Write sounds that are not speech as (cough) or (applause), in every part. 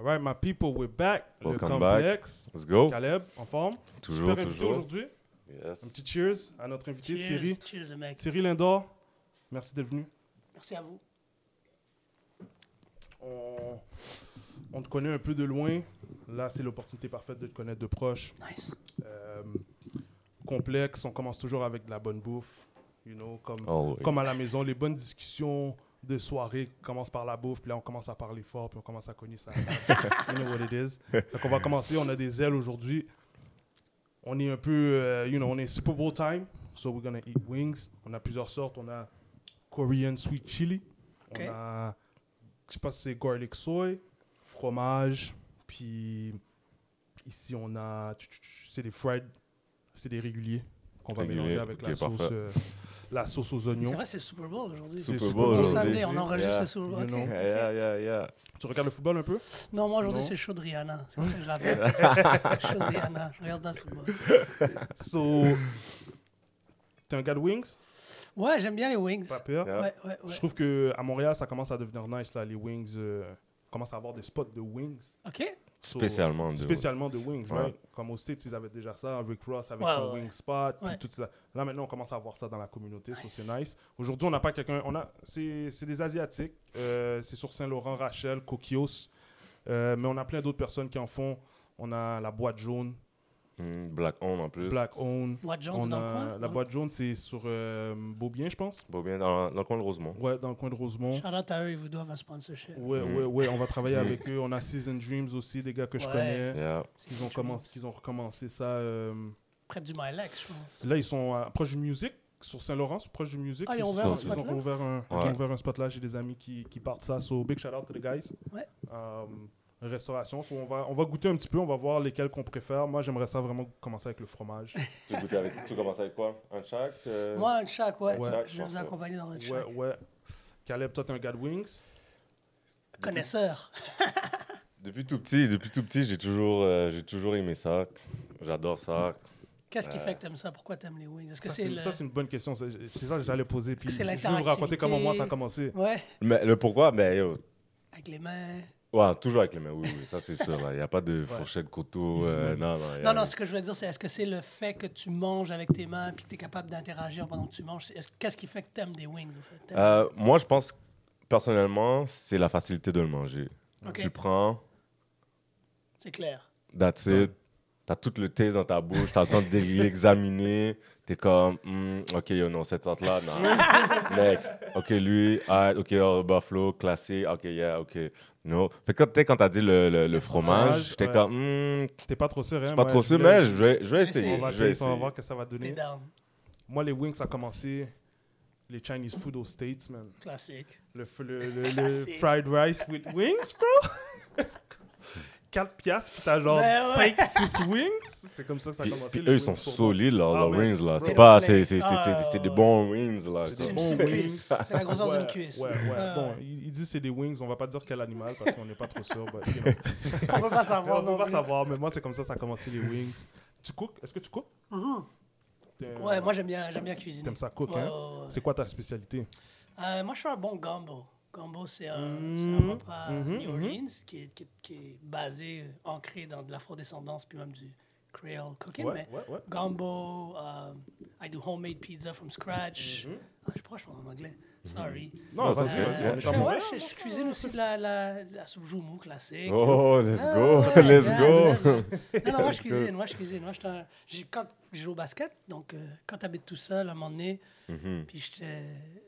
All right, my people, we're back. Welcome le back. complexe. Let's go. Caleb, en forme. Toujours, Super invité toujours. aujourd'hui. Un Yes. petit cheers à notre invité Cheers, Thierry. cheers, mec. Thierry Lindor, merci d'être venu. Merci à vous. On, on te connaît un peu de loin. Là, c'est l'opportunité parfaite de te connaître de proche. Nice. Euh, complexe, on commence toujours avec de la bonne bouffe. You know, comme, Oh, comme à la maison, les bonnes discussions de soirée commencent par la bouffe, puis là on commence à parler fort, puis on commence à cogner ça. (laughs) you know what it is. Donc on va commencer, on a des ailes aujourd'hui. On est un peu, euh, you know, on est Super Bowl time, so we're gonna eat wings. On a plusieurs sortes, on a Korean sweet chili, Ok. on a, je sais pas si c'est garlic soy, fromage, puis ici on a, c'est des fried, c'est des réguliers qu'on va mélanger avec la sauce, euh, la sauce aux C'est oignons. vrai, c'est Super Bowl aujourd'hui. C'est Super Super Bowl aujourd'hui. On enregistre Yeah. le Super Bowl. You Ok, know. ok. Yeah, yeah, yeah. Tu regardes le football un peu? Non, moi aujourd'hui, c'est chaud de Rihanna. C'est comme ça que je l'appelle. (laughs) chaud de Rihanna. Je regarde dans le football. So, t'es un gars de wings? Ouais, j'aime bien les wings. Pas pire. Yeah. Ouais, ouais, ouais. Je trouve que à Montréal, ça commence à devenir nice là, les wings. euh, commence à avoir des spots de wings. Ok. So, Spécialement de. Spécialement de wings, Ouais. right? Comme aux States, ils avaient déjà ça. Rick Ross avec Ouais, son ouais, wing spot, puis Ouais. tout ça. Là, maintenant, on commence à avoir ça dans la communauté, so c'est nice. Aujourd'hui, on n'a pas quelqu'un. On a, c'est, c'est des Asiatiques. euh, c'est sur Saint-Laurent, Rachel, Kokios. Euh, mais on a plein d'autres personnes qui en font. On a la boîte jaune, Mm, Black On en plus. Black Own. Boîte jaune, c'est dans le coin. la Dans- boîte jaune, c'est sur euh, Beaubien, je pense. Bon, bien dans, dans le coin de Rosemont. Ouais, dans le coin de Rosemont. Shout out à eux, ils vous doivent un sponsorship. Ouais, Mhm. ouais, ouais, on va travailler Mhm. avec eux. On a Season Dreams aussi, des gars que je connais. Yeah. Ils ont, commencé, ils ont recommencé ça. euh, Près du Milex, je pense. Là, ils sont à- proche du Music, sur Saint-Laurent, proche du Music. Ah, ils ont ouvert un ils spot ont là? ouvert un, ils Ouais. ont ouvert un spot là. J'ai des amis qui, qui partent ça. So, big shout out to the guys. Ouais. Euh, restauration. So, on, va, on va goûter un petit peu. On va voir lesquels qu'on préfère. Moi, j'aimerais ça vraiment commencer avec le fromage. (laughs) Tu, goûtes avec, tu commences avec quoi? Un chaque euh, Moi, un chac, ouais. Ouais. Je vais vous accompagner dans notre ouais, chac. ouais. Caleb, toi, t'es un gars de wings? Connaisseur. Depuis tout petit, depuis tout petit, j'ai toujours, euh, j'ai toujours aimé ça. J'adore ça. Qu'est-ce qui fait que t'aimes ça? Pourquoi t'aimes les wings? Est-ce que Ça, c'est le... une bonne question. C'est ça que j'allais poser. Puis, je vais vous raconter comment moi ça a commencé. Ouais, Mais le pourquoi? Ben, yo, avec les mains. Ouais, toujours avec les mains, oui, oui, ça c'est sûr. Il n'y a pas de fourchette, couteau. Euh, money. non, non. a- Non, ce que je voulais dire, c'est est-ce que c'est le fait que tu manges avec tes mains puis que tu es capable d'interagir pendant que tu manges? Qu'est-ce qui fait que tu aimes des wings, fait? Euh, moi, je pense, personnellement, c'est la facilité de le manger. Tu prends, C'est clair. That's it. T'as tout le taste dans ta bouche, t'as le temps de l'examiner. T'es comme, Hmm, ok, yo, non, cette sorte-là, non. (laughs) Next. Ok, lui, ok, oh, buffalo, classé, ok, yeah, ok. No. Fait que quand, quand t'as dit le, le, le fromage, fromage, j'étais ouais. comme, hmm, C'était pas trop sûr. Hein, c'est pas moi, trop je sûr, mais je vais, je vais essayer. On va, Je vais essayer, on va voir ce que ça va T'es donner. down. Moi, les wings, ça a commencé les Chinese food aux States, man. Classique. Le, le, le- le fried rice with wings, bro. (laughs) 4 piastres, puis t'as genre Ben ouais. 5, 6 wings? C'est comme ça que ça a commencé. puis eux, ils sont solides, leurs Ah wings, là. C'est pas, c'est c'est- c'est- Ah, c'est- c'est des ouais. bons wings, là. C'est C'est des une, bons wings. cuisse. C'est la grosseur Ouais, d'une cuisse. Ouais, ouais. Ah, Bon, ils, disent c'est des wings. On va pas dire quel animal parce qu'on n'est pas trop sûr. but, you know. (laughs) On peut pas savoir. on va pas savoir, mais moi, c'est comme ça ça a commencé les wings. Tu cook Est-ce que tu cook Mhm. T'es- Ouais, moi j'aime bien, j'aime bien cuisiner. T'aimes ça cook, Ouais, hein. C'est quoi ta spécialité? Euh, moi, je suis un bon gumbo. Gumbo, c'est un, c'est un repas mhm, New mhm. Orleans qui, est, qui, est, qui est basé, euh, ancré dans de l'afrodescendance, puis même du creole cooking. Ouais, mais ouais, ouais. gumbo, euh, I do homemade pizza from scratch. Ah, je pourrais je parle en anglais. Sorry. Non, ça, c'est- est je, je, je cuisine aussi de la, la, la soupe joumou classique. Oh, let's Ah, go, ouais, let's go. Non, non, moi je cuisine, moi je cuisine. Moi, j'ai- quand je joue au basket, donc euh, quand tu habites tout seul, à un moment donné, Mhm. puis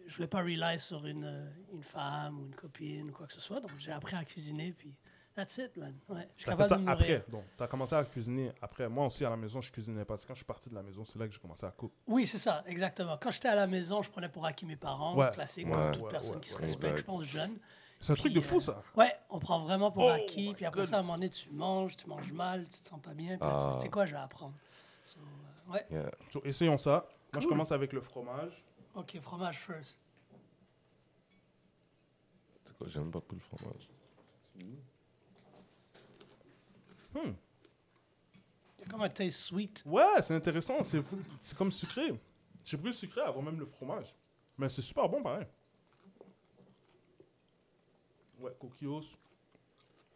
je voulais pas rely sur une, euh, une femme ou une copine ou quoi que ce soit, donc j'ai appris à cuisiner, puis that's it, man. Ouais, je suis capable ça de après. Donc, t'as commencé à cuisiner après. Moi aussi, à la maison, je cuisinais pas. C'est quand je suis parti de la maison, c'est là que j'ai commencé à cook. Oui, c'est ça, exactement. Quand j'étais à la maison, je prenais pour acquis mes parents, Ouais. classique, Ouais. comme toute Ouais, personne ouais, qui se respecte, je pense, jeune. C'est un truc de fou, euh, ça. Ouais, on prend vraiment pour Oh acquis, my puis après ça, à un moment donné, tu manges, tu manges mal, tu te sens pas bien, puis là, tu Ah. dis, c'est quoi, je vais apprendre? So, euh, ouais, Yeah. So, essayons ça. Moi, je commence avec le fromage. ok, fromage first. C'est quoi, J'aime pas plus le fromage. Hmm. Il y a comme un taste sweet. Ouais, c'est intéressant. C'est c'est comme sucré. J'ai pris le sucré avant même le fromage. Mais c'est super bon, pareil. Ouais, coquillos.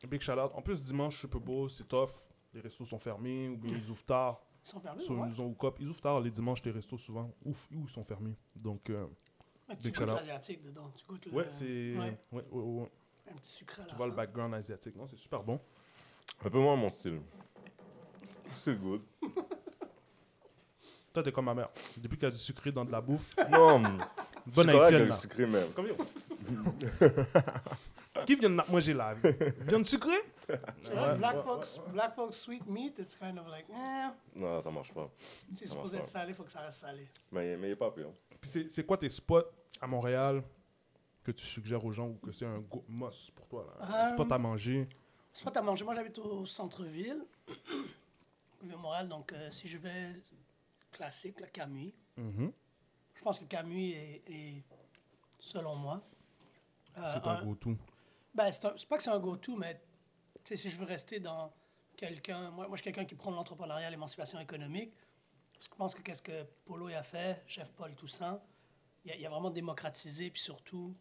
Big shout out. En plus, dimanche, Super Bowl, c'est tough. Les restos sont fermés ou bien ils ouvrent tard. Ils sont fermés, ouais. ils, ont Coop, ils ouvrent tard les dimanches, les restos souvent. Ouf, ou ils sont fermés. Donc, euh, tu goûtes l'asiatique dedans. Tu goûtes le, ouais, c'est. ouais, Ouais, ouais, ouais, ouais. un petit à la Tu vois le background asiatique. Non, c'est super bon. Un peu moins mon style. C'est good. Toi, t'es comme ma mère. Depuis qu'il y a du sucré dans de la bouffe, (laughs) Non, bonne haïtienne là. sucré même. Comme yo. (laughs) Qui vient de manger là Vient de sucré Ouais, Ouais, black, ouais, folks, black folks sweet meat, it's kind of like, eh, Non, ça marche pas. c'est supposé être salé, faut que ça reste salé. Mais, mais il est pas pire. Puis c'est- quoi tes spots à Montréal que tu suggères aux gens ou que c'est un go must pour toi là? Un Euh, spot à manger? Pas à manger. Moi, j'habite au centre-ville, (clears throat) Vieux-Montréal. Donc, euh, si je vais classique, la Camus, Mhm. je pense que Camus est, est, selon moi, euh, C'est un go-to. Ben, c'est un- pas que c'est un go-to, mais sais, si je veux rester dans quelqu'un. Moi, moi, je suis quelqu'un qui prend l'entrepreneuriat, l'émancipation économique. Je pense que qu'est-ce que Polo a fait, chef Paul Toussaint, il a, il a vraiment démocratisé, puis surtout,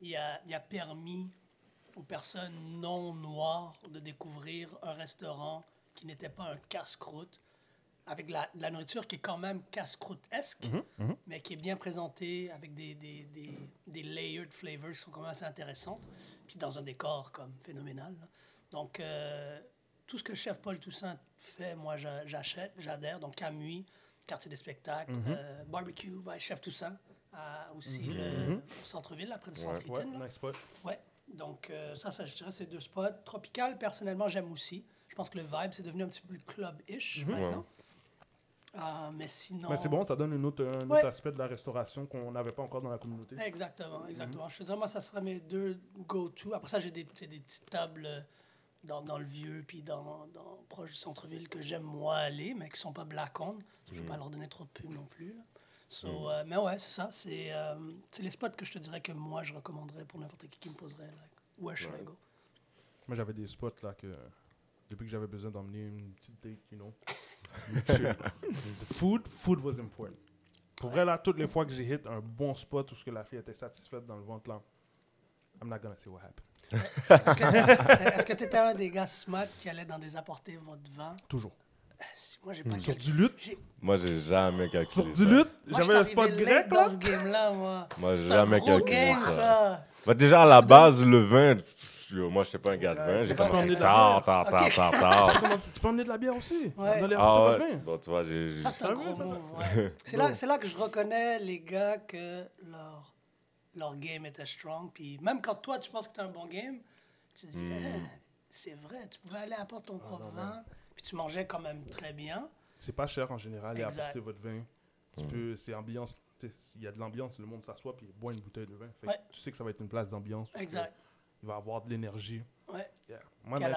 il a, il a permis aux personnes non noires de découvrir un restaurant qui n'était pas un casse-croûte, avec la, la nourriture qui est quand même casse-croûte-esque, mais qui est bien présentée avec des, des, des, des layered flavors qui sont quand même assez intéressantes, puis dans un décor comme phénoménal. là. Donc, euh, tout ce que Chef Paul Toussaint fait, moi, j'a- j'achète, j'adhère. Donc, Camus, quartier des spectacles, euh, barbecue by Chef Toussaint, à aussi le au centre-ville, après le centre Ouais, là. nice spot. Ouais, donc euh, ça, ça, je dirais, c'est deux spots. Tropical, personnellement, j'aime aussi. Je pense que le vibe, c'est devenu un petit peu plus club-ish maintenant. Ah, mais sinon... Mais c'est bon, ça donne une autre, un Ouais. autre aspect de la restauration qu'on n'avait pas encore dans la communauté. Exactement, exactement. Je te dirais, moi, ça serait mes deux go-to. Après ça, j'ai des, petites tables dans, dans le vieux, puis dans, dans proche du centre-ville que j'aime moi aller, mais qui sont pas black-on. Je ne vais pas leur donner trop de pub non plus. là. So, euh, mais ouais, c'est ça. C'est euh, c'est les spots que je te dirais que moi, je recommanderais pour n'importe qui qui me poserait. Like, where should I go? Moi, j'avais des spots là que depuis que j'avais besoin d'emmener une petite date, you know. make (laughs) sure- the food, food was important. Pour vrai, là, toutes les fois que j'ai hit un bon spot où ce que la fille était satisfaite dans le ventre, là, I'm not gonna say what happened. Est-ce que- tu étais un des gars smart qui allait dans des apporter votre vent? Toujours. Moi, j'ai pas Sur calculé. du lutte, Moi, j'ai jamais sur calculé. du ça. lutte, j'avais un spot grec, dans là? ce game-là, moi. Moi, j'ai jamais gros calculé game, ça. ça. Bah, déjà, à la base, le vin, moi, je n'étais pas un gars de vin. J'ai pas commencé emmener de la tard, bière. tard, tard, (laughs) tard, Tu tard. peux emmener- Tu peux emmener de la bière aussi? Ouais. Dans les Ah ouais. vin? Bon, tu vois, j'ai. j'ai- Ça, c'est un gros là, c'est là que je reconnais les gars que leur, leur game était strong. Puis même quand toi, tu penses que tu un bon game, tu te dis, Eh, c'est vrai, tu pouvais aller apporter ton propre vin, puis tu mangeais quand même très bien. C'est pas cher en général, et apporter votre vin. Tu peux, c'est ambiance, il y a de l'ambiance, le monde s'assoit puis boit une bouteille de vin. Fait Ouais. Tu sais que ça va être une place d'ambiance. Exact. Il va avoir de l'énergie. Ouais. Yeah.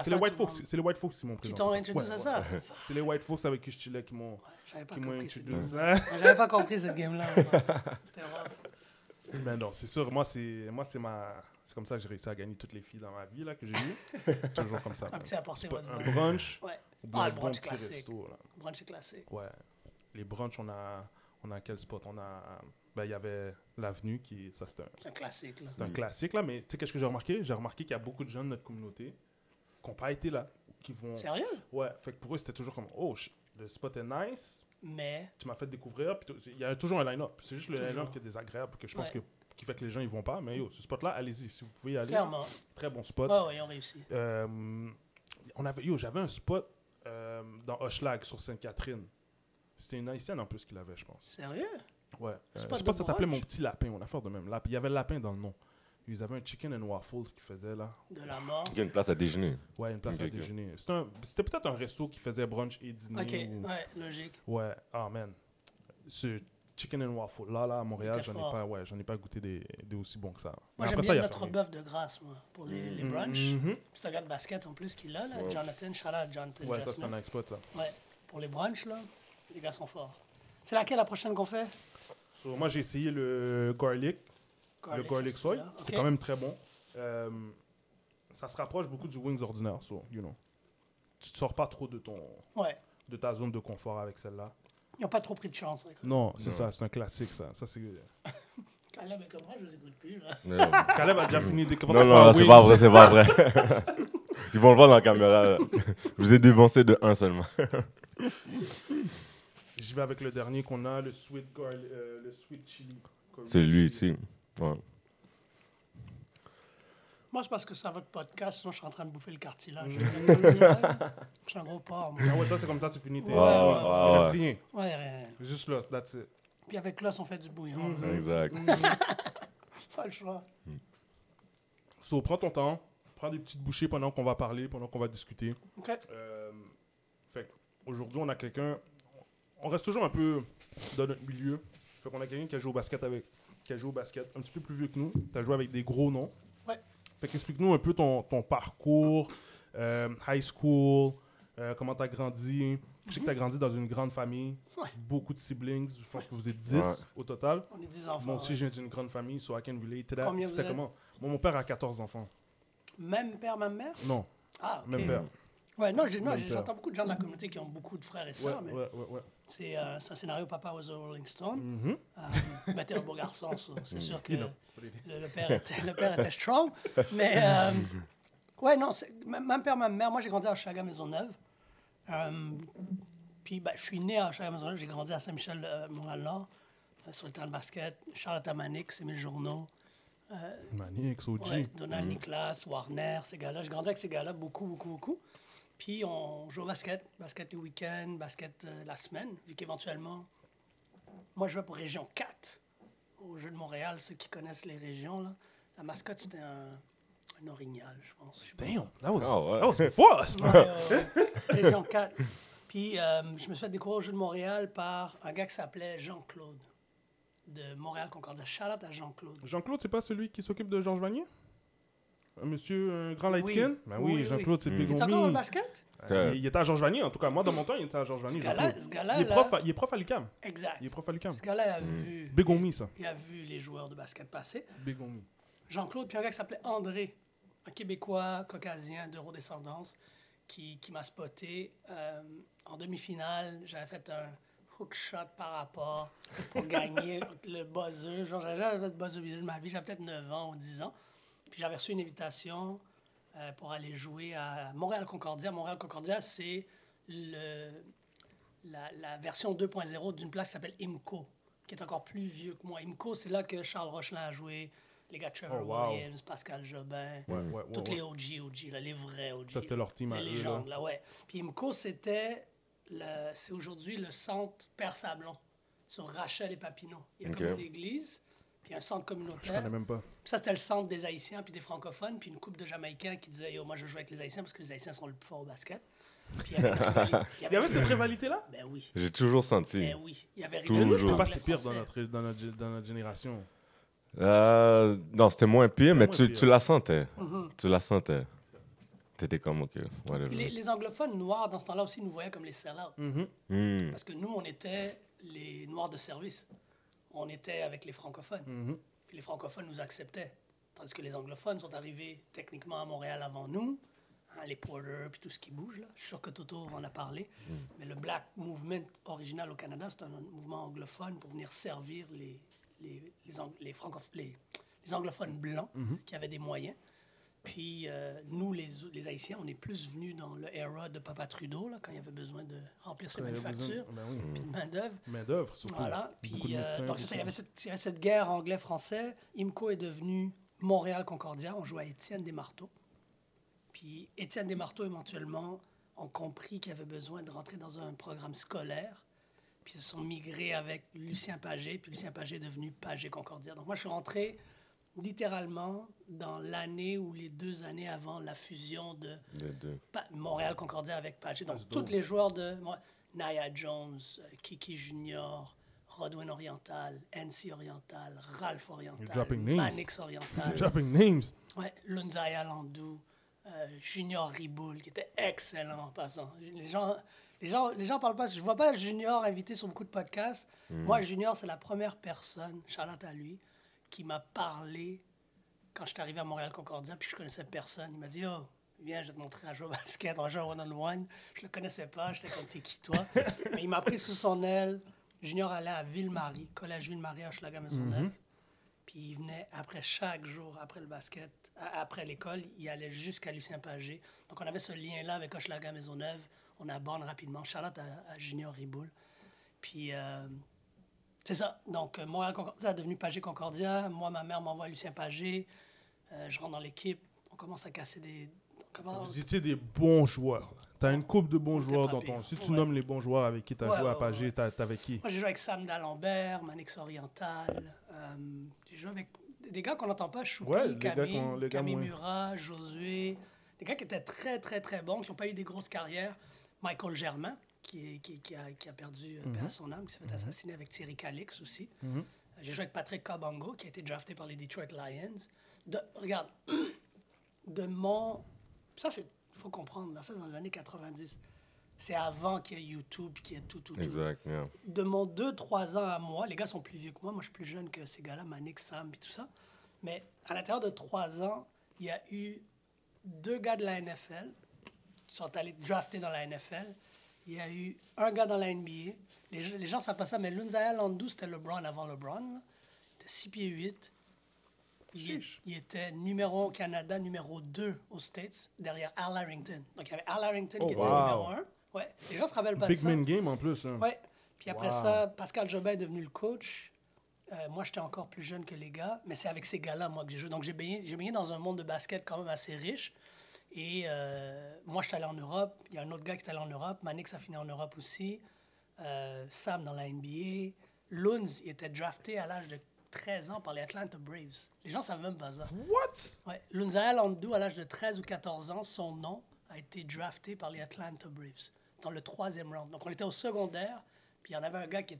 C'est les white monde- c'est les white folks qui m'ont Qui présenté. t'ont ça. introduit Ouais, à ouais. ça? (laughs) C'est les white folks avec qui je chillais qui m'ont qui cette introduit. game. ça. (laughs) J'avais pas compris cette game-là. (laughs) Mais (laughs) non, c'est sûr, moi c'est moi c'est ma c'est comme ça que j'ai réussi à gagner toutes les filles dans ma vie là que j'ai eu. (laughs) Toujours comme ça. Un petit C'est votre un brunch Ouais. ou bien Ah, un le bon brunch petit classique. resto là. Brunch est classique. Ouais. Les brunchs, on a on a quel spot? On a ben il y avait l'avenue qui ça c'était un, C'est un classique. Là. c'est un classique là mais tu sais qu'est-ce que j'ai remarqué? J'ai remarqué qu'il y a beaucoup de gens de notre communauté qui n'ont pas été là qui vont Sérieux? Ouais, fait que pour eux c'était toujours comme oh sh- le spot est nice, Mais tu m'as fait découvrir. Il y a toujours un line-up. C'est juste le line-up qui est désagréable, que je pense Ouais. que, qui fait que les gens ils vont pas. Mais yo, ce spot-là, allez-y. Si vous pouvez y aller, clairement. très bon spot. Ouais, ouais, ils ont réussi. Euh, on avait, yo, j'avais un spot euh, dans Hochelag sur Sainte-Catherine. C'était une haïtienne en plus qui l'avait, je pense. Sérieux? Ouais. Euh, je pense que ça s'appelait? Mon Petit Lapin, on a fait de même. Il y avait le lapin dans le nom. Ils avaient un chicken and waffles qu'ils faisaient là. De la mort. Il y a une place à déjeuner. Ouais, une place à déjeuner. C'était peut-être un resto qui faisait brunch et dîner. Ok, ou- ouais, logique. Ouais, ah man. Ce chicken and waffle là, là à Montréal, j'en ai pas, ouais, j'en ai pas goûté des, des aussi bons que ça. Moi, j'aime bien il a notre bœuf de grâce, moi, pour les, les brunchs. Mhm. C'est un gars de basket en plus qui l'a, là, Ouais. Jonathan. Shout out Jonathan Ouais, ça c'est un exploit ça. Ouais, pour les brunchs, là, les gars sont forts. C'est laquelle la prochaine qu'on fait? So, moi j'ai essayé le garlic, le garlic soy. C'est quand même très bon. Euh, ça se rapproche beaucoup du wings ordinaire, so, you know. Tu te sors pas trop de ton Ouais, de ta zone de confort avec celle-là. ils n'ont pas trop pris de chance. avec. Non, c'est ça, c'est un classique ça. Ça c'est (laughs) Caleb, comme moi, je vous écoute plus, là. (laughs) Caleb a déjà fini des non, non, c'est pas vrai, c'est pas vrai. (laughs) Ils vont le voir dans la caméra. là. Je vous ai dépensé de 1 seulement. J'y vais avec le dernier qu'on a, le sweet, garli- euh, le sweet chili. C'est lui ici. Ouais. Moi, c'est parce que c'est votre podcast, sinon je suis en train de bouffer le cartilage. Mm. Je suis un gros porc. moi. Ah ouais, ça c'est comme ça, tu finis tes. Ouais, Il ouais, rien. Ouais, ouais. Juste là, that's it. Puis avec l'os, on fait du bouillon. Mm. Exact. (laughs) Pas le choix. So, prends ton temps, prends des petites bouchées pendant qu'on va parler, pendant qu'on va discuter. OK. Euh, fait aujourd'hui, on a quelqu'un. On reste toujours un peu dans notre milieu. Fait qu'on a quelqu'un qui a joué au basket avec. Qui a joué au basket un petit peu plus vieux que nous. Tu as joué avec des gros noms. Ouais. Fait qu'explique-nous un peu ton, ton parcours, euh, high school, euh, comment tu as grandi. Je sais que tu as grandi dans une grande famille. Ouais. Beaucoup de siblings. Je pense que vous êtes 10 Ouais. au total. On est 10 enfants. Moi aussi, ouais. je viens d'une grande famille, so I can relate to that. Combien vous C'était êtes? comment? Moi, mon père a 14 enfants. Même père, même mère? Non, Ah, OK. même père. Ouais, non, j'ai- j'ai- j'entends beaucoup de gens de la communauté qui ont beaucoup de frères et Ouais, sœurs, mais ouais, ouais, ouais. C'est euh, c'est un scénario Papa was a Rolling Stone. Mhm. Euh, ben, t'es un beau garçon, ça. C'est sûr que le, le père était, le père était strong. (laughs) Mais, euh, ouais, non, même père, même mère. Moi, j'ai grandi à Chaga Maisonneuve. Euh, puis, ben, je suis né à Chaga Maisonneuve. J'ai grandi à Saint-Michel, euh, Montréal-Nord, euh, sur le terrain de basket. Charlotte Amanic, c'est mes journaux. Manix, OG. Ouais, Donald Nicolas, Warner, ces gars-là. J'ai grandi avec ces gars-là beaucoup, beaucoup, beaucoup. Puis on joue au basket, basket le week-end, basket euh, la semaine, vu qu'éventuellement, moi je jouais pour Région 4 au Jeu de Montréal, ceux qui connaissent les régions. Là. La mascotte, c'était un, un orignal, je pense. Je. Damn, that was, Ah ouais. that was before us, man. Ouais, ouais. Région 4. Puis euh, je me suis fait découvrir au Jeu de Montréal par un gars qui s'appelait Jean-Claude, de Montréal-Concordia. Charlotte à Jean-Claude. Jean-Claude, c'est pas celui qui s'occupe de Georges Vanier? Un monsieur, un grand light Oui. skin? Ben oui, Oui, oui. Jean-Claude, c'est Mm. Big Il est Homie. encore au basket? Euh, il était à Georges Vanier, en tout cas. Moi, dans mon temps, il était à Georges Vanier. Ce gars-là, Il est là- prof, à- il est prof à l'UQAM. Exact. Il est prof à l'UQAM. Ce gars-là a vu, Big Homie, ça. il a vu les joueurs de basket passer. Big Homie. Jean-Claude, puis un gars qui s'appelait André, un Québécois caucasien d'eurodescendance, qui, qui m'a spoté. Euh, en demi-finale, j'avais fait un hook shot par rapport pour (laughs) gagner le buzzer. Genre, j'avais jamais fait de buzzer de ma vie. J'avais peut-être 9 ans ou 10 ans. Puis j'avais reçu une invitation euh, pour aller jouer à Montréal-Concordia. Montréal-Concordia, c'est le, la, la version 2.0 d'une place qui s'appelle IMCO, qui est encore plus vieux que moi. IMCO, c'est là que Charles Rochelin a joué, les gars Trevor Oh, wow. Williams, Pascal Jobin, Ouais, toutes ouais. les OG, OG, là, les vrais OG. Ça, c'était leur team à Les légendes, là. là, ouais. Puis IMCO, c'était, le- c'est aujourd'hui le centre Père Sablon, sur Rachel et Papineau. Il y a Ok. comme l'église, puis un centre Je communautaire. connais même pas. Puis ça, c'était le centre des Haïtiens puis des francophones, puis une couple de Jamaïcains qui disaient Yo, moi, je joue avec les Haïtiens parce que les Haïtiens sont le plus fort au basket. Puis il y avait, (laughs) une rivalité- Il y avait cette rivalité-là? Ben oui. J'ai toujours senti. Ben oui. Il y avait Toujours. Mais nous, rivalité c'était pas si pire dans notre, dans notre, dans notre génération. Euh, non, c'était moins pire, mais moins tu, pire. tu la sentais. Mhm. Tu la sentais. T'étais comme, ok, whatever. Les, les anglophones noirs, dans ce temps-là aussi, nous voyaient comme les sell-out. Mhm. Hmm. Parce que nous, on était les noirs de service. On était avec les francophones. Mhm. Puis les francophones nous acceptaient. Tandis que les anglophones sont arrivés techniquement à Montréal avant nous. Hein, les Porter, puis tout ce qui bouge. Là. Je suis sûr que Toto en a parlé. Mais le Black Movement original au Canada, c'est un mouvement anglophone pour venir servir les, les, les, Ang- les, anglophones blancs qui avaient des moyens. Puis euh, nous, les, les Haïtiens, on est plus venus dans le era de Papa Trudeau, là, quand il y avait besoin de remplir ses manufactures, Ben oui. puis de main-d'œuvre. Main-d'œuvre, surtout. Voilà. Puis, euh, donc, c'est ça, il y beaucoup. avait cette, il y avait cette guerre anglais-français. IMCO est devenu Montréal-Concordia. On jouait à Étienne Desmarteaux. Puis, Étienne Desmarteaux, éventuellement, ont compris qu'il y avait besoin de rentrer dans un programme scolaire. Puis, ils se sont migrés avec Lucien Pagé. Puis, Lucien Pagé est devenu Pagé-Concordia. Donc, moi, je suis rentré littéralement dans l'année ou les deux années avant la fusion de Montréal-Concordia avec Pagé. Donc, tous les joueurs de Naya Jones, euh, Kiki Junior, Rodwin Oriental, NC Oriental, Ralph Oriental. Manix Oriental, Dropping names. ouais, Lunzaya Landou, euh, Junior Riboul, qui était excellent en passant. Les gens, les gens, les gens parlent pas. Je vois pas Junior invité sur beaucoup de podcasts. Moi, Junior, c'est la première personne, Charlotte à lui, qui m'a parlé quand je suis arrivé à Montréal-Concordia, puis je connaissais personne. Il m'a dit, oh, viens, je vais te montrer au basket, jouer one-on-one. Je le connaissais pas, j'étais comme, t'es qui toi? (laughs) Mais il m'a pris sous son aile. Junior allait à Ville-Marie, collège Ville-Marie à Hochelaga Maisonneuve. Puis il venait après chaque jour, après le basket, Après l'école, il allait jusqu'à Lucien Pagé. Donc, on avait ce lien-là avec Hochelaga Maisonneuve. On aborde rapidement. Charlotte à, à Junior Riboul. Puis, euh, c'est ça. Donc, euh, Montréal Concordia est devenu Pagé Concordia. Moi, ma mère m'envoie Lucien Pagé. Euh, je rentre dans l'équipe. On commence à casser des. commence- Vous étiez des bons joueurs. Tu as une coupe de bons joueurs dans ton. Si tu Ouais. nommes les bons joueurs avec qui tu as Ouais, joué à Pagé, ouais. t'as- t'avais qui? Moi, j'ai joué avec Sam D'Alembert, Manix Oriental. euh, j'ai joué avec des gars qu'on n'entend pas, Choupi, gars Camille, gars Camille. Murat, Josué. Des gars qui étaient très, très, très bons, qui n'ont pas eu des grosses carrières. Michael Germain, qui, est- qui, qui a, qui a perdu euh, Mhm. à son âme, qui s'est fait assassiner avec Thierry Calix aussi. Euh, J'ai joué avec Patrick Kabongo, qui a été drafté par les Detroit Lions. De, regarde, (clears throat) de mon... Ça, c'est faut comprendre, là, ça, c'est dans les années 90. C'est avant qu'il y ait YouTube, qu'il y ait tout, tout, tout Exact, yeah. de mon 2-3 ans à moi, les gars sont plus vieux que moi, moi je suis plus jeune que ces gars-là, Manix, Sam et tout ça, mais à l'intérieur de 3 ans, il y a eu deux gars de la NFL qui sont allés drafter dans la NFL. Il y a eu un gars dans la NBA. Les, gens- les gens ne savent pas ça, mais Lunzaya Landou, c'était LeBron avant LeBron. là. Il était 6 pieds 8. Il, était numéro 1 au Canada, numéro 2 aux States, derrière Al Harrington. Donc il y avait Al Harrington Oh, qui était numéro 1. Ouais. Les gens se rappellent pas de Big ça. man game en plus. hein. Ouais. Puis après Wow. ça, Pascal Jobin est devenu le coach. Euh, moi, j'étais encore plus jeune que les gars, mais c'est avec ces gars-là, moi, que j'ai joué. Donc, j'ai baigné, j'ai baigné dans un monde de basket quand même assez riche. Et euh, moi, je suis allé en Europe. Il y a un autre gars qui est allé en Europe. Manix a fini en Europe aussi. Euh, Sam dans la NBA. Lunz, il était drafté à l'âge de 13 ans par les Atlanta Braves. Les gens savent même pas ça. What? Ouais. Lunzaya Landou, à l'âge de 13 ou 14 ans, son nom a été drafté par les Atlanta Braves dans le troisième round. Donc, on était au secondaire, puis il y en avait un gars qui,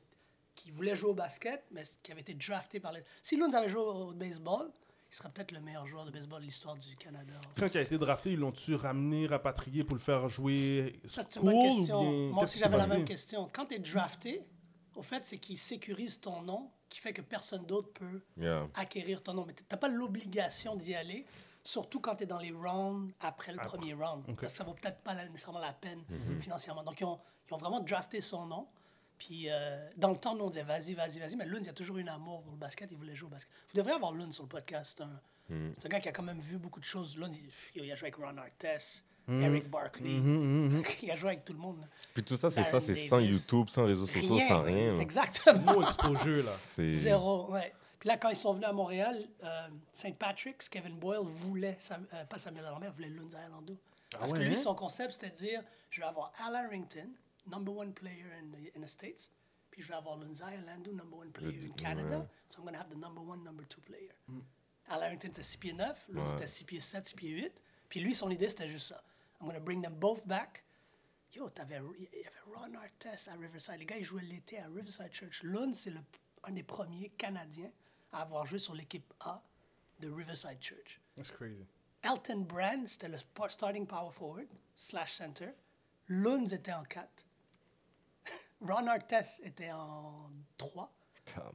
qui voulait jouer au basket, mais qui avait été drafté par les... Si Lunz avait joué au baseball, il serait peut-être le meilleur joueur de baseball de l'histoire du Canada. Quand il a été drafté, ils l'ont-tu ramené, rapatrié pour le faire jouer Ça, c'est une school bonne ou question. bien Moi aussi, j'avais la même question. Quand tu es drafté, au fait, c'est qu'il sécurise ton nom, qui fait que personne d'autre peut Yeah. acquérir ton nom. Mais tu n'as pas l'obligation d'y aller, surtout quand tu es dans les rounds après le premier round. Ok. Parce que ça vaut peut-être pas nécessairement la peine Mhm. financièrement. Donc, ils ont, ils ont vraiment drafté son nom. Puis, euh, dans le temps, nous, on disait vas-y, vas-y, vas-y. Mais Lund, il a toujours eu un amour pour le basket. Il voulait jouer au basket. Vous devriez avoir Lund sur le podcast. C'est un, Mhm. c'est un gars qui a quand même vu beaucoup de choses. Lund, il, il a joué avec Ron Artest, Mhm. Eric Barkley. (laughs) il a joué avec tout le monde. Puis tout ça, c'est ça, c'est sans. YouTube, sans réseaux sociaux, sans rien. là. Exactement. No exposure, là. (laughs) C'est Zéro, ouais. Puis là, quand ils sont venus à Montréal, euh, St. Patrick's, Kevin Boyle voulait, Sam- euh, pas Samuel Lambert, voulait Lunza Lando. Parce ouais, que lui, hein? son concept, c'était de dire je vais avoir Al Harrington, number one player in the, in the States, puis je vais avoir Lunza Lando, number one player in Canada. ouais. So I'm going to have the number one, number two player. Al Harrington était 6 pieds 9, l'autre était 6 pieds 7, 6 pieds 8. Puis lui, son idée, c'était juste ça. I'm going to bring them both back. Yo, t'avais, il y avait Ron Artest à Riverside. Les gars, ils jouaient l'été à Riverside Church. Lund, c'est le- un des premiers Canadiens à avoir joué sur l'équipe A de Riverside Church. That's crazy. Elton Brand, c'était le starting power forward, slash center. Lund était en 4. Ron Artest était en 3.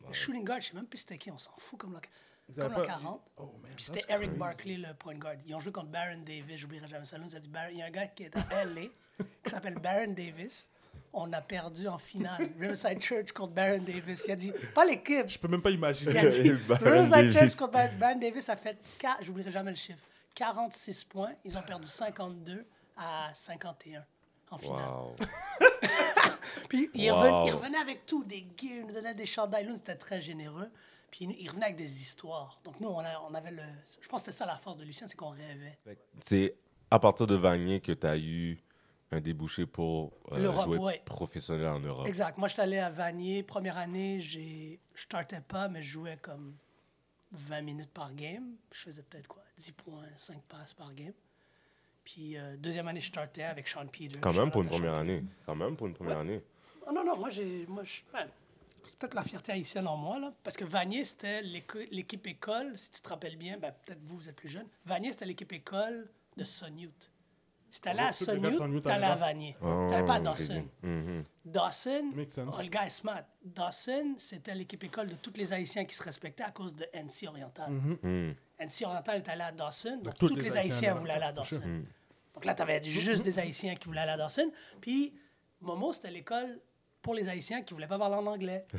Le shooting guard, je sais même plus c'était qui, on s'en fout comme la, comme la pas- 40. Oh, man, Puis c'était Eric crazy. Barkley, le point guard. Ils ont joué contre Baron Davis, j'oublierai jamais ça. Lund a dit, Baron- il y a un gars qui est à LA, qui s'appelle Baron Davis. On a perdu en finale. Riverside Church contre Baron Davis. Il a dit, pas l'équipe. Je peux même pas imaginer. Il a dit, (laughs) Riverside. Church contre Baron Baron Davis a fait, j'oublierai jamais le chiffre, 46 points. Ils ont perdu 52 à 51 en finale. Wow. (laughs) Puis il, Wow. revenait, il revenait avec tout, des gears, il nous donnait des chandails. Nous, c'était très généreux. Puis il, revenait avec des histoires. Donc nous, on, a- on avait le... Je pense que c'était ça la force de Lucien, c'est qu'on rêvait. C'est à partir de Vanier que tu as eu un débouché pour euh, jouer ouais. professionnel en Europe. Exact. Moi, je suis allé à Vanier. Première année, j'ai, je startais pas, mais je jouais comme 20 minutes par game. Je faisais peut-être quoi? 10 points, 5 passes par game. Puis euh, deuxième année, je startais avec Sean Peters. Quand même pour une première année. Quand même pour une première Ouais. année. Oh, non, non, moi, j'ai. Moi, ouais, c'est peut-être la fierté haïtienne en moi, là. Parce que Vanier, c'était l'équipe école, si tu te rappelles bien, ben, peut-être vous, vous êtes plus jeune. Vanier, c'était l'équipe école de Sonute. Si t'allais à Sonute, t'allais à. Vanier. Oh, T'allais pas à Dawson. Mhm. Dawson, oh, le gars est smart. Dawson, c'était l'équipe école de tous les Haïtiens qui se respectaient à cause de NC Oriental. Mhm. NC Oriental est allé à Dawson, donc toutes tous les les, Haïtiens voulaient aller à Dawson. Donc là, tu avais juste des Haïtiens qui voulaient aller à Dawson. Puis, Momo, c'était l'école pour les Haïtiens qui voulaient pas parler en anglais. (laughs)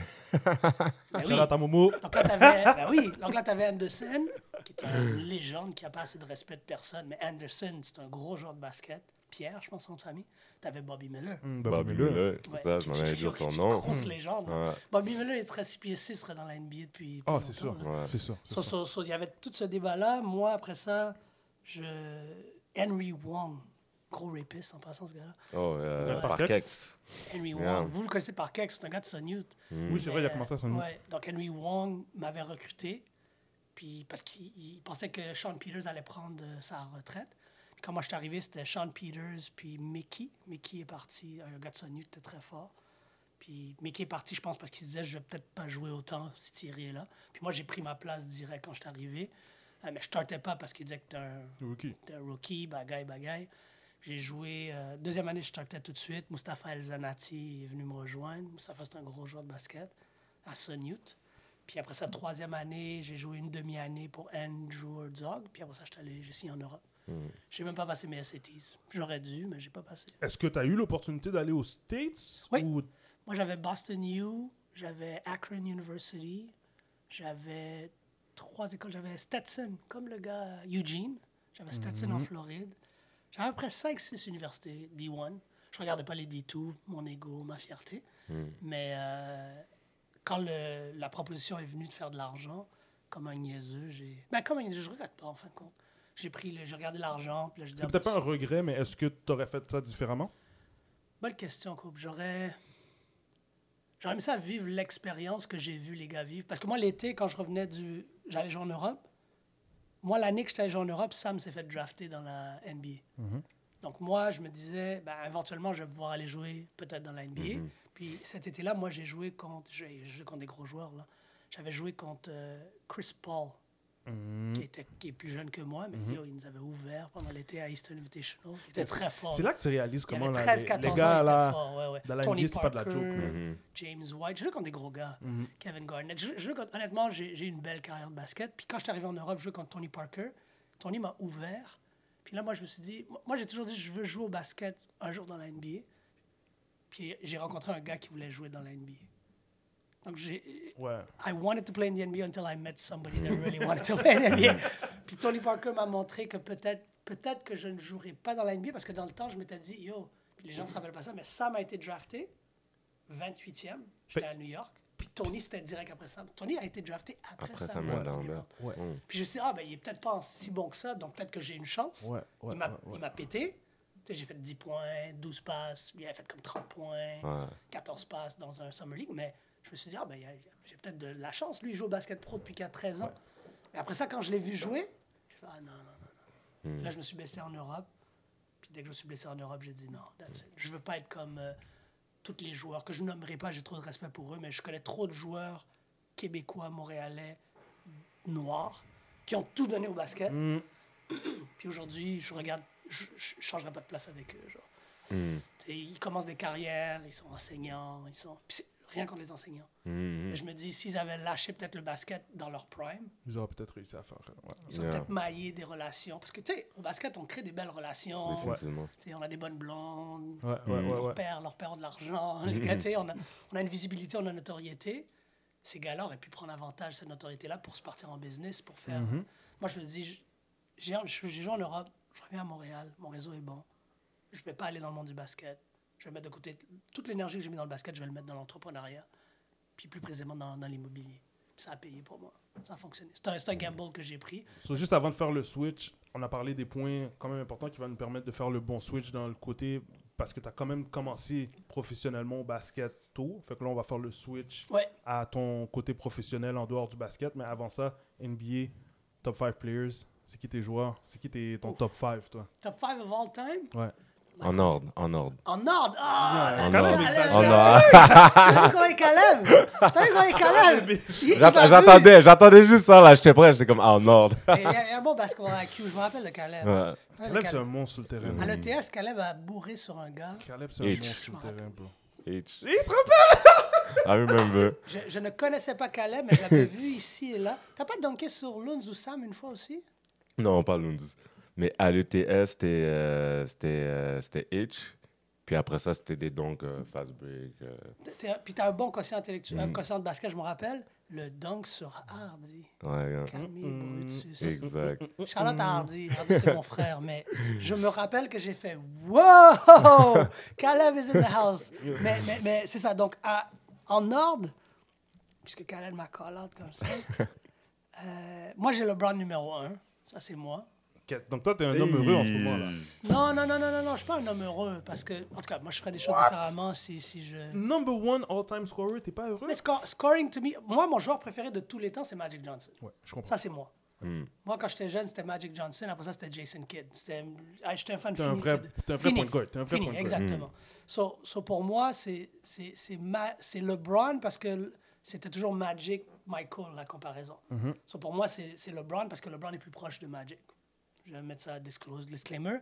Ben oui. Momo. Donc là, t'avais, (laughs) ben oui, donc là, t'avais Anderson, qui est une légende, qui a pas assez de respect de personne. Mais Anderson, c'est un gros joueur de basket. Pierre, je pense, son famille. T'avais Bobby Miller. Mm, Bobby Bobby Miller. Miller, c'est Ouais, ça, je m'en allais dire son nom. Grosse légende. là. Ouais. Bobby Miller est très 6 pieds 6, serait dans la NBA depuis. Ah, depuis c'est sûr. Ouais. C'est sûr. c'est So- sûr. so- so, Il y avait tout ce débat-là. Moi, après ça, je... Henry Wong, gros rapiste en passant, ce gars-là. Oh, euh. Henry Yeah. Wong. Vous le connaissez par quelque, c'est un gars de Son Youth. Oui, c'est vrai, il a commencé à son nom. Ouais, donc Henry Wong m'avait recruté, puis parce qu'il il pensait que Sean Peters allait prendre euh, sa retraite. Puis quand moi je suis arrivé, c'était Sean Peters, puis Mickey. Mickey est parti, un gars de Son Youth, était très fort. Puis Mickey est parti, je pense, parce qu'il se disait je vais peut-être pas jouer autant si Thierry est là. Puis moi j'ai pris ma place direct quand je suis arrivé. Euh, mais je startais pas parce qu'il disait que t'es un, Rookie. T'es un rookie, bagaille, bagaille. J'ai joué. euh, deuxième année, je startais tout de suite. Mustapha El Zanati est venu me rejoindre. Mustapha, c'est un gros joueur de basket à Sun Youth. Puis après ça, troisième année, j'ai joué une demi-année pour Andrew Herzog. Puis après ça, je suis allé, j'ai signé en Europe. J'ai même pas passé mes SATs. J'aurais dû, mais j'ai pas passé. Est-ce que tu as eu l'opportunité d'aller aux States Oui. ou Moi, j'avais Boston U, j'avais Akron University, j'avais trois écoles. J'avais Stetson, comme le gars Eugene. J'avais Stetson en Floride. J'avais à peu près 5-6 universités D1. Je regardais pas les D2, mon ego, ma fierté. Mais euh, quand le- la proposition est venue de faire de l'argent, comme un niaiseux, j'ai. Ben, comme un niaiseux, je regrette pas, en fin de compte. J'ai pris le... j'ai regardé l'argent, puis. C'est ah, peut-être ben, pas un regret, mais est-ce que tu aurais fait ça différemment? Bonne question, couple. J'aurais. J'aurais aimé ça vivre l'expérience que j'ai vu les gars vivre. Parce que moi, l'été, quand je revenais du. J'allais jouer en Europe. Moi, l'année que j'étais allé jouer en Europe, Sam s'est fait drafter dans la NBA. Donc, moi, je me disais, ben, éventuellement, je vais pouvoir aller jouer peut-être dans la NBA. Puis cet été-là, moi, j'ai joué contre. Joué contre des gros joueurs, là. J'avais joué contre euh, Chris Paul, qui, était, qui est plus jeune que moi, mais yo, il nous avait ouvert pendant l'été à Eastern Invitational. Il était très fort. C'est là que tu réalises comment là, 13, les, 14 les gars là, fort, ouais, ouais. dans la Tony NBA, c'est pas de la Parker, joke. là. Mhm. James White. Je jouais contre des gros gars. Mhm. Kevin Garnett. Je, je honnêtement, j'ai une belle carrière de basket. Puis quand je suis arrivé en Europe, je jouais contre Tony Parker. Tony m'a ouvert. Puis là, moi, je me suis dit, moi, j'ai toujours dit, je veux jouer au basket un jour dans la NBA. Puis j'ai rencontré un gars qui voulait jouer dans la NBA. Donc, j'ai. Ouais. I wanted to play in the NBA until I met somebody that really wanted to play in the NBA. (laughs) Puis Tony Parker m'a montré que peut-être peut-être que je ne jouerais pas dans la NBA parce que dans le temps, je m'étais dit, yo, puis les gens ne se rappellent pas ça, mais Sam a été drafté 28e. J'étais à New York. Puis Tony, c'était direct après Sam. Tony a été drafté après, Après Sam. Ouais. Mm. Puis je me suis dit, ah, ben, il est peut-être pas si bon que ça, donc peut-être que j'ai une chance. Ouais, ouais, il m'a ouais, ouais. il m'a pété. Tu sais, J'ai fait 10 points, 12 passes, il avait fait comme 30 points. Ouais. 14 passes dans un Summer League, mais je me suis dit, ah, ben, j'ai peut-être de la chance. Lui, il joue au basket pro depuis qu'il a 13 ans. Et après ça, quand je l'ai vu jouer, fait, ah non, non, non, non. Là, je me suis blessé en Europe. Puis dès que je me suis blessé en Europe, j'ai dit, non, that's it. je veux pas être comme euh, tous les joueurs que je nommerai pas, j'ai trop de respect pour eux, mais je connais trop de joueurs québécois, montréalais, noirs, qui ont tout donné au basket. Mm. (clears throat) Puis aujourd'hui, je regarde, je, je changerai pas de place avec eux. Genre. Mm. Sais, Ils commencent des carrières, ils sont enseignants, ils sont. puis rien contre les enseignants. Mm. Mais je me dis, s'ils avaient lâché peut-être le basket dans leur prime, Ils auraient peut-être réussi à faire. euh, ouais. ils auraient Yeah. peut-être maillé des relations. Parce que, tu sais, au basket, on crée des belles relations. On a des bonnes blondes. Ouais, ouais, Mm. ouais, Leurs ouais. pères, leurs pères ont de l'argent. Les (laughs) gars, tu sais, on a, on a une visibilité, on a une notoriété. Ces gars-là auraient pu prendre avantage de cette notoriété-là pour se partir en business, pour faire. Moi, je me dis, j'ai joué en Europe, je reviens à Montréal, mon réseau est bon. Je vais pas aller dans le monde du basket. Je vais mettre de côté toute l'énergie que j'ai mis dans le basket, je vais le mettre dans l'entrepreneuriat, puis plus précisément dans, dans l'immobilier. Ça a payé pour moi. Ça a fonctionné. C'est un, un gamble que j'ai pris. So, juste avant de faire le switch, on a parlé des points quand même importants qui vont nous permettre de faire le bon switch dans le côté parce que tu as quand même commencé professionnellement au basket tôt. Fait que là, on va faire le switch Ouais. à ton côté professionnel en dehors du basket. Mais avant ça, NBA, top 5 players. C'est qui tes joueurs? C'est qui tes, ton Ouf. top 5, toi? Top 5 of all time? Ouais. En ordre, en ordre. En ordre! En Caleb ordre. J'attendais, j'attendais juste ça là, j'étais prêt, j'étais comme ah, en ordre. Il y, a- un bon basketball IQ, je me rappelle de Caleb. Caleb, c'est un monstre sur le terrain. À l'ETS, Caleb a bourré sur un gars. Caleb, c'est un monstre sur le terrain, bro. H. Il se rappelle I remember. Je, je ne connaissais pas Caleb, mais je l'avais vu ici et là. T'as pas dunké sur Lunds ou Sam une fois aussi? Non, pas Lunds. Mais à l'ETS, c'était euh, c'était euh, c'était H. Puis après ça, c'était des donks euh, fast break. euh, Puis t'as un bon quotient intellectuel, un Mm. quotient de basket, je me rappelle. Le dunk sur Hardy. ouais, ouais. Camille Mm, Brutus. Exact. Charlotte à Hardy. Hardy, c'est mon (laughs) frère, mais je me rappelle que j'ai fait Wow! (laughs) Caleb is in the house. Mais, mais, mais c'est ça. Donc, à- en ordre, puisque Caleb m'a call out comme ça, (laughs) euh, moi j'ai le brand numéro 1. Ça, c'est moi. Donc toi, t'es un homme heureux en ce moment là. Non, non, non, non, non, non, je suis pas un homme heureux parce que, en tout cas, moi je ferais des choses différemment si, si je. Number one all-time scorer, t'es pas heureux? Mais scoring to me, moi mon joueur préféré de tous les temps c'est Magic Johnson. Ouais, je comprends. Ça c'est moi. Hmm. Moi quand j'étais jeune c'était Magic Johnson, après ça c'était Jason Kidd. C'était- ah, J'étais un fan T'es un fini. vrai- c'est de- t'es un vrai fini. point guard, t'es un vrai Fini, point guard. exactement. So, so pour moi c'est ma- LeBron parce que c'était toujours Magic Michael la comparaison. So pour moi c'est c'est LeBron parce que LeBron est plus proche de Magic. Je vais mettre ça à disclose, disclaimer.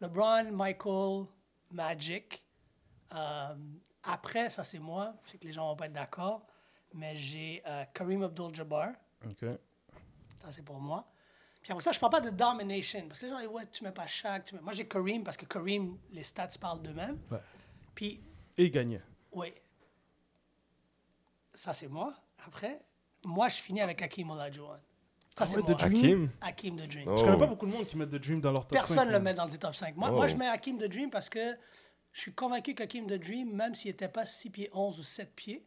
LeBron, Michael, Magic. Euh, après, ça c'est moi. Je sais que les gens vont pas être d'accord. Mais j'ai euh, Kareem Abdul-Jabbar. Ok. Ça c'est pour moi. Puis après ça, je parle pas de domination. Parce que les gens disent, ouais, tu mets pas Shaq. tu mets- Moi j'ai Kareem parce que Kareem, les stats parlent d'eux-mêmes. Ouais. Puis, Et il gagnait. oui. Ça c'est moi. Après, moi je finis avec Hakeem Olajuwon. Ça Ah c'est ouais. The Dream? Hakim? Hakeem the Dream. Oh. Je connais pas beaucoup de monde qui met The Dream dans leur top 5. Personne ne le met dans le top 5. Moi, Oh. moi je mets Hakim the Dream parce que je suis convaincu qu'Hakim the Dream, même s'il n'était pas 6 pieds 11 ou 7 pieds,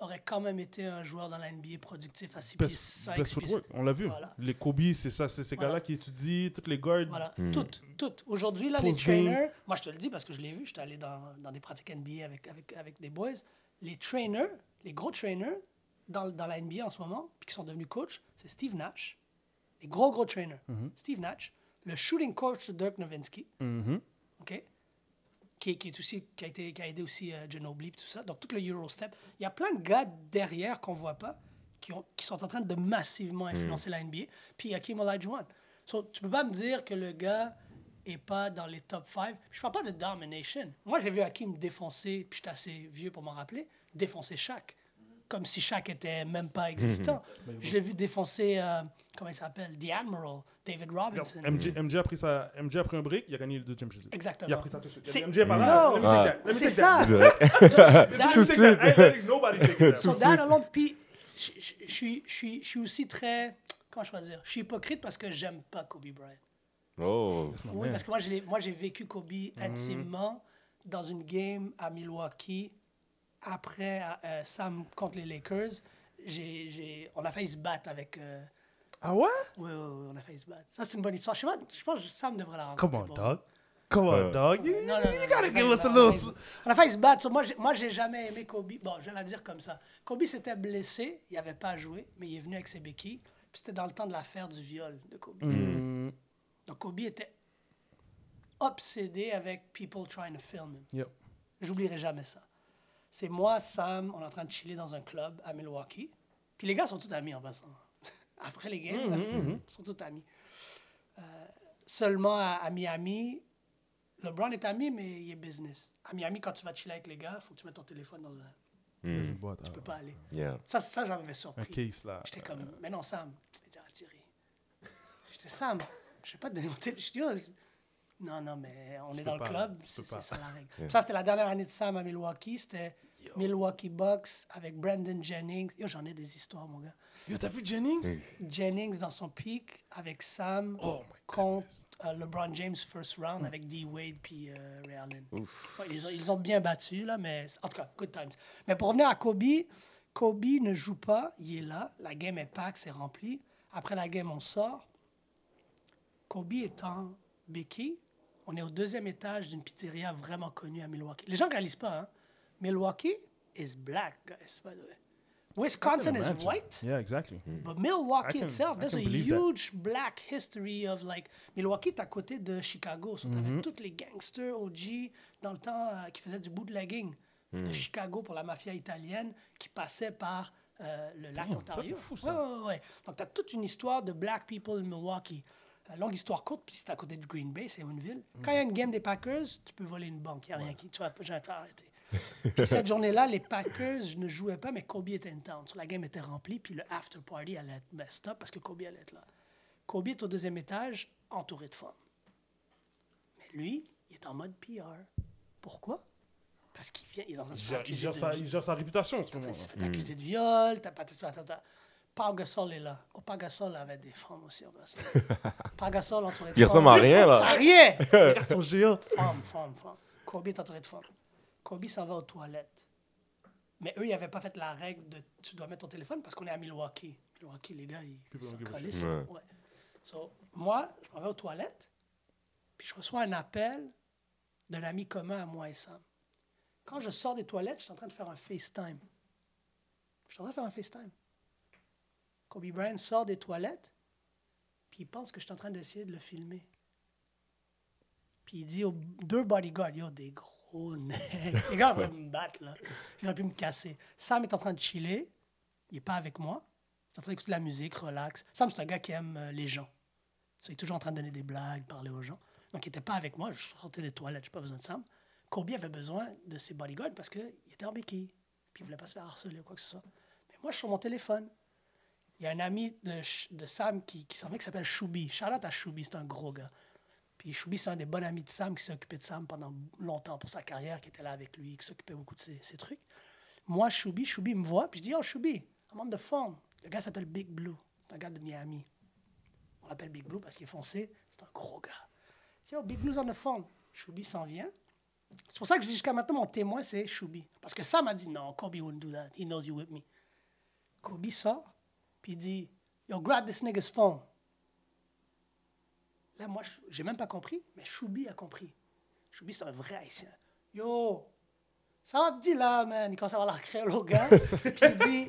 aurait quand même été un joueur dans la NBA productif à 6 pieds Best, 5. best 6 pieds footwork, on l'a vu. Voilà. Les Kobe, c'est ça, c'est ces Voilà. gars-là qui étudient toutes les guards. Voilà, toutes, toutes. Aujourd'hui, là, les trainers, moi je te le dis parce que je l'ai vu, j'étais allé dans, dans des pratiques NBA avec, avec, avec des boys. Les trainers, les gros trainers dans, dans la NBA en ce moment, puis qui sont devenus coachs, c'est Steve Nash. Les gros, gros trainers. Steve Nash, le shooting coach de Dirk Nowitzki, Mhm. OK? Qui, qui, est aussi, qui, a été, qui a aidé aussi euh, Ginobili et tout ça. Donc, tout le Eurostep. Il y a plein de gars derrière qu'on voit pas qui, ont, qui sont en train de massivement influencer la NBA. Puis, Hakim Olajuwon. So, tu peux pas me dire que le gars est pas dans les top 5. Je parle pas de domination. Moi, j'ai vu Hakim défoncer, puis j'étais assez vieux pour m'en rappeler, défoncer Shaq. Comme si Shaq était même pas existant. Je l'ai vu défoncer, euh, comment il s'appelle? The Admiral, David Robinson. MJ, MJ a pris sa, MJ a pris un break, il a gagné le deuxième chez eux. Exactement. Il a pris ça tout de suite. MJ est pas là. No. Let me Ah. C'est ça. nobody take it. So that alone, puis je- suis- aussi très, comment je pourrais dire, je suis hypocrite parce que j'aime pas Kobe Bryant. Oh. Oui, parce que moi j'ai vécu Kobe intimement dans une game à Milwaukee après euh, Sam contre les Lakers. J'ai, j'ai- on a failli se battre avec. euh, Ah ouais? oui, oui, oui, on a failli se battre. Ça, c'est une bonne histoire. Je, sais pas, je pense que Sam devrait la rencontrer. Come on, dog. Come on, dog. You, Non, non, non, you non, gotta give us a little... On a failli se battre. So, moi, j'ai, moi, j'ai jamais aimé Kobe. Bon, je vais la dire comme ça. Kobe s'était blessé, il n'avait pas joué, mais il est venu avec ses béquilles. Puis c'était dans le temps de l'affaire du viol de Kobe. Mm, Donc Kobe était obsédé avec people trying to film him. yep. J'oublierai jamais ça. C'est moi, Sam, on est en train de chiller dans un club à Milwaukee. Puis les gars sont tous amis en passant. (laughs) Après les games, là, ils sont tous amis. Euh, seulement à, à Miami, LeBron est ami, mais il est business. À Miami, quand tu vas chiller avec les gars, il faut que tu mettes ton téléphone dans un... Dans une boîte, Tu peux pas aller. Yeah. Ça, ça, ça m'avait surpris. case, là. J'étais comme, mais non, Sam. Tu dis, ah, Thierry. J'étais Sam, je vais pas te donner mon téléphone. Non, non, mais on Tu est dans pas, le club, c'est ça la règle. (laughs) Ça, c'était la dernière année de Sam à Milwaukee. C'était Milwaukee Bucks avec Brandon Jennings. Yo, j'en ai des histoires, mon gars. Yo, t'as vu Jennings? Jennings dans son pic avec Sam Oh contre euh, LeBron James first round avec D. Wade puis euh, Ray Allen. Ouais, ils, ont, ils ont bien battu, là, mais en tout cas, good times. Mais pour revenir à Kobe, Kobe ne joue pas, il est là, la game est pack, c'est rempli. Après la game, on sort. Kobe est en béquille. On est au deuxième étage d'une pizzeria vraiment connue à Milwaukee. Les gens ne réalisent pas, hein? Milwaukee is black, guys, by the way. Wisconsin is white. Yeah, exactly. But Milwaukee can- itself, there's a that. huge black history of like Milwaukee est à côté de Chicago. So Mm-hmm. t'avais tous les gangsters OG dans le temps euh, qui faisaient du bootlegging Mm. de Chicago pour la mafia italienne qui passait par euh, le lac Damn, ça, Ontario. c'est fou, ça. Ouais, ouais, ouais. Donc t'as toute une histoire de black people in Milwaukee. Longue histoire courte, puis c'est à côté de Green Bay, c'est une ville. Quand il y a une game des Packers, tu peux voler une banque. Il n'y a rien qui. Tu vas jamais arrêter. Puis cette journée-là, les Packers ne jouaient pas, mais Kobe était in town. La game était remplie, puis le after party allait être messed up parce que Kobe allait être là. Kobe est au deuxième étage, entouré de femmes. Mais lui, il est en mode PR. Pourquoi? Parce qu'il vient, il est dans un Il gère, il gère sa, il gère sa réputation en ce moment. s'est fait accuser de viol, t'as pas t'as- t'as- t'as- Pau Gasol est là. Oh, Pau Gasol avait des femmes aussi. (laughs) Pau Gasol entouré de Il ressemble à femmes. rien, À là. rien (laughs) Regarde son géant. Femme, femme, femme. Kobe est entouré de femmes. Kobe s'en va aux toilettes. Mais eux, ils n'avaient pas fait la règle de tu dois mettre ton téléphone parce qu'on est à Milwaukee. Milwaukee, les gars, ils People s'en don't give a collent. shit. ça. Ouais. Ouais. So, moi, je m'en vais aux toilettes, puis je reçois un appel d'un ami commun à moi et Sam. Quand je sors des toilettes, je suis en train de faire un FaceTime. Je suis en train de faire un FaceTime. Kobe Bryant sort des toilettes, puis il pense que je suis en train d'essayer de le filmer. Puis il dit aux deux bodyguards, yo, des gros (laughs) necks. Les gars vont me battre, là. Ils auraient pu me casser. Sam est en train de chiller. Il n'est pas avec moi. Il est en train d'écouter de la musique, relax. Sam, c'est un gars qui aime euh, les gens. Il est toujours en train de donner des blagues, parler aux gens. Donc, il n'était pas avec moi. Je sortais des toilettes. Je n'ai pas besoin de Sam. Kobe avait besoin de ses bodyguards parce qu'il était en béquille. Puis il ne voulait pas se faire harceler ou quoi que ce soit. Mais moi, je suis sur mon téléphone. Il y a un ami de, de Sam qui, qui s'en vient qui s'appelle Choubi. Charlotte à Choubi, c'est un gros gars. Puis Choubi, c'est un des bons amis de Sam qui s'est occupé de Sam pendant longtemps pour sa carrière, qui était là avec lui, qui s'occupait beaucoup de ses, ses trucs. Moi, Choubi, Choubi me voit, puis je dis Oh, Choubi, I'm on the phone. Le gars s'appelle Big Blue. C'est un gars de Miami. On l'appelle Big Blue parce qu'il est foncé. C'est un gros gars. Je dis Oh, Big Blue's on the phone. Choubi s'en vient. C'est pour ça que je dis jusqu'à maintenant, mon témoin, c'est Choubi. Parce que Sam a dit Non, Kobe wouldn't do that. He knows you with me. Kobe sort, puis il dit Yo, grab this nigga's phone. Là, moi, je- j'ai même pas compris, mais Choubi a compris. Choubi, c'est un vrai haïtien. Yo, ça va dit là, man. Il commence à avoir la créole au gars. puis (laughs) il dit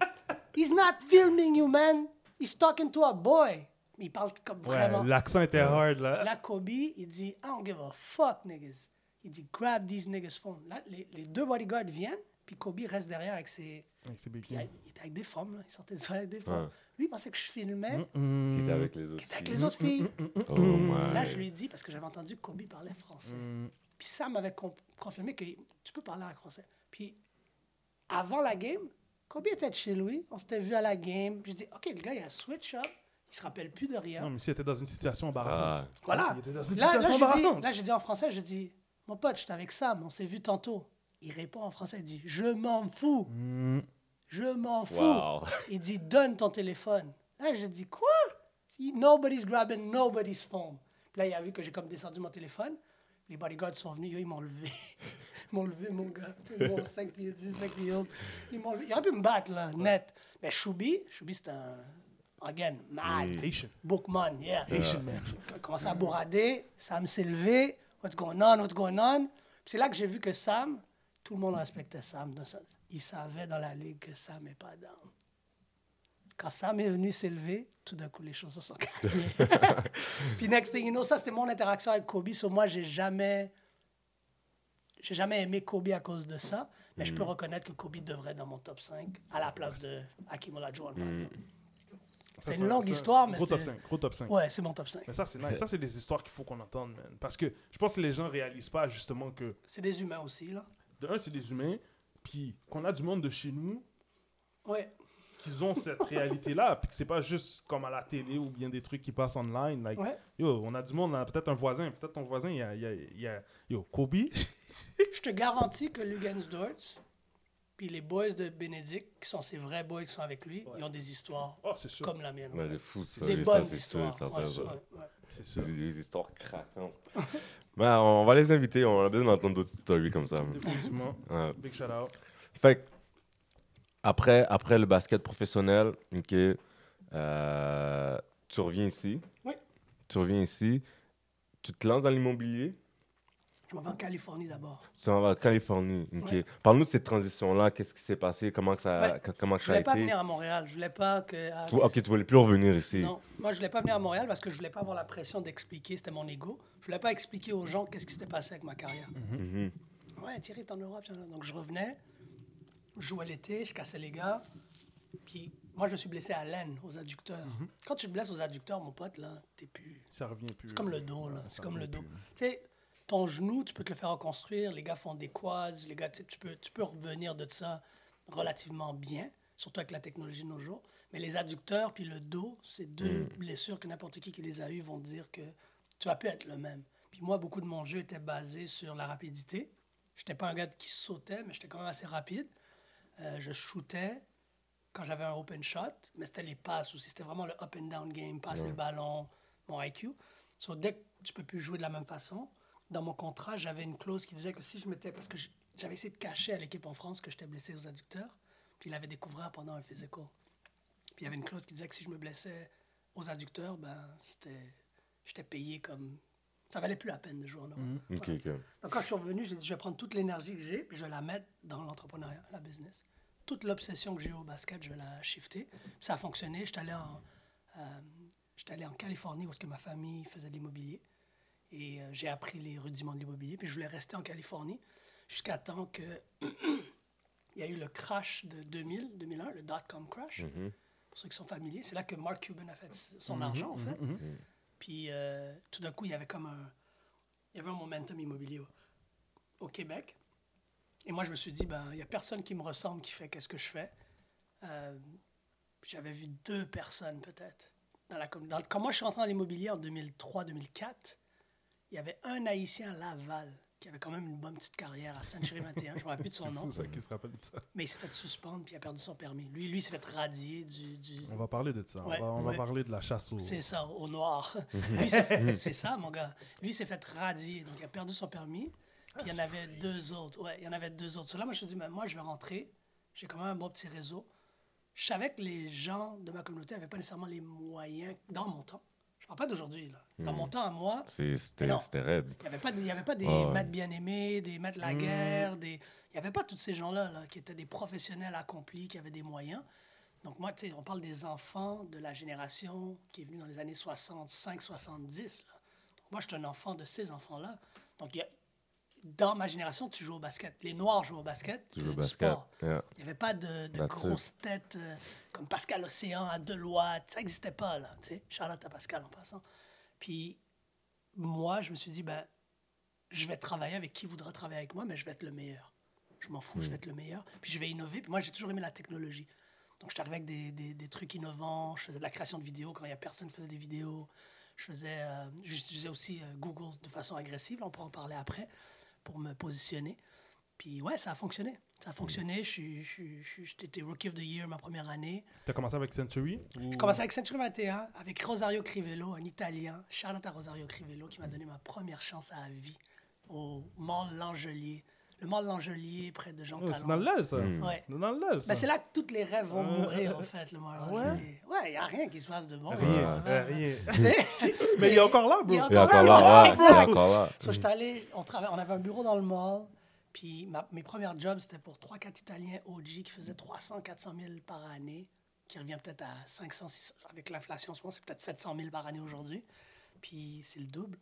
He's not filming you, man. He's talking to a boy. Mais il parle comme vraiment. Ouais, l'accent était hard, là. Là, Kobe, il dit, I don't give a fuck, niggas. Il dit, grab these niggas' phone. Là, les, les deux bodyguards viennent, puis Kobe reste derrière avec ses. Avec ses Puis il, béquilles. il était avec des femmes, là. Il sortait de avec des femmes. Ouais. Lui, il pensait que je filmais, Qui était avec les autres. était avec filles. les autres filles. Oh. Là, je lui ai dit, parce que j'avais entendu que Kobe parlait français. Puis Sam m'avait confirmé que tu peux parler en français. Puis avant la game, Kobe était chez lui. On s'était vu à la game. J'ai dit, OK, le gars, il a un switch up. Il se rappelle plus de rien. Non, mais s'il était dans une situation embarrassante. Ah. Voilà. Il était dans une Là, là, situation j'ai dit, embarrassante. là, j'ai dit en français, j'ai dit, mon pote, j'étais avec Sam, on s'est vu tantôt. Il répond en français, il dit, je m'en fous. Mm. Je m'en fous. Wow. (laughs) Il dit, donne ton téléphone. Là, j'ai dit, quoi? Il Nobody's grabbing nobody's phone. Puis là, il a vu que j'ai comme descendu mon téléphone. Les bodyguards sont venus, ils m'ont levé. (laughs) Ils m'ont levé, mon gars. Tu sais, mon 5 pieds 10, 5 pieds 11. Ils m'ont levé. Il aurait pu me battre, là, net. Mais Choubi, Choubi, c'est un, again, mad. Haitian. Bookman, yeah. Haitian man. J'ai commencé à bourrader, Sam s'est levé, what's going on, what's going on? Puis c'est là que j'ai vu que Sam, tout le monde respectait Sam. Il savait dans la ligue que Sam n'est pas down. Quand Sam est venu s'élever, tout d'un coup, les choses se sont calmées. (laughs) Puis next thing you know, ça, c'était mon interaction avec Kobe. Sur moi, j'ai jamais... J'ai jamais aimé Kobe à cause de ça, mais je peux reconnaître que Kobe devrait être dans mon top 5 à la place de Hakim Olajuwon. Ça, C'est une longue ça, histoire, mais Gros top c'était- 5. Gros top 5. Ouais, c'est mon top 5. Mais ça, c'est nice. Ça, c'est des histoires qu'il faut qu'on entende, man. Parce que je pense que les gens réalisent pas justement que, C'est des humains aussi, là. De un, c'est des humains, puis qu'on a du monde de chez nous Ouais. qu'ils ont cette réalité-là, puis que c'est pas juste comme à la télé ou bien des trucs qui passent online. Like, Ouais. Yo, on a du monde, peut-être un voisin, peut-être ton voisin, il y a, il y a- il y a- Yo, Kobe, (laughs) Je te garantis que Lugensdorf, puis les boys de Bénédicte, qui sont ces vrais boys qui sont avec lui, ils ont des histoires oh, c'est sûr. comme la mienne. Ouais, c'est fou, ça. des bonnes c'est sûr, histoires. ça, Ouais, ouais, ouais. C'est C'est sûr. des histoires craquantes. (laughs) Ben, on va les inviter, on a besoin d'entendre d'autres stories comme ça. Définitivement. (laughs) Ouais. Big shout out. Fait après, après le basket professionnel, ok, euh, tu reviens ici. Oui. Tu reviens ici. Tu te lances dans l'immobilier? Je m'en vais en Californie d'abord. Tu vas en Californie. ok. Ouais. Parle-nous de cette transition-là. Qu'est-ce qui s'est passé? Comment, que ça, Ouais. que- comment que Je ça a voulais pas été? venir à Montréal. Je voulais pas que. ah, Tu- ok, tu voulais plus revenir ici. Non, moi je voulais pas venir à Montréal parce que je voulais pas avoir la pression d'expliquer, c'était mon ego. Je voulais pas expliquer aux gens qu'est-ce qui s'était passé avec ma carrière. Mhm. Ouais, Thierry est en Europe. Donc je revenais, je jouais l'été, je cassais les gars. Puis moi je me suis blessé à l'aine, aux adducteurs. Quand tu te blesses aux adducteurs, mon pote, là, t'es plus. Ça revient plus. C'est comme le dos, là. C'est comme le dos. plus. Tu sais, ton genou, tu peux te le faire reconstruire. Les gars font des quads. Les gars, tu peux, tu peux revenir de ça relativement bien, surtout avec la technologie de nos jours. Mais les adducteurs puis le dos, c'est deux blessures que n'importe qui qui les a eues vont dire que tu vas plus être le même. Puis moi, beaucoup de mon jeu était basé sur la rapidité. J'étais pas un gars qui sautait, mais j'étais quand même assez rapide. Euh, je shootais quand j'avais un open shot, mais c'était les passes aussi. C'était vraiment le up and down game, passer le ballon, mon IQ. So, dès que tu peux plus jouer de la même façon, dans mon contrat, j'avais une clause qui disait que si je m'étais. Parce que j'avais essayé de cacher à l'équipe en France que j'étais blessé aux adducteurs, puis il avait découvert pendant un physical. Puis il y avait une clause qui disait que si je me blessais aux adducteurs, ben, c'était, j'étais payé comme. Ça valait plus la peine de jouer en Europe. Voilà. ok. Donc quand je suis revenu, j'ai dit je vais prendre toute l'énergie que j'ai, puis je vais la mettre dans l'entrepreneuriat, la business. Toute l'obsession que j'ai au basket, je vais la shifter. Puis ça a fonctionné. J'étais allé en, euh, j'étais allé en Californie où que ma famille faisait de l'immobilier. Et euh, j'ai appris les rudiments de l'immobilier. Puis je voulais rester en Californie jusqu'à temps que (clears throat) il y a eu le crash de 2000, 2001, le dot-com crash. Mhm. Pour ceux qui sont familiers, c'est là que Mark Cuban a fait son argent, en fait. Puis euh, tout d'un coup, il y avait comme un, il y avait un momentum immobilier au, au Québec. Et moi, je me suis dit, ben, il n'y a personne qui me ressemble qui fait qu'est-ce que je fais. Euh, J'avais vu deux personnes peut-être. Dans la, com- dans- quand moi, je suis rentré dans l'immobilier en 2003-2004, il y avait un Haïtien à Laval qui avait quand même une bonne petite carrière à Century 21. Je ne me rappelle plus de son (laughs) C'est nom. fou, ça, qui se rappelle de ça. Mais il s'est fait suspendre puis il a perdu son permis. Lui, lui il s'est fait radier du, du, On va parler de ça. Ouais, on va, on va parler de la chasse au. c'est ça, au noir. C'est c'est ça, mon gars. Lui, il s'est fait radier. Donc, il a perdu son permis. Puis, il y en avait deux autres. Ouais, il y en avait deux autres. So, là, moi, je me suis dit, moi, je vais rentrer. J'ai quand même un bon petit réseau. Je savais que les gens de ma communauté n'avaient pas nécessairement les moyens dans mon temps. Parle pas d'aujourd'hui, là. Dans mon temps, à moi, C'était raide. il n'y avait pas, y avait pas des maîtres bien-aimés, des maîtres de la guerre, des... il n'y avait pas tous ces gens-là là, qui étaient des professionnels accomplis, qui avaient des moyens. Donc moi, tu sais, on parle des enfants de la génération qui est venue dans les années 65-70. là. Donc moi, je suis un enfant de ces enfants-là. Donc il y a- dans ma génération, tu joues au basket. Les Noirs jouent au basket, Tu joues au du basket. Il n'y avait pas de, de That's grosses têtes euh, comme Pascal Océan à Deloitte. Ça n'existait pas, là. Tu sais, Charlotte à Pascal en passant. Puis, moi, je me suis dit, ben, je vais travailler avec qui voudra travailler avec moi, mais je vais être le meilleur. Je m'en fous, je vais être le meilleur. Puis, je vais innover. Puis, moi, j'ai toujours aimé la technologie. Donc, je suis arrivé avec des, des- des trucs innovants. Je faisais de la création de vidéos quand il n'y a personne qui faisait des vidéos. Je faisais, euh, j'utilisais aussi euh, Google de façon agressive. Là, on pourra en parler après pour me positionner. Puis ouais, ça a fonctionné. Ça a fonctionné. Je suis- je suis- je suis- J'étais Rookie of the Year ma première année. T'as commencé avec Century ou- Je commençais avec Century 21, avec Rosario Crivello, un Italien. Charlotte à Rosario Crivello, qui m'a donné ma première chance à la vie au Mall L'Angelier. Le Mall L'Angelier, près de Jean Ouais, C'est dans l'aile, ça. Ouais. C'est dans ça. Ben, c'est là que tous les rêves vont Euh, mourir, euh, en fait, le Mall ouais? L'Angelier. Ouais, il n'y a rien qui se passe de bon. Rien, Ouais. euh, rien. (laughs) Mais il est encore là, bro. Il est encore là, ouais. Il est encore là. So, j'étais allé, on, travaillait, on avait un bureau dans le mall, puis ma- mes premiers jobs, c'était pour 3-4 Italiens OG qui faisaient 300-400 000 par année, qui revient peut-être à 500, 600, avec l'inflation en ce moment, c'est peut-être 700 000 par année aujourd'hui, puis c'est le double.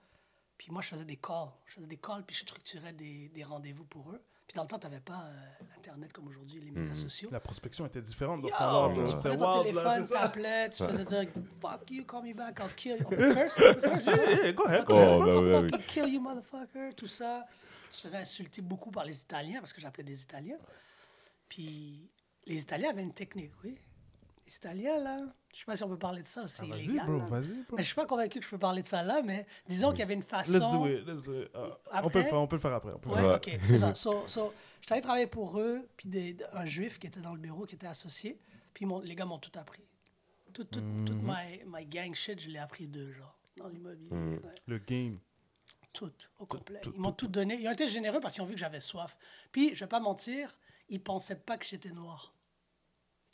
Puis moi, je faisais des calls. Je faisais des calls, puis je structurais des, des rendez-vous pour eux. Puis dans le temps, tu n'avais pas euh, Internet comme aujourd'hui, les médias sociaux. La prospection était différente dans ce temps-là. tu prenais ton téléphone, t'appelais, tu faisais dire « Fuck you, call me back, I'll kill you. » On peut (laughs) curse? On peut curse, go ahead, go Oh, oui. fucking kill you, motherfucker, tout ça. Tu te faisais insulter beaucoup par les Italiens, parce que j'appelais des Italiens. Puis les Italiens avaient une technique, oui. Les Italiens, là, je sais pas si on peut parler de ça, c'est Ah, Vas-y, illégal. bro, là. vas-y, bro. Mais je suis pas convaincu que je peux parler de ça là, mais disons qu'il y avait une façon... Let's do it, let's do it. Ah, on, peut le faire, on peut le faire après. peut Ouais, ok, c'est ça. (laughs) So, so, j'étais allé travailler pour eux, puis des, un juif qui était dans le bureau, qui était associé, puis les gars m'ont tout appris. Tout, tout, Toute my, my gang shit, je l'ai appris d'eux, genre, dans l'immobilier. ouais. Le game. Tout, au complet. tout, ils m'ont tout, donné. Ils ont été généreux parce qu'ils ont vu que j'avais soif. Puis, je vais pas mentir, ils pensaient pas que j'étais noir.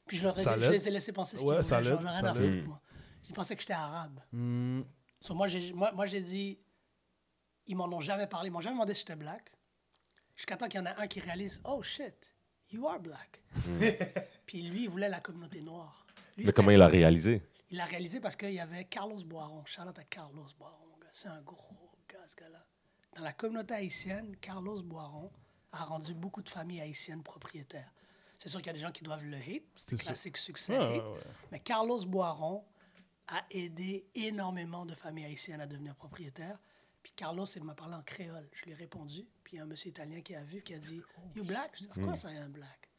Puis, je, leur ai- Ça je l'aide. les ai laissés penser ce qu'ils Ouais, ça voulaient. J'en ai rien à foutre, moi. Ils pensaient que j'étais arabe. Hmm. So, moi, j'ai, moi, moi, j'ai dit, ils m'en ont jamais parlé. Ils m'ont jamais demandé si j'étais black. Jusqu'à temps qu'il y en a un qui réalise, oh shit, you are black. (laughs) Puis lui, il voulait la communauté noire. Lui, Mais comment il a réalisé? Il l'a réalisé parce qu'il y avait Carlos Boiron. Charlotte à Carlos Boiron, mon gars. C'est un gros gars, ce gars-là. Dans la communauté haïtienne, Carlos Boiron a rendu beaucoup de familles haïtiennes propriétaires. C'est sûr qu'il y a des gens qui doivent le hate. C'est sûr. classique succès. Hate. ouais. Mais Carlos Boiron a aidé énormément de familles haïtiennes à devenir propriétaires. Puis Carlos, il m'a parlé en créole. Je lui ai répondu. Puis il y a un monsieur italien qui a vu, qui a dit You black? Je dis, Of course I am black.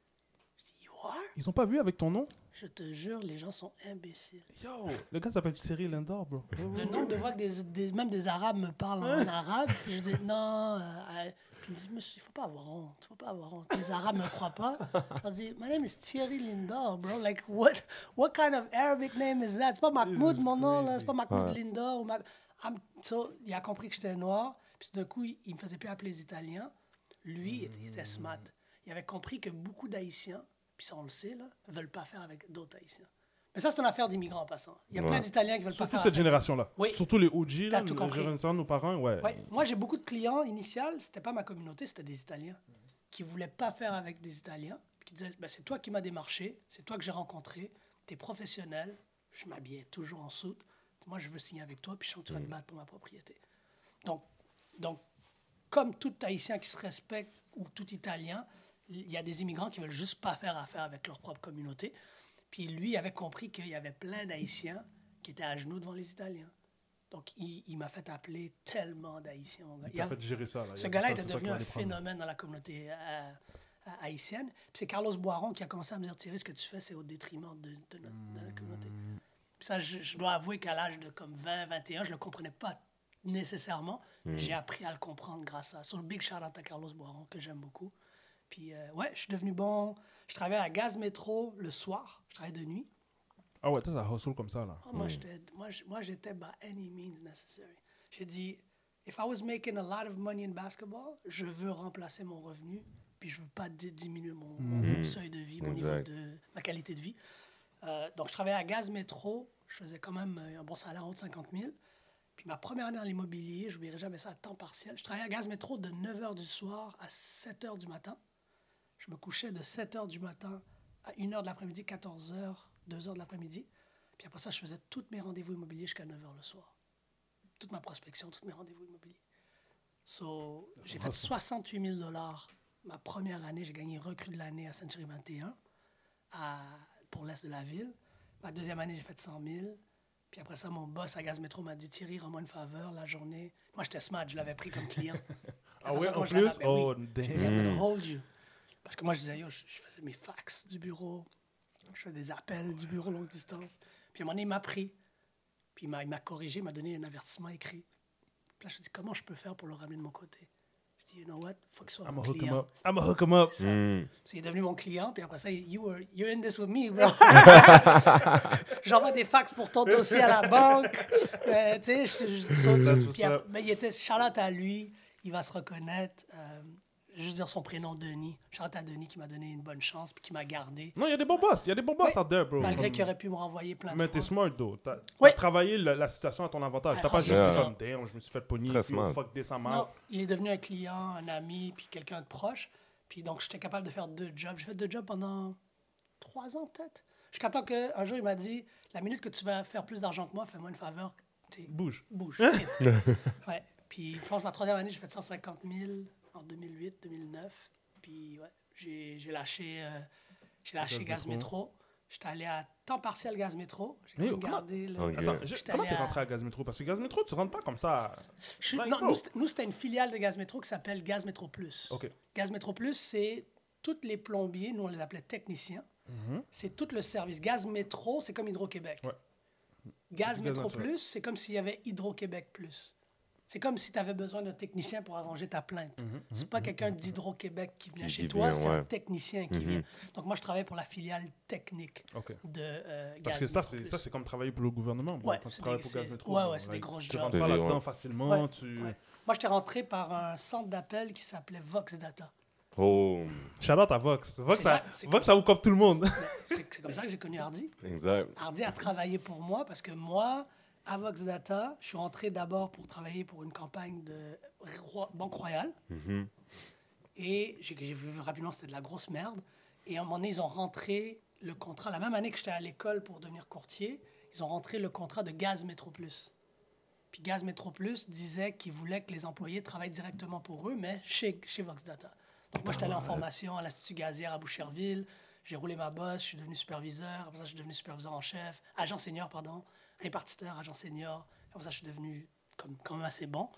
Je dis, You Quoi? Ils ont pas vu avec ton nom? Je te jure, les gens sont imbéciles. Yo, le gars s'appelle Cyril Lindor, bro. Le nombre de fois que des, des- même des Arabes me parlent en arabe, je dis non. euh, puis ils me disent, monsieur, il faut pas avoir honte. Il faut pas avoir honte. Les Arabes me croient pas. Je leur dis, my name is Thierry Lindor, bro. Like, what, what kind of Arabic name is that? C'est pas Mahmoud, mon nom, là. C'est pas Mahmoud Ouais. Lindor. Ou so, il a compris que j'étais noir. Puis d'un coup, il, il me faisait plus appeler les Italiens. Lui, il était, il était smart. Il avait compris que beaucoup d'Haïtiens, puis ça on le sait, là, veulent pas faire avec d'autres Haïtiens. Mais ça, c'est une affaire d'immigrants en passant. Il y a Ouais. plein d'Italiens qui veulent Surtout pas faire cette affaire- génération-là. Oui. Surtout les OG, là, tout les nos parents, ouais. Ouais. Moi, j'ai beaucoup de clients initiales, c'était pas ma communauté, c'était des Italiens qui voulaient pas faire avec des Italiens, qui disaient ben, c'est toi qui m'as démarché, c'est toi que j'ai rencontré, tu es professionnel, je m'habillais toujours en soute, moi je veux signer avec toi, puis je sens que tu vas te battre pour ma propriété. Donc, donc comme tout Haïtien qui se respecte ou tout Italien, il y a des immigrants qui veulent juste pas faire affaire avec leur propre communauté. Puis lui il avait compris qu'il y avait plein d'Haïtiens qui étaient à genoux devant les Italiens. Donc, il, il m'a fait appeler tellement d'Haïtiens. Il a fait gérer ça. Là. Ce gars-là était devenu un phénomène dans la communauté euh, euh, haïtienne. Puis c'est Carlos Boiron qui a commencé à me dire Thierry, ce que tu fais, c'est au détriment de, de notre, de la communauté. Puis ça, je, je dois avouer qu'à l'âge de comme 20, 21, je ne le comprenais pas nécessairement. mais J'ai appris à le comprendre grâce à ça. Big shout out à Carlos Boiron, que j'aime beaucoup. Puis euh, ouais, je suis devenu bon. Je travaillais à Gaz Métro le soir. Je travaillais de nuit. Ah ouais, toi, ça hustle comme ça, là. Ah, moi, j'étais, moi, j'étais by any means necessary. J'ai dit, if I was making a lot of money in basketball, je veux remplacer mon revenu, puis je veux pas di- diminuer mon, mon seuil de vie, mon niveau de ma qualité de vie. Euh, donc, je travaillais à Gaz Métro. Je faisais quand même euh, un bon salaire en haut de 50 000. Puis ma première année dans l'immobilier, je n'oublierai jamais ça à temps partiel. Je travaillais à Gaz Métro de 9 h du soir à 7 h du matin. Je me couchais de 7 h du matin à 1 h de l'après-midi, 14 h, 2 h de l'après-midi. Puis après ça, je faisais tous mes rendez-vous immobiliers jusqu'à 9 h le soir. Toute ma prospection, tous mes rendez-vous immobiliers. So, j'ai fait 68 000 dollars ma première année. J'ai gagné recrue de l'année à Century 21 à, pour l'est de la ville. Ma deuxième année, j'ai fait 100 000. Puis après ça, mon boss à Gaz Métro m'a dit Thierry, rends-moi une faveur la journée. Moi, j'étais smart, je l'avais pris comme client. (laughs) Ah ça, en plus? oui. Oh, J'ai dit, damn. I'm gonna hold you. Parce que moi, je disais, yo, je, je faisais mes fax du bureau. Je faisais des appels du bureau longue distance. Puis à un moment donné, il m'a pris. Puis il m'a, il m'a corrigé, il m'a donné un avertissement écrit. Puis là, je me dis, comment je peux faire pour le ramener de mon côté? Je dis, you know what? Faut qu'il soit I'm mon hook him client. up. I'm a hook him up. Hmm. C'est devenu mon client, puis après ça, you were, you're in this with me, bro. (laughs) (laughs) J'envoie des fax pour ton dossier à la banque. Euh, tu sais, je- je- puis après- mais il était Charlotte à lui, il va se reconnaître. Euh, juste dire son prénom, Denis. Charlotte à Denis qui m'a donné une bonne chance, puis qui m'a gardé. Non, il y a des bons boss. Il y a des bons boss Ouais. out there, bro. Malgré qu'il aurait pu me renvoyer plein de Mais t'es smart, though. T'as travaillé la, la situation à ton avantage. T'as pas juste yeah. dit comme, damn, je me suis fait pogner. Puis, oh, fuck this, Non, il est devenu un client, un ami, puis quelqu'un de proche. Puis donc, j'étais capable de faire deux jobs. J'ai fait deux jobs pendant trois ans, peut-être. Jusqu'à temps qu'un jour, il m'a dit La minute que tu vas faire plus d'argent que moi, fais-moi une faveur. Bouge. Bouge. (laughs) ouais. Puis, je pense que ma troisième année, j'ai fait 150 000 en 2008, 2009. Puis, ouais, j'ai j'ai lâché, euh, j'ai lâché Gaz Gaz Métro. J'étais allé à temps partiel Gaz Métro. J'ai même comment- gardé le. Ok. Attends, je- comment t'es à- rentré à Gaz Métro? Parce que Gaz Métro, tu rentres pas comme ça. Je non, nous, c'était- une filiale de Gaz Métro qui s'appelle Gaz Métro Plus. Gaz Métro Plus, c'est tous les plombiers, nous on les appelait techniciens. C'est tout le service. Gaz Métro, c'est comme Hydro-Québec. Ouais. Gaz Métro. Plus, c'est comme s'il y avait Hydro-Québec Plus. C'est comme si tu avais besoin d'un technicien pour arranger ta plainte. c'est pas quelqu'un d'Hydro-Québec qui vient Qui- chez toi, c'est un technicien qui vient. Donc moi, je travaille pour la filiale technique Ok. de euh, Parce Gaz que ça, c'est Plus. ça, c'est comme travailler pour le gouvernement. Ouais, Quand tu c'est travailles des- pour Gaz Métro, ouais, ouais, c'est des like, grosses Tu rentres pas Ouais. là-dedans facilement. Ouais. Tu... Ouais. Moi, j'étais rentré par un centre d'appel qui s'appelait Vox Data. Oh, Shout out à Vox. Vox, ça, Vox, ça vous coupe tout le monde. C'est c'est comme ça que j'ai connu Hardy. exact. Hardy a travaillé pour moi parce que moi, à Vox Data, je suis rentré d'abord pour travailler pour une campagne de Roi- Banque Royale. Mhm. Et j'ai j'ai vu rapidement c'était de la grosse merde. Et à un moment donné, ils ont rentré le contrat, la même année que j'étais à l'école pour devenir courtier, ils ont rentré le contrat de Gaz Métro Plus. Puis Gaz Métro Plus disait qu'ils voulaient que les employés travaillent directement pour eux, mais chez, chez Vox Data. Donc moi, j'étais allé en formation à l'Institut gazière à Boucherville. J'ai roulé ma bosse, je suis devenu superviseur. Après ça, je suis devenu superviseur en chef, agent senior, pardon, répartiteur, agent senior. Après ça, je suis devenu comme, quand même assez bon.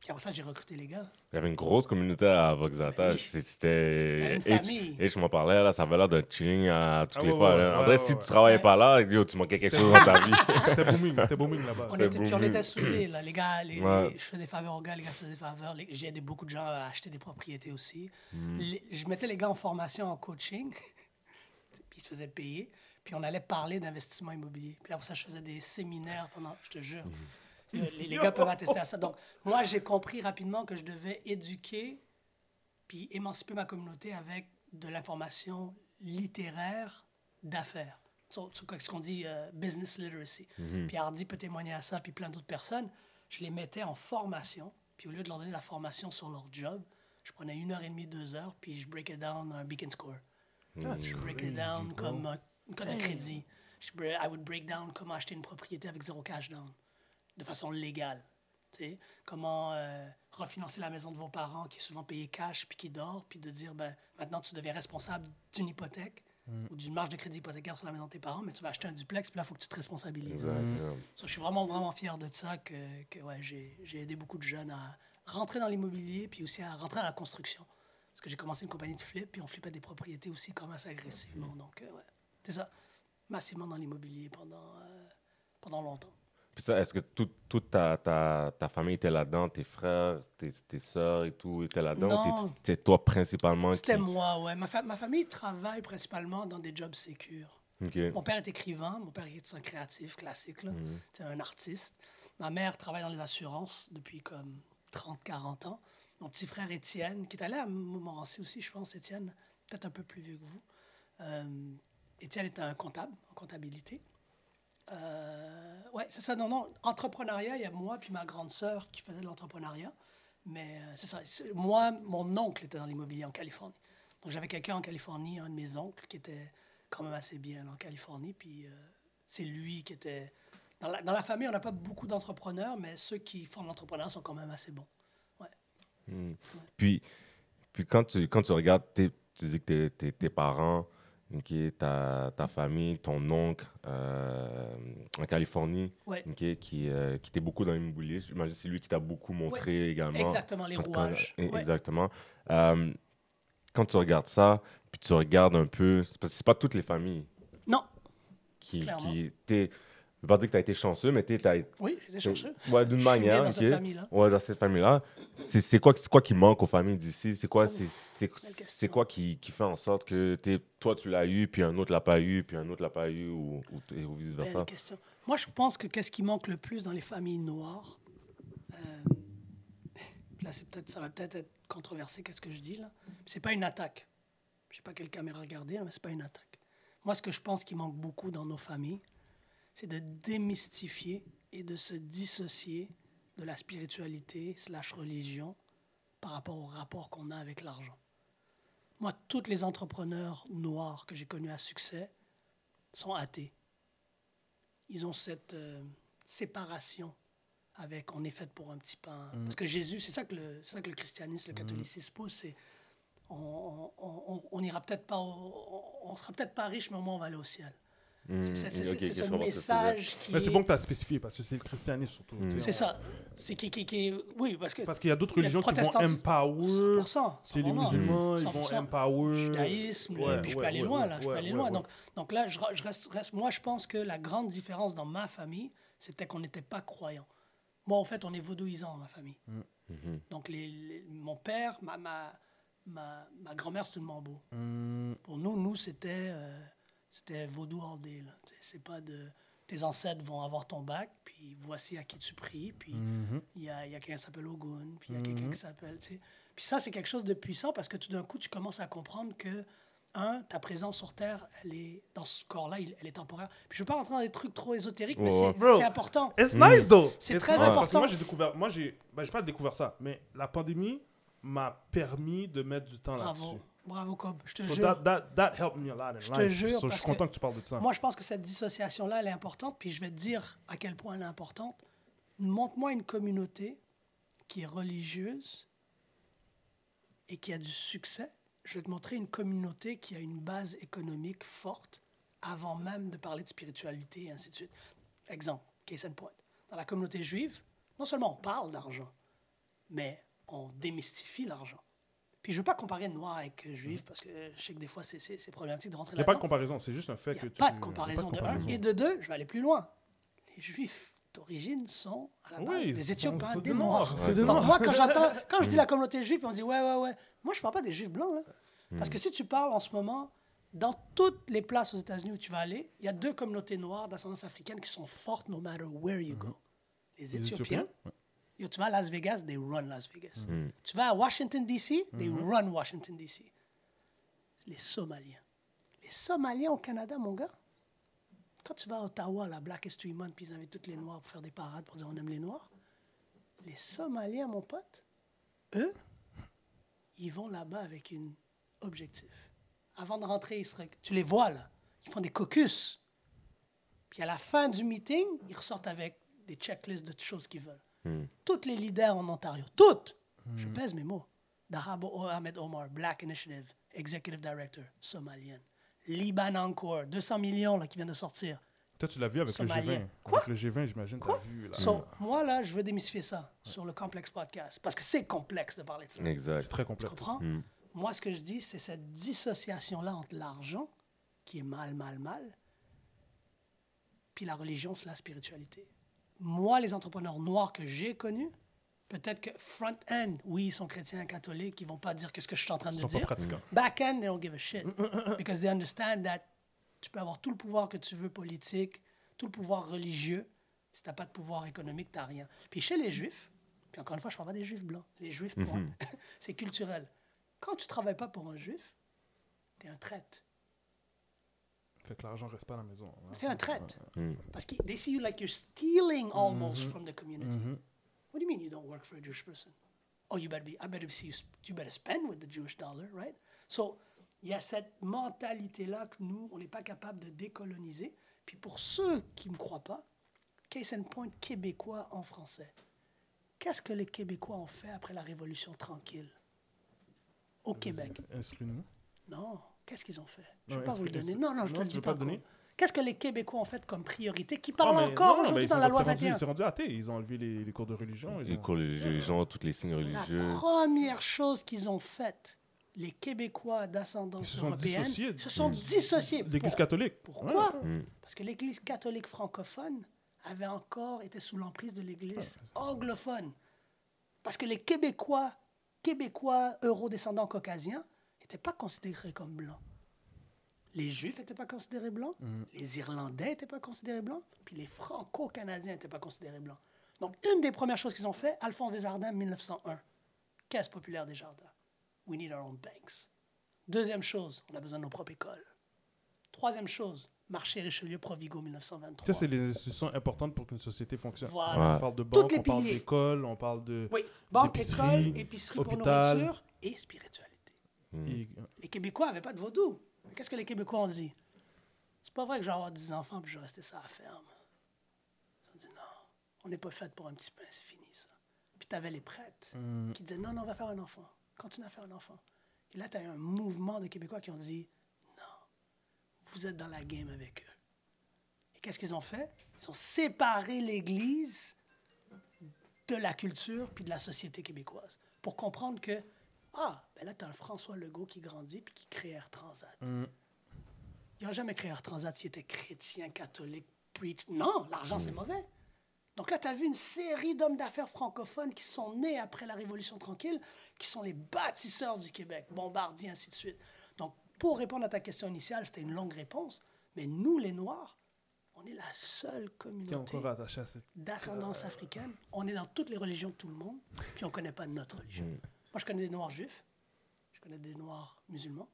Puis après ça, j'ai recruté les gars. Il y avait une grosse communauté à Voxata. Oui. C'était. Famille. H m'en parlait, là, ça avait l'air d'un chilling à toutes Ah les ouais, fois. ouais, en vrai, ouais, si ouais. tu travaillais pas là, yo, tu manquais quelque chose dans ta vie. (laughs) C'était (laughs) booming, c'était booming là-bas. On C'était était, puis on booming. était soudés, là. Les gars, les, Ouais. les- je faisais des faveurs aux gars, les gars faisaient des faveurs. Les- J'ai aidé beaucoup de gens à acheter des propriétés aussi. Hmm. Les- je mettais les gars en formation, en coaching, (laughs) puis ils se faisaient payer. Puis on allait parler d'investissement immobilier. Puis après ça, je faisais des séminaires pendant, je te jure. Hmm. Euh, Les, les gars peuvent attester à ça. Donc, moi, j'ai compris rapidement que je devais éduquer puis émanciper ma communauté avec de l'information littéraire d'affaires. Ce qu'on dit euh, business literacy. Puis Hardy peut témoigner à ça, puis plein d'autres personnes. Je les mettais en formation, puis au lieu de leur donner la formation sur leur job, je prenais une heure et demie, deux heures, puis je break it down un beacon score. je break it down comme un, une code de crédit. Je I would break down comment acheter une propriété avec zéro cash down, de façon légale. Tu sais, comment euh, refinancer la maison de vos parents qui est souvent payée cash puis qui dort, puis de dire ben, maintenant tu deviens responsable d'une hypothèque ou d'une marge de crédit hypothécaire sur la maison de tes parents, mais tu vas acheter un duplex, puis là, il faut que tu te responsabilises. So, je suis vraiment, vraiment fier de ça, que, que ouais, j'ai j'ai aidé beaucoup de jeunes à rentrer dans l'immobilier, puis aussi à rentrer à la construction. Parce que j'ai commencé une compagnie de flip, puis on flippait des propriétés aussi quand même assez agressivement. Donc, euh, ouais, c'est ça. Massivement dans l'immobilier pendant, euh, pendant longtemps. Puis ça, est-ce que tout- toute ta, ta, ta famille était là-dedans, tes frères, tes, tes soeurs et tout étaient là-dedans? Non. C'était toi principalement C'était qui... moi, ouais. Ma, fa- ma famille travaille principalement dans des jobs sécures. Mon père est écrivain, mon père est un créatif classique, là. c'est un artiste. Ma mère travaille dans les assurances depuis comme 30-40 ans. Mon petit frère Étienne, qui est allé à Montmorency aussi, je pense, Étienne, peut-être un peu plus vieux que vous. Euh, Étienne est un comptable en comptabilité. Euh, ouais, c'est ça. Non, non. Entrepreneuriat, il y a moi puis ma grande sœur qui faisait de l'entrepreneuriat. Mais euh, c'est ça. Moi, mon oncle était dans l'immobilier en Californie. Donc j'avais quelqu'un en Californie, un de mes oncles, qui était quand même assez bien en Californie. Puis euh, c'est lui qui était. Dans la, dans la famille, on n'a pas beaucoup d'entrepreneurs, mais ceux qui font de l'entrepreneuriat sont quand même assez bons. Hmm. Puis, puis quand, tu, quand tu regardes, tes- tu dis que tes, tes, tes parents, ok, ta, ta famille, ton oncle euh, en Californie, Ouais. qui, euh, qui était beaucoup dans l'immobilier, j'imagine que c'est lui qui t'a beaucoup montré également. Exactement, les rouages. quand- Ouais. Exactement. Euh, quand tu regardes ça, puis tu regardes un peu, parce que c'est pas toutes les familles Non, qui... Clairement. qui je veux pas dire que tu as été chanceux, mais tu as oui, j'étais chanceux. Ouais, d'une manière. dans cette famille-là. Ouais, dans cette famille-là. C'est quoi, quoi qui manque aux familles d'ici? C'est quoi, c'est- quoi qui, qui fait en sorte que t'es- toi, tu l'as eu, puis un autre l'a pas eu, puis un autre l'a pas eu, ou, ou, vice-versa? Moi, je pense que qu'est-ce qui manque le plus dans les familles noires, euh, là, peut-être, ça va peut-être être controversé, qu'est-ce que je dis là. C'est pas une attaque. Je sais pas quelle caméra regarder, mais c'est pas une attaque. Moi, ce que je pense qui manque beaucoup dans nos familles, c'est de démystifier et de se dissocier de la spiritualité slash religion par rapport au rapport qu'on a avec l'argent. Moi, tous les entrepreneurs noirs que j'ai connus à succès sont athées ils ont cette euh, séparation avec on est fait pour un petit pain. Parce que Jésus, c'est ça que le, c'est ça que le christianisme, le catholicisme pousse, c'est on, on, on, on ira peut-être pas, au- on sera peut-être pas riche, mais au moins on va aller au ciel. Hmm, C'est, c'est- c'est- ok, c'est ok, ce message qui Mais c'est est- bon que tu as spécifié parce que c'est le christianisme surtout. sais. c'est ça. C'est qui, qui, qui- oui, parce que Parce qu'il y a d'autres le religions qui vont empower. 100%, C'est les 100%. musulmans, ils vont 100%. empower. judaïsme, Ouais, puis je peux ouais, aller ouais, loin, ouais, là, je peux aller ouais, loin. ouais. Donc, donc là, je, je reste, reste- moi, je pense que la grande différence dans ma famille, c'était qu'on n'était pas croyants. Moi, en fait, on est vaudouisants dans ma famille. Mhm. Donc, les, les- mon père, ma, ma, ma, ma grand-mère, c'est une mambo. Pour nous, nous, c'était euh, c'était vaudou sais, C'est pas de... Tes ancêtres vont avoir ton bac, puis voici à qui tu pries, puis mhm. il y a, y a quelqu'un qui s'appelle Ogun, puis il y a quelqu'un qui s'appelle... Puis ça, c'est quelque chose de puissant parce que tout d'un coup, tu commences à comprendre que, un, ta présence sur Terre, elle est, dans ce corps-là, elle est temporaire. Puis je veux pas rentrer dans des trucs trop ésotériques, mais c'est- important. It's nice though. C'est très nice, Parce que important. moi j'ai découvert, moi j'ai, ben, pas découvert ça, mais la pandémie m'a permis de mettre du temps là-dessus. Bravo, Cobb. Je te So jure. that, that, that helped me a lot in Je te jure, So je suis content que que tu parles de ça. Moi, je pense que cette dissociation-là, elle est importante, puis je vais te dire à quel point elle est importante. Montre-moi une communauté qui est religieuse et qui a du succès. Je vais te montrer une communauté qui a une base économique forte avant même de parler de spiritualité et ainsi de suite. Exemple, case in point. Dans la communauté juive, non seulement on parle d'argent, mais on démystifie l'argent. Puis je veux pas comparer noir avec juif parce que je sais que des fois c'est- problématique de rentrer Il n'y a pas de là-dedans. comparaison, c'est juste un fait Il que n'y a tu. pas de comparaison de un. Et de deux, je vais aller plus loin. Les juifs d'origine sont à la base Oui, des sont- Éthiopiens, des noirs. C'est des Noirs. moi, quand j'entends, (laughs) quand je dis la communauté juive, on dit ouais, ouais, ouais. Moi, je parle pas des juifs blancs. Là. Parce que si tu parles en ce moment, dans toutes les places aux États-Unis où tu vas aller, il y a deux communautés noires d'ascendance africaine qui sont fortes no matter where you go. Les Les Éthiopiens. Ouais. Yo, tu vas à Las Vegas, they run Las Vegas. Mm. Tu vas à Washington, D.C., they run Washington, D.C. Les Somaliens. Les Somaliens au Canada, mon gars, quand tu vas à Ottawa, la Black History Month, puis ils invitent tous les Noirs pour faire des parades pour dire on aime les Noirs, les Somaliens, mon pote, eux, ils vont là-bas avec un objectif. Avant de rentrer, ils se tu les vois là, ils font des caucus. Puis à la fin du meeting, ils ressortent avec des checklists de choses qu'ils veulent. Mm. Toutes les leaders en Ontario, toutes, je pèse mes mots. Dahabo Ahmed Omar, Black Initiative, Executive Director, somalienne. Liban Encore, 200 millions là, qui viennent de sortir. Toi, tu l'as vu avec Somalien. le G20. Quoi? Avec le G20, j'imagine, tu as vu. Là. So, moi, là, je veux démystifier ça sur le Complexe Podcast. Parce que c'est complexe de parler de ça. C'est Exact. très Tu complexe. comprends? Mm. Moi, ce que je dis, c'est cette dissociation-là entre l'argent, qui est mal, mal, mal, puis la religion, c'est la spiritualité. Moi, les entrepreneurs noirs que j'ai connus, peut-être que front-end, oui, ils sont chrétiens, catholiques, ils vont pas dire qu'est-ce que je suis en train Ils de sont pas dire. pratiquants. Back-end, they don't give a shit. Because they understand that tu peux avoir tout le pouvoir que tu veux politique, tout le pouvoir religieux. Si tu n'as pas de pouvoir économique, tu n'as rien. Puis chez les Juifs, puis encore une fois, je ne parle pas des Juifs blancs, les Juifs, point. (laughs) c'est culturel. Quand tu ne travailles pas pour un Juif, tu es un traître. Fait que l'argent reste pas à la maison. hein. Tu es un traître. Mm. Parce que they see you like you're stealing almost from the community. Mhm. What do you mean you don't work for a Jewish person? Oh, you better be. I better see you. sp- You better spend with the Jewish dollar, right? So, il y a cette mentalité-là que nous, on n'est pas capable de décoloniser. Puis pour ceux qui ne me croient pas, case in point québécois en français. Qu'est-ce que les Québécois ont fait après la Révolution tranquille? Au Québec? Instruis-nous. Non. Qu'est-ce qu'ils ont fait? Je ne vais pas vous le donner. Non, non, je te non, le dis pas. Qu'est-ce que les Québécois ont fait comme priorité qui Ah, parlent mais encore aujourd'hui ils dans sont- la loi c'est rendu- 21? C'est rendu athée. Ils ont enlevé les, les cours de religion. ils Les, ont- cours, les, les gens, toutes les signes religieux. La première chose qu'ils ont faite, les Québécois d'ascendance Ils se sont européenne dissociés. se sont dissociés. L'Église Pour- catholique. Pourquoi? Ouais. Mm. Parce que l'Église catholique francophone avait encore été sous l'emprise de l'Église anglophone. Parce que les Québécois, Québécois euro-descendants caucasiens, n'étaient pas considérés comme blancs. Les Juifs n'étaient pas considérés blancs, les Irlandais n'étaient pas considérés blancs, puis les Franco-Canadiens n'étaient pas considérés blancs. Donc, une des premières choses qu'ils ont fait, Alphonse Desjardins, 1901, Caisse populaire des jardins. We need our own banks. Deuxième chose, on a besoin de nos propres écoles. Troisième chose, marché Richelieu Provigo 1923. Ça, c'est les institutions importantes pour qu'une société fonctionne. Voilà. On parle de banque, on parle d'école, on parle de. Oui, banque, d'épicerie, école, épicerie pour nourriture et spiritualité. Et- Les Québécois n'avaient pas de vaudou. Qu'est-ce que les Québécois ont dit? C'est pas vrai que je vais avoir 10 enfants puis je vais rester ça à la ferme. Ils ont dit non, on n'est pas fait pour un petit pain, c'est fini ça. Puis tu avais les prêtres Mm. qui disaient non, non, on va faire un enfant. Continue à faire un enfant. Et là, tu as eu un mouvement de Québécois qui ont dit non, vous êtes dans la game avec eux. Et qu'est-ce qu'ils ont fait? Ils ont séparé l'Église de la culture puis de la société québécoise pour comprendre que, ah, ben là, tu as un François Legault qui grandit puis qui crée Air Transat. Mm. Il n'aurait jamais créé Air Transat s'il était chrétien, catholique, preach. Non, l'argent, c'est mauvais. Donc là, tu as vu une série d'hommes d'affaires francophones qui sont nés après la Révolution tranquille, qui sont les bâtisseurs du Québec, Bombardier, ainsi de suite. Donc, pour répondre à ta question initiale, c'était une longue réponse, mais nous, les Noirs, on est la seule communauté d'ascendance africaine. On est dans toutes les religions de tout le monde, puis on ne connaît pas notre religion. Moi, je connais des Noirs juifs, connais des Noirs musulmans,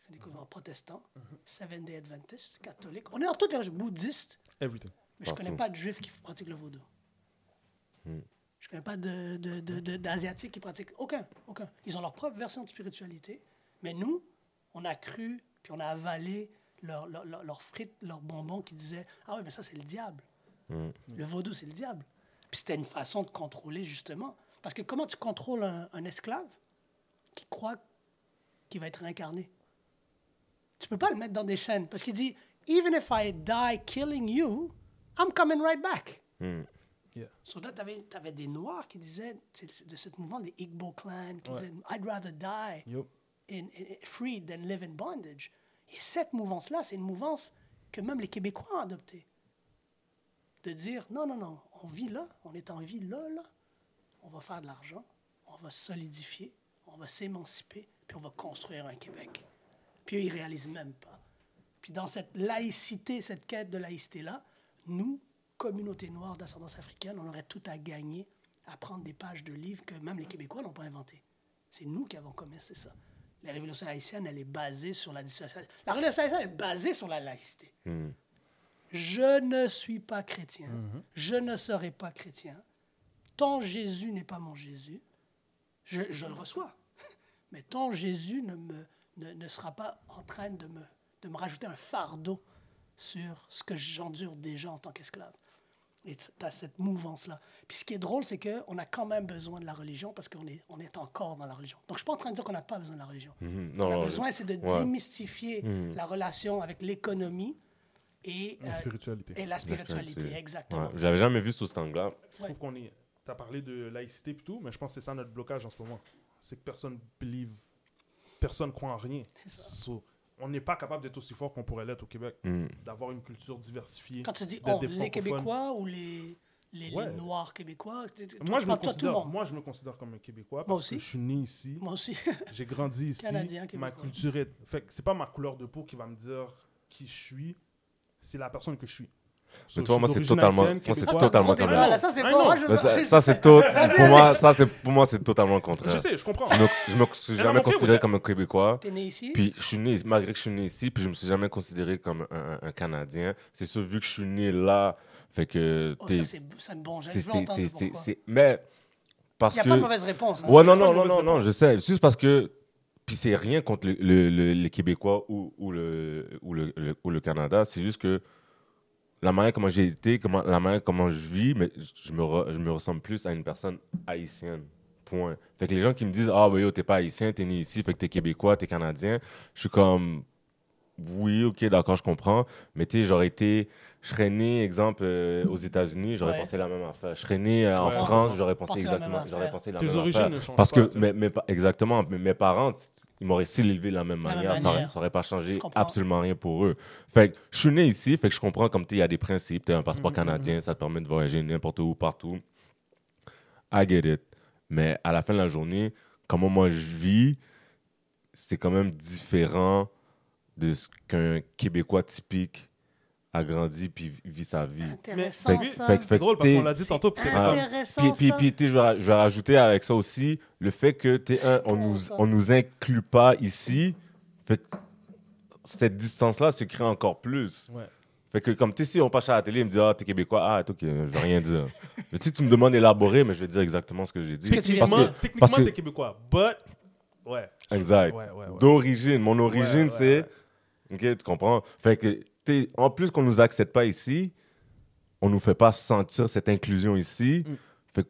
je connais des Noirs protestants, Seven Day Adventists, catholiques. On est dans toutes les bouddhistes, Everything. mais je ne connais pas de juifs qui pratiquent le vaudou. Je ne connais pas de- de- de- de- d'asiatiques qui pratiquent. Aucun, aucun. Ils ont leur propre version de spiritualité, mais nous, on a cru, puis on a avalé leurs leur, leur- frites, leurs bonbons qui disaient Ah oui, mais ça, c'est le diable. Mm. Le vaudou, c'est le diable. Puis c'était une façon de contrôler, justement. Parce que comment tu contrôles un, un esclave qui croit va être réincarné? Tu peux pas le mettre dans des chaînes. Parce qu'il dit Even if I die killing you, I'm coming right back. Mm. Yeah. So là, tu avais, des Noirs qui disaient, de ce mouvement des Igbo clans, qui Ouais. disaient I'd rather die in, in- free than live in bondage. Et cette mouvance-là, c'est une mouvance que même les Québécois ont adoptée. De dire non, non, non, on vit là, on est en vie là, là, on va faire de l'argent, on va solidifier, on va s'émanciper, puis on va construire un Québec. Puis eux, ils réalisent même pas. Puis dans cette laïcité, cette quête de laïcité-là, nous, communauté noire d'ascendance africaine, on aurait tout à gagner à prendre des pages de livres que même les Québécois n'ont pas inventés. C'est nous qui avons commencé ça. La révolution haïtienne, elle est basée sur la dissociation. La révolution haïtienne est basée sur la laïcité. Hmm. Je ne suis pas chrétien. Je ne serai pas chrétien. Ton Jésus n'est pas mon Jésus. Je, je le reçois. Mais ton Jésus ne, me, ne, ne sera pas en train de me, de me rajouter un fardeau sur ce que j'endure déjà en tant qu'esclave. Et tu as cette mouvance-là. Puis ce qui est drôle, c'est qu'on a quand même besoin de la religion parce qu'on est, on est encore dans la religion. Donc je ne suis pas en train de dire qu'on n'a pas besoin de la religion. Mhm. Ce Non, a non, besoin, c'est de ouais. démystifier la relation avec l'économie et, La euh, spiritualité. et la spiritualité. Exactement. Ouais, J'avais jamais vu sous cet angle-là. Je trouve qu'on est. Tu as parlé de laïcité et tout, mais je pense que c'est ça notre blocage en ce moment. C'est que personne believe. Personne croit en rien. C'est ça. So, on n'est pas capable d'être aussi fort qu'on pourrait l'être au Québec. Hmm. D'avoir une culture diversifiée. Quand tu dis on, des les. Québécois ou les, les. Noirs québécois, Moi je, me tout le considère, monde. moi, je me considère comme un Québécois parce Moi aussi. que je suis né ici. Moi aussi. (laughs) J'ai grandi ici. Canadien, ma Québécois. culture est. Fait c'est pas ma couleur de peau qui va me dire qui je suis. C'est la personne que je suis. So, Mais toi, moi, c'est totalement- moi, c'est totalement contraire. là, ça, c'est tout. Pour moi, ça, c'est pour moi, c'est totalement le contraire. Je sais, je comprends. Je me, je me suis jamais considéré comme un Québécois. T'es né ici? Puis je suis né, malgré que je suis né ici, puis je me suis jamais considéré comme un, un- un Canadien. C'est sûr, vu que je suis né là, fait que Oh, ça, c'est c'est bon. C'est- mais parce Il n'y a que pas de mauvaise réponse. hein. ouais non non non non je sais juste parce que puis c'est rien contre le- le- le- les Québécois ou, ou le ou le, le- ou le Canada c'est juste que la manière comment j'ai été comment la manière comment je vis mais je me je me ressemble plus à une personne haïtienne point fait que les gens qui me disent ah bah yo t'es pas haïtien t'es né ici fait que t'es québécois t'es canadien je suis comme oui, ok, d'accord, je comprends. Mais tu j'aurais été. Je serais né, exemple, euh, aux États-Unis, j'aurais Ouais. pensé la même affaire. Je serais né euh, en Ouais. France, j'aurais pensé Pensé la même exactement. J'aurais affaire. pensé la Tes même origines affaire. ne changent Parce pas, que, mes, mes exactement, mes, mes parents, ils m'auraient s'ils élevé de la même La même manière, ça aurait- manière. ça aurait pas changé absolument rien pour eux. Fait que je suis né ici, fait que je comprends comme il y a des principes. Tu as un passeport Mhm, canadien, ça te permet de voyager n'importe où, partout. I get it. Mais à la fin de la journée, comment moi je vis, c'est quand même différent de ce qu'un Québécois typique a grandi puis vit sa vie. Intéressant, Fait ça. C'est drôle parce qu'on l'a dit tantôt. puis Intéressant, Puis, puis, puis, je vais, je vais rajouter avec ça aussi le fait que t'es un, on nous, ça. on nous inclut pas ici. Fait que cette distance-là se crée encore plus. Ouais. Fait que comme tu sais, si on passe à la télé, il me dit Ah, t'es québécois, ah, ok, je vais rien dire. mais si tu me demandes d'élaborer, mais je vais dire exactement ce que j'ai dit. Techniquement, que- techniquement, parce que- t'es québécois. But. Ouais. Exact. Ouais, ouais, ouais. D'origine. Mon origine, Ouais, ouais, c'est. Ok, tu comprends? Fait que, en plus qu'on nous accepte pas ici, on nous fait pas sentir cette inclusion ici. Mm. Fait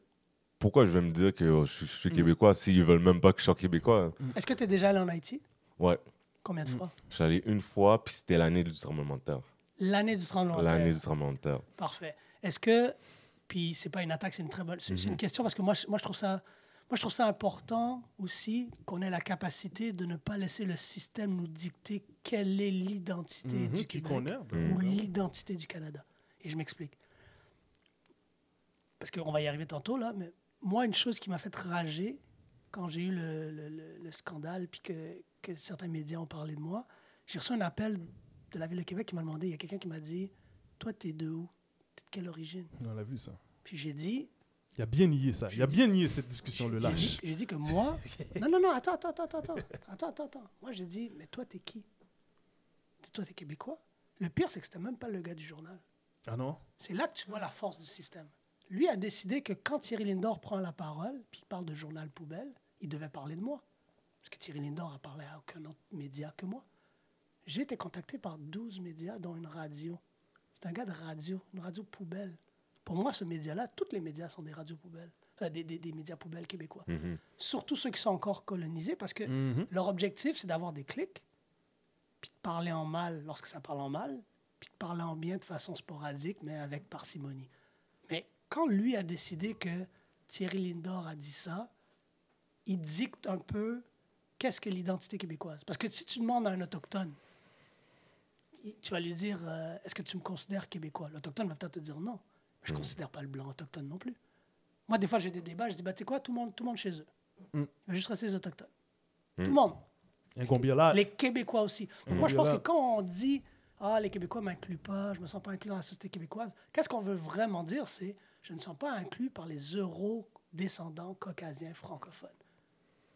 pourquoi je vais me dire que oh, je, suis- je suis Mm. québécois s'ils veulent même pas que je sois québécois? Est-ce que tu es déjà allé en Haïti? Ouais. Combien de Mm. fois? Je suis allé une fois, puis c'était l'année du tremblement de terre. L'année du tremblement de L'année terre. du tremblement de terre. Parfait. Est-ce que, puis c'est pas une attaque, c'est une très bonne, c'est une question parce que moi, moi je trouve ça, moi je trouve ça important aussi qu'on ait la capacité de ne pas laisser le système nous dicter quelle est l'identité Mhm, du qui Québec ou l'identité du Canada. Et je m'explique. Parce qu'on va y arriver tantôt là, mais moi une chose qui m'a fait rager quand j'ai eu le, le- le- le scandale puis que, que certains médias ont parlé de moi, j'ai reçu un appel de la ville de Québec qui m'a demandé, il y a quelqu'un qui m'a dit, toi t'es de où? T'es de quelle origine On l'a vu ça. Puis j'ai dit, Il a bien nié ça. Il a bien nié cette discussion, le lâche. j'ai dit que moi, (laughs) non non non, attends attends attends attends attends attends attends. Moi j'ai dit, mais toi t'es qui? Toi t'es québécois? Le pire c'est que c'était même pas le gars du journal. Ah non? C'est là que tu vois la force du système. Lui a décidé que quand Thierry Lindor prend la parole, puis il parle de journal poubelle, il devait parler de moi. Parce que Thierry Lindor a parlé à aucun autre média que moi. J'ai été contacté par 12 médias, dont une radio. C'est un gars de radio, une radio poubelle. Pour moi, ce média-là, tous les médias sont des radios poubelles, euh, des, des- des médias poubelles québécois. Mhm. Surtout ceux qui sont encore colonisés, parce que Mhm. leur objectif, c'est d'avoir des clics, puis de parler en mal lorsque ça parle en mal, puis de parler en bien de façon sporadique, mais avec parcimonie. Mais quand lui a décidé que Thierry Lindor a dit ça, il dicte un peu qu'est-ce que l'identité québécoise. Parce que si tu demandes à un autochtone, tu vas lui dire euh, Est-ce que tu me considères québécois? L'autochtone va peut-être te dire non. Je ne considère pas le blanc autochtone non plus. Moi, des fois, j'ai des débats, je dis bah, Tu sais quoi, tout le, monde, tout le monde chez eux. Mm. Il va juste rester les autochtones. Mm. Tout le monde. Les Québécois aussi. Donc moi, je pense que quand on dit Ah, les Québécois ne m'incluent pas, je ne me sens pas inclus dans la société québécoise, qu'est-ce qu'on veut vraiment dire C'est Je ne sens pas inclus par les euro-descendants caucasiens francophones.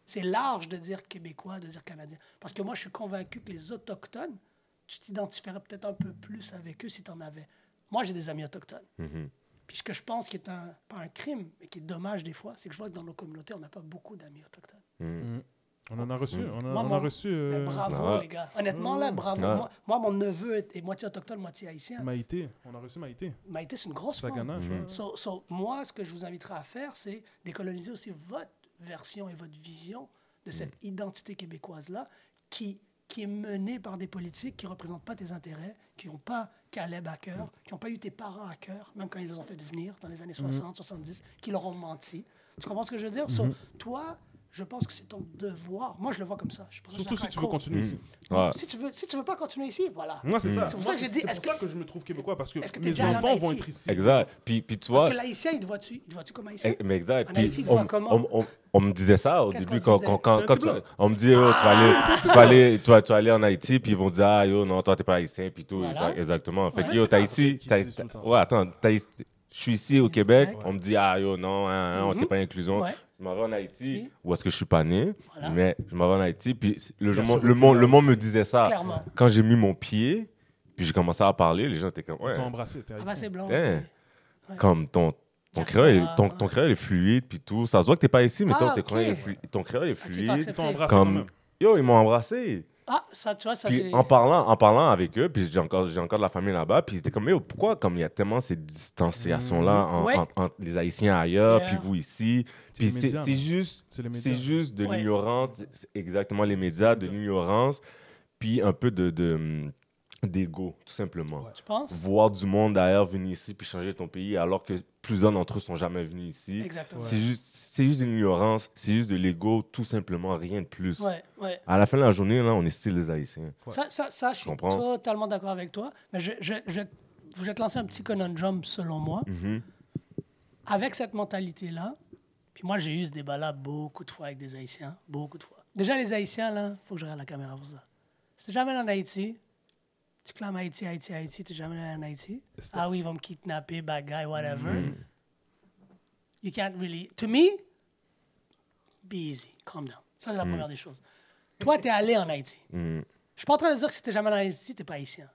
C'est large de dire Québécois, de dire Canadien. Parce que moi, je suis convaincu que les Autochtones, tu t'identifierais peut-être un peu plus avec eux si tu en avais. Moi, j'ai des amis autochtones. Mhm. Puis ce que je pense qui est un, pas un crime, mais qui est dommage des fois, c'est que je vois que dans nos communautés, on n'a pas beaucoup d'amis autochtones. Mhm. On en a reçu. On, a, Moi, on a reçu Mais euh, bravo, Ah. les gars. Honnêtement, là, bravo. Ah. Moi, moi, mon neveu est, est moitié autochtone, moitié haïtien. Maïté. On a reçu Maïté. Maïté, c'est une grosse femme. Mhm. crois. So, so, moi, ce que je vous inviterai à faire, c'est décoloniser aussi votre version et votre vision de cette identité québécoise-là qui, qui est menée par des politiques qui ne représentent pas tes intérêts, qui n'ont pas Caleb à cœur, qui n'ont pas eu tes parents à cœur, même quand ils les ont fait venir dans les années 60, 70, qui leur ont menti. Tu comprends ce que je veux dire? So, toi, je pense que c'est ton devoir. Moi, je le vois comme ça. Je Surtout si tu veux continuer Mhm. ici. Ouais. Si tu veux, si tu veux pas continuer ici, voilà. Moi, c'est ça. C'est pour Moi, ça que j'ai dit, C'est est-ce pour ça que- je me trouve québécois parce que que mes en enfants vont être ici. Exact. Puis, puis tu Parce vois, que l'haïtien, il te voit-tu, il te voit-tu comme haïtien? Eh, Mais exact. En Puis Haïti, ils te comment? on- on- on me disait ça au début quand, quand, quand, tu- on me dit oh, tu, vas aller, tu, vas aller, tu, vas, tu vas aller en Haïti puis ils vont dire ah yo non toi t'es pas haïtien puis tout Voilà. Exact- exactement fait Ouais, que yo ouais attends je suis ici au Québec on me dit ah yo non hein, hein, on Mhm. t'es pas inclusion Ouais. Je m'en vais en Haïti Puis? où est-ce que je suis pas né Voilà. mais je m'en vais en Haïti puis le, le, monde- le, monde, le Québec monde me disait ça Clairement. quand j'ai mis mon pied puis j'ai commencé à parler les gens étaient comme ouais Ils t'ont embrassé. T'es Ah haïtien. c'est blanc. Ouais. comme ton ton créole, est- ton, ton créole est fluide, puis tout. Ça se voit que t'es pas ici, mais Ah, ton, créole est fluide. Ton créole est t'as fluide. Ils t'ont embrassé Comme, yo, ils m'ont embrassé. Ah, ça, tu vois, ça Puis c'est. en parlant, en parlant avec eux, puis j'ai encore, j'ai encore de la famille là-bas, puis ils étaient comme, yo, pourquoi, comme il y a tellement cette distanciation-là Ouais. en- entre les Haïtiens ailleurs, Yeah. puis vous ici? Puis les c'est médias, c'est non? juste, C'est les c'est médias. juste de Ouais. l'ignorance, c'est exactement les médias, de l'ignorance, puis un peu de, de, d'ego, tout simplement. Tu penses? Voir du monde d'ailleurs venir ici puis changer ton pays alors que plusieurs d'entre eux sont jamais venus ici. Exactement. C'est juste, c'est juste de l'ignorance, c'est juste de l'ego, tout simplement, rien de plus. Ouais, ouais. À la fin de la journée, là, on est style les Haïtiens. Ça, ça, ça, je suis comprends? totalement d'accord avec toi. Mais je, je, je, je vais te lancer un petit conundrum selon moi. Mhm. Avec cette mentalité-là, puis moi, j'ai eu ce débat-là beaucoup de fois avec des Haïtiens, beaucoup de fois. Déjà, les Haïtiens, là, faut que je regarde la caméra pour ça. T'es jamais en Haïti, tu clames Haïti, Haïti, Haïti, t'es jamais allé en Haïti? Ah oui, ils vont me kidnapper, bagaille, whatever. Mhm. You can't really. To me, be easy, calm down. Ça, c'est la Mhm. première des choses. Toi, t'es allé en Haïti. Mhm. Je suis pas en train de dire que si t'es jamais allé en Haïti, t'es pas haïtien.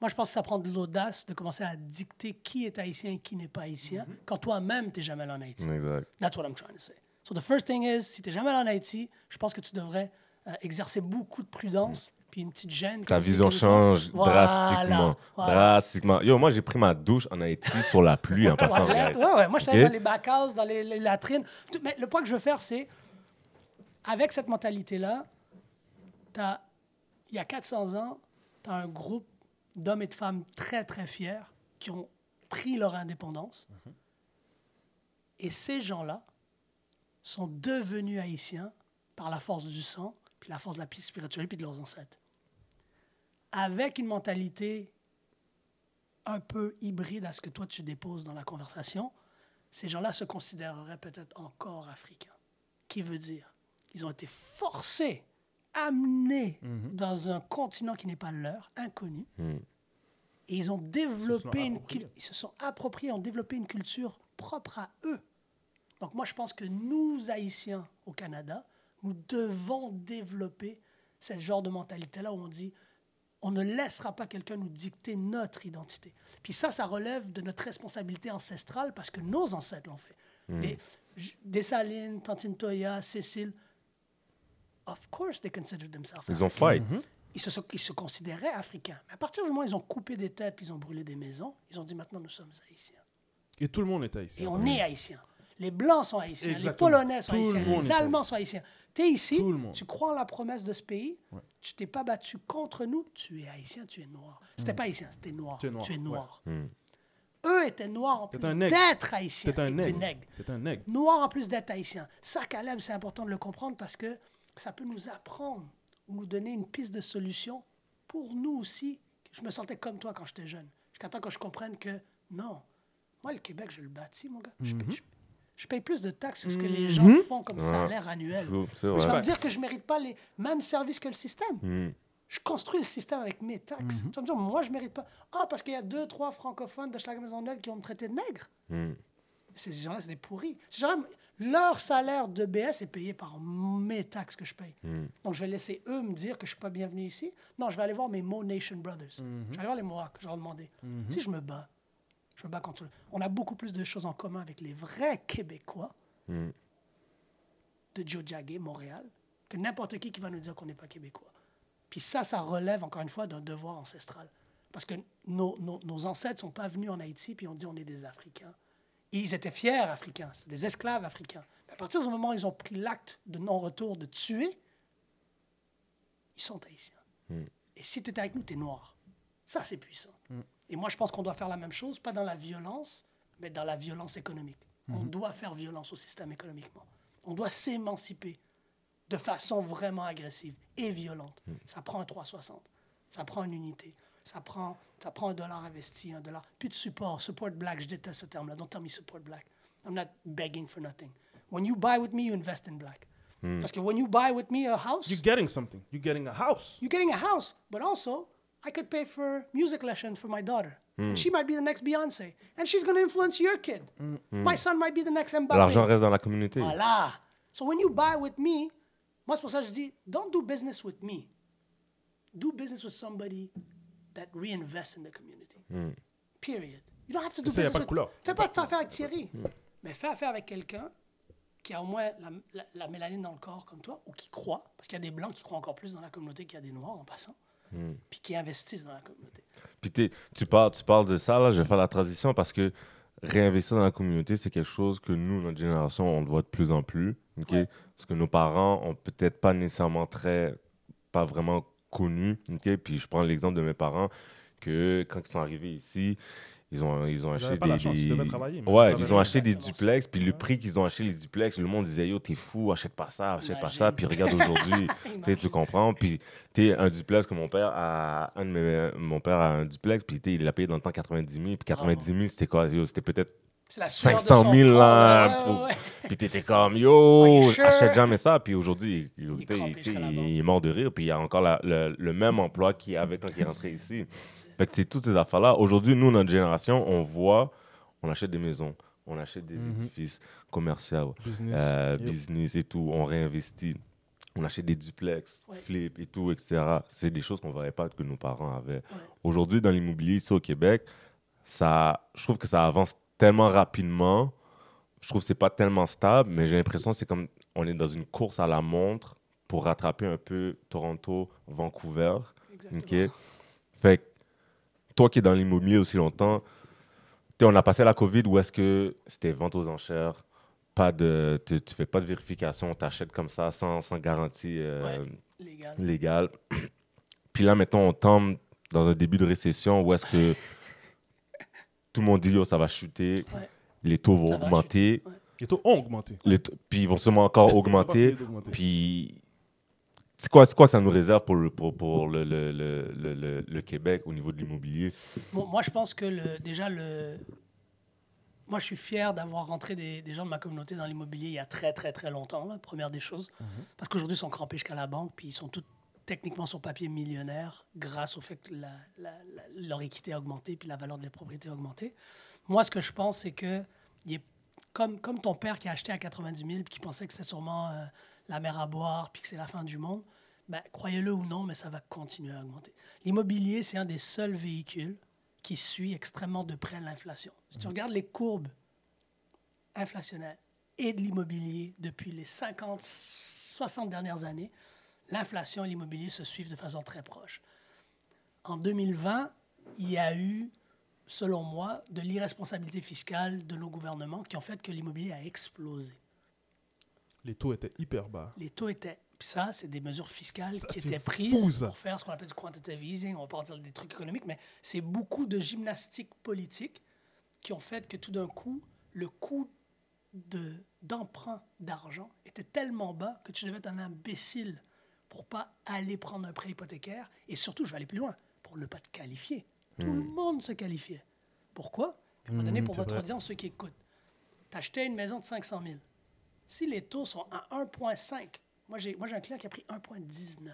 Moi, je pense que ça prend de l'audace de commencer à dicter qui est haïtien et qui n'est pas haïtien quand toi-même t'es jamais allé en Haïti. Exact. That's what I'm trying to say. So the first thing is, si t'es jamais allé en Haïti, je pense que tu devrais euh, exercer beaucoup de prudence puis une petite gêne. Ta vision change Voilà, drastiquement. voilà. Drastiquement. Yo, moi, j'ai pris ma douche en Haïti sur la pluie en (laughs) passant. Ouais, ouais, ouais. Moi, je suis Ok? allé dans les back dans les, les latrines. Tout- Mais le point que je veux faire, c'est, avec cette mentalité-là, t'as- il y a 400 ans, tu as un groupe d'hommes et de femmes très, très fiers qui ont pris leur indépendance. Et ces gens-là sont devenus haïtiens par la force du sang, puis la force de la spiritualité, puis de leurs ancêtres. Avec une mentalité un peu hybride à ce que toi tu déposes dans la conversation, ces gens-là se considéreraient peut-être encore africains. Qui veut dire? Ils ont été forcés, amenés dans un continent qui n'est pas leur, inconnu, Mhm. et ils ont développé une appropriés. cul- ils se sont appropriés, ont développé une culture propre à eux. Donc moi je pense que nous Haïtiens au Canada, nous devons développer ce genre de mentalité-là où on dit on ne laissera pas quelqu'un nous dicter notre identité. Puis ça, ça relève de notre responsabilité ancestrale parce que nos ancêtres l'ont fait. Les J- Dessalines, Tantine Toya, Cécile, of course they considered themselves Ils ont fight. Ils se, sont- ils se considéraient africains. Mais à partir du moment où ils ont coupé des têtes puis ils ont brûlé des maisons, ils ont dit maintenant nous sommes haïtiens. Et tout le monde est haïtien. Et on est haïtiens. Les Blancs sont haïtiens, Exactement. les Polonais sont Tout haïtiens, les Allemands haïtien. sont haïtiens. Tu es ici, Tout le monde. tu crois en la promesse de ce pays, Ouais. tu t'es pas battu contre nous, tu es haïtien, tu es noir. C'était pas haïtien, c'était noir. Tu es noir, ouais. Mhm. eux étaient noirs en plus d'être haïtiens. T'es un nègre. T'es un nègre. Noir en plus d'être haïtien. Ça, Caleb, c'est important de le comprendre parce que ça peut nous apprendre ou nous donner une piste de solution pour nous aussi. Je me sentais comme toi quand j'étais jeune. Jusqu'à temps que je comprenne que non, moi, le Québec, je le bâtis, mon gars. Je, je- je paye plus de taxes que ce que les gens font comme salaire annuel. Vas me dire que je ne mérite pas les mêmes services que le système. Mm. Je construis le système avec mes taxes. Tu vas me dire, moi, je ne mérite pas. Ah, parce qu'il y a deux, trois francophones de Schlag Maisonneuve qui vont me traiter de nègre. Ces gens-là, c'est des pourris. Ces gens-là, leur salaire de BS est payé par mes taxes que je paye. Donc, je vais laisser eux me dire que je ne suis pas bienvenu ici. Non, je vais aller voir mes Mo Nation Brothers. Je vais aller voir les Mohawks, je vais leur demander. Si je me bats, je me bats contre eux. On a beaucoup plus de choses en commun avec les vrais Québécois Mm. de Joe Jagger, Montréal, que n'importe qui qui va nous dire qu'on n'est pas Québécois. Puis ça, ça relève encore une fois d'un devoir ancestral. Parce que nos, nos, nos ancêtres ne sont pas venus en Haïti puis ont dit on est des Africains. Et ils étaient fiers Africains, c'est des esclaves africains. Mais à partir du moment où ils ont pris l'acte de non-retour, de tuer, ils sont haïtiens. Et si tu es avec nous, tu es noir. Ça, c'est puissant. Et moi, je pense qu'on doit faire la même chose, pas dans la violence, mais dans la violence économique. On doit faire violence au système économiquement. On doit s'émanciper de façon vraiment agressive et violente. Ça prend un 360. Ça prend une unité. Ça prend, ça prend un dollar investi, un dollar. Puis de support, support black, je déteste ce terme-là. Don't tell me support black. I'm not begging for nothing. When you buy with me, you invest in black. Parce que when you buy with me a house, You're getting something. You're getting a house. you're getting a house, but also I could pay for music lessons for my daughter. And she might be the next Beyonce. And she's going to influence your kid. My son might be the next Mbappé. L'argent reste dans la communauté. Voilà. So when you buy with me, moi c'est pour ça que je dis, don't do business with me. Do business with somebody that reinvests in the community. Period. You don't have to do Ça, y a business pas de with... couleur. Fais pas de affaire avec Thierry. Mais fais affaire avec quelqu'un qui a au moins la, la- la mélanine dans le corps comme toi, ou qui croit, parce qu'il y a des Blancs qui croient encore plus dans la communauté qu'il y a des Noirs en passant, puis qui investissent dans la communauté. Puis tu parles, tu parles de ça, là, je vais faire la transition parce que réinvestir dans la communauté, c'est quelque chose que nous, notre génération, on le voit de plus en plus. ok? Ouais. Parce que nos parents ont peut-être pas nécessairement très, pas vraiment connus. ok? Puis je prends l'exemple de mes parents que quand ils sont arrivés ici, ils ont, ils ont acheté des. chance, mais Ouais, ils ont acheté des duplex, puis le prix qu'ils ont acheté les duplex, le monde disait Yo, t'es fou, achète pas ça, achète pas ça. Puis regarde aujourd'hui, (laughs) tu comprends. Puis tu un duplex que mon père a, un de mes, mon père a un duplex, puis il l'a payé dans le temps 90 000. Puis 90 000, c'était quoi Yo, C'était peut-être la sueur de 500 son 000 front, là. ouais, ouais, pour- ouais. Puis t'étais comme Yo, sure? achète jamais ça. Puis aujourd'hui, il, Il est il- mort de rire. Puis il y a encore la- le, le même emploi qu'il avait quand il est rentré ici. Fait que c'est toutes ces affaires-là. Aujourd'hui, nous, notre génération, on voit, on achète des maisons, on achète des édifices commerciaux, Business. euh, Yep. business et tout, on réinvestit. On achète des duplex, Ouais. flip et tout, etc. C'est des choses qu'on ne voyait pas que nos parents avaient. Aujourd'hui, dans l'immobilier ici au Québec, ça, je trouve que ça avance tellement rapidement. Je trouve que c'est pas tellement stable, mais j'ai l'impression que c'est comme on est dans une course à la montre pour rattraper un peu Toronto, Vancouver. Exactement. OK? Fait que toi qui es dans l'immobilier aussi longtemps, on a passé la COVID où est-ce que c'était vente aux enchères, pas de, tu, tu fais pas de vérification, tu achètes comme ça sans, sans garantie euh, Légal. légale. (clears throat) Puis là, maintenant, on tombe dans un début de récession où est-ce que tout le monde dit, yo, ça va chuter, Ouais. les taux vont augmenter, ouais. Les taux ont augmenté. les taux- puis ils vont sûrement encore augmenter. Puis, c'est quoi, c'est quoi que ça nous réserve pour le, pour, pour le, le, le, le, le- le Québec au niveau de l'immobilier? Bon, moi, je pense que le, déjà, le... moi, je suis fier d'avoir rentré des, des gens de ma communauté dans l'immobilier il y a très, très, très longtemps, là, première des choses. Parce qu'aujourd'hui, ils sont crampés jusqu'à la banque, puis ils sont tous techniquement sur papier millionnaires grâce au fait que la- la- la- leur équité a augmenté, puis la valeur de les propriétés a augmenté. Moi, ce que je pense, c'est que il est comme, comme ton père qui a acheté à 90 000 puis qui pensait que c'était sûrement euh, la mer à boire puis que c'est la fin du monde, ben, croyez-le ou non, mais ça va continuer à augmenter. L'immobilier, c'est un des seuls véhicules qui suit extrêmement de près l'inflation. Si tu regardes les courbes inflationnaires et de l'immobilier depuis les 50, 60 dernières années, l'inflation et l'immobilier se suivent de façon très proche. En 2020, il y a eu, selon moi, de l'irresponsabilité fiscale de nos gouvernements qui ont fait que l'immobilier a explosé. Les taux étaient hyper bas. Les taux étaient. Puis ça, c'est des mesures fiscales Ça, qui étaient prises pour faire ce qu'on appelle du quantitative easing. On va pas dire des trucs économiques, mais c'est beaucoup de gymnastique politique qui ont fait que tout d'un coup, le coût de, d'emprunt d'argent était tellement bas que tu devais être un imbécile pour pas aller prendre un prêt hypothécaire. Et surtout, je vais aller plus loin, pour ne pas te qualifier. Tout le monde se qualifiait. Pourquoi? À un moment donné, Mhm, pour votre vrai. audience, ceux qui écoutent, t'achetais une maison de 500 000. Si les taux sont à 1,5, moi j'ai, moi j'ai un client qui a pris 1,19.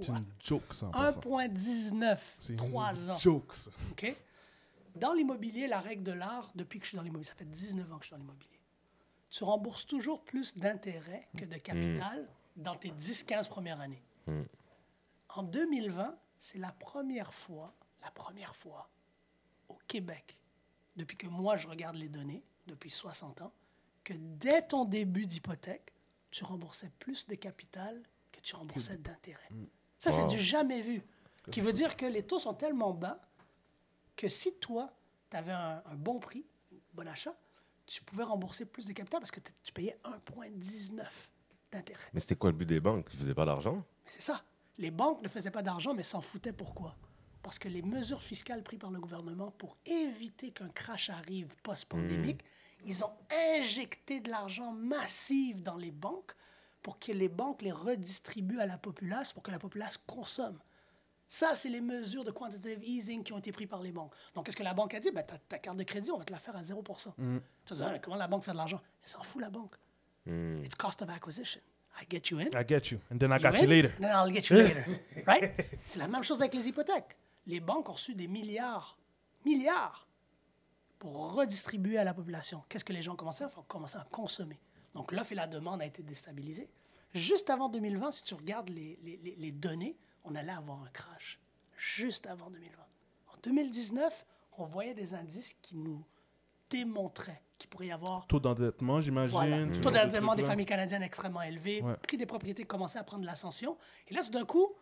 C'est Quoi? une joke, ça. en passant. 1,19, C'est 3 une ans. joke, ça. OK? Dans l'immobilier, la règle de l'art, depuis que je suis dans l'immobilier, ça fait 19 ans que je suis dans l'immobilier, tu rembourses toujours plus d'intérêts que de capital dans tes 10-15 premières années. En 2020, c'est la première fois, la première fois au Québec, depuis que moi je regarde les données, depuis 60 ans, que dès ton début d'hypothèque, tu remboursais plus de capital que tu remboursais d'intérêts. Ça, c'est du jamais vu. Qui veut dire que les taux sont tellement bas que si toi, tu avais un, un bon prix, un bon achat, tu pouvais rembourser plus de capital parce que tu payais 1,19 d'intérêt. Mais c'était quoi le but des banques? Ils faisaient pas d'argent? C'est ça. Les banques ne faisaient pas d'argent, mais s'en foutaient. Pourquoi? Parce que les mesures fiscales prises par le gouvernement pour éviter qu'un crash arrive post-pandémique, ils ont injecté de l'argent massif dans les banques pour que les banques les redistribuent à la populace, pour que la populace consomme. Ça, c'est les mesures de quantitative easing qui ont été prises par les banques. Donc, qu'est-ce que la banque a dit? Ben, ta, ta carte de crédit, on va te la faire à 0 Tu vas dire, Ah, comment la banque fait de l'argent? Elle s'en fout, la banque. It's cost of acquisition. I get you in. I get you. And then I You got you later. Then I'll get you later. (laughs) right? C'est la même chose avec les hypothèques. Les banques ont reçu des milliards, milliards, pour redistribuer à la population. Qu'est-ce que les gens commençaient à faire? Commençaient à consommer. Donc l'offre et la demande a été déstabilisée. Juste avant 2020, si tu regardes les, les- les- les données, on allait avoir un crash. Juste avant 2020. En 2019, on voyait des indices qui nous démontraient qu'il pourrait y avoir Taux d'endettement, j'imagine. voilà. Taux d'endettement des familles canadiennes extrêmement élevé, Ouais. prix des propriétés commençait à prendre de l'ascension. Et là, tout d'un coup,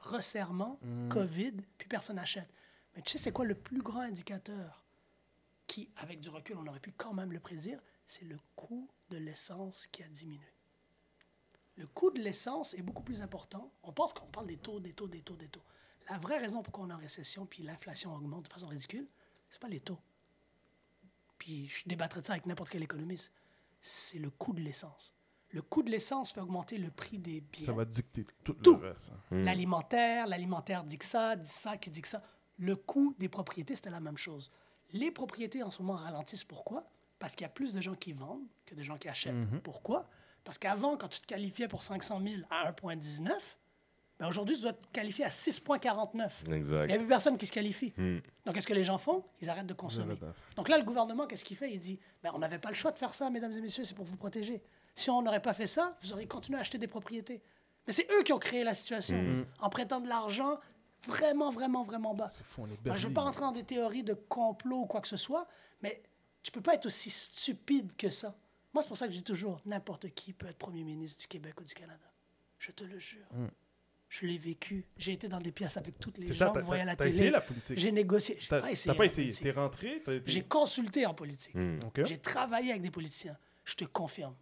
resserrement, Mm. COVID, puis personne n'achète. Mais tu sais, c'est quoi le plus grand indicateur qui, avec du recul, on aurait pu quand même le prédire? C'est le coût de l'essence qui a diminué. Le coût de l'essence est beaucoup plus important. On pense qu'on parle des taux, des taux, des taux, des taux. La vraie raison pourquoi on est en récession puis l'inflation augmente de façon ridicule, c'est pas les taux. Puis je débattrais de ça avec n'importe quel économiste. C'est le coût de l'essence. Le coût de l'essence fait augmenter le prix des biens. Ça va dicter tout, Tout. le reste. hein. L'alimentaire, l'alimentaire dit que ça, dit ça, qui dit que ça. Le coût des propriétés, c'était la même chose. Les propriétés en ce moment ralentissent. Pourquoi? Parce qu'il y a plus de gens qui vendent que de gens qui achètent. Pourquoi? Parce qu'avant, quand tu te qualifiais pour 500 000 à 1,19, ben aujourd'hui, tu dois te qualifier à 6,49. Il n'y a plus personne qui se qualifie. Hmm. Donc, qu'est-ce que les gens font? Ils arrêtent de consommer. Donc là, le gouvernement, qu'est-ce qu'il fait? Il dit, ben, on n'avait pas le choix de faire ça, mesdames et messieurs, c'est pour vous protéger. Si on n'aurait pas fait ça, vous auriez continué à acheter des propriétés. Mais c'est eux qui ont créé la situation en prêtant de l'argent vraiment, vraiment, vraiment bas. C'est fou, on est Alors, je ne veux pas rentrer dans des théories de complot ou quoi que ce soit, mais tu peux pas être aussi stupide que ça. Moi, c'est pour ça que je dis toujours, n'importe qui peut être premier ministre du Québec ou du Canada. Je te le jure. Je l'ai vécu. J'ai été dans des pièces avec toutes les gens que voyez à la télé. essayé la politique? J'ai négocié. J'ai T'as pas essayé. t'as pas essayé? T'es rentré? J'ai consulté en politique. OK. J'ai travaillé avec des politiciens. Je te confirme.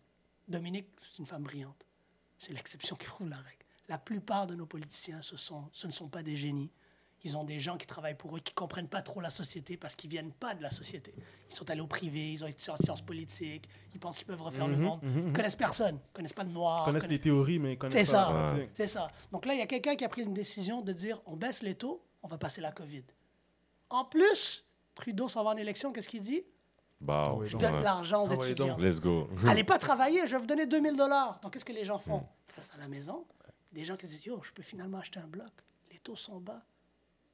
Dominique, c'est une femme brillante. C'est l'exception qui prouve la règle. La plupart de nos politiciens, ce, sont, ce ne sont pas des génies. Ils ont des gens qui travaillent pour eux, qui ne comprennent pas trop la société parce qu'ils ne viennent pas de la société. Ils sont allés au privé, ils ont été en sciences politiques, ils pensent qu'ils peuvent refaire le monde. Ils ne connaissent personne, ils ne connaissent pas de noir. Ils connaissent connaissent- les théories, mais ils c'est connaissent ça. pas la pratique. C'est ça. Donc là, il y a quelqu'un qui a pris une décision de dire on baisse les taux, on va passer la COVID. En plus, Trudeau s'en va en élection, qu'est-ce qu'il dit? Bah, oui, Je donc, donne ouais. de l'argent aux Ah ouais, étudiants. donc. Let's go. (laughs) Allez pas travailler, je vais vous donner 2000 dollars. Donc qu'est-ce que les gens font? Ils restent à la maison. Des gens qui disent Yo, je peux finalement acheter un bloc. Les taux sont bas.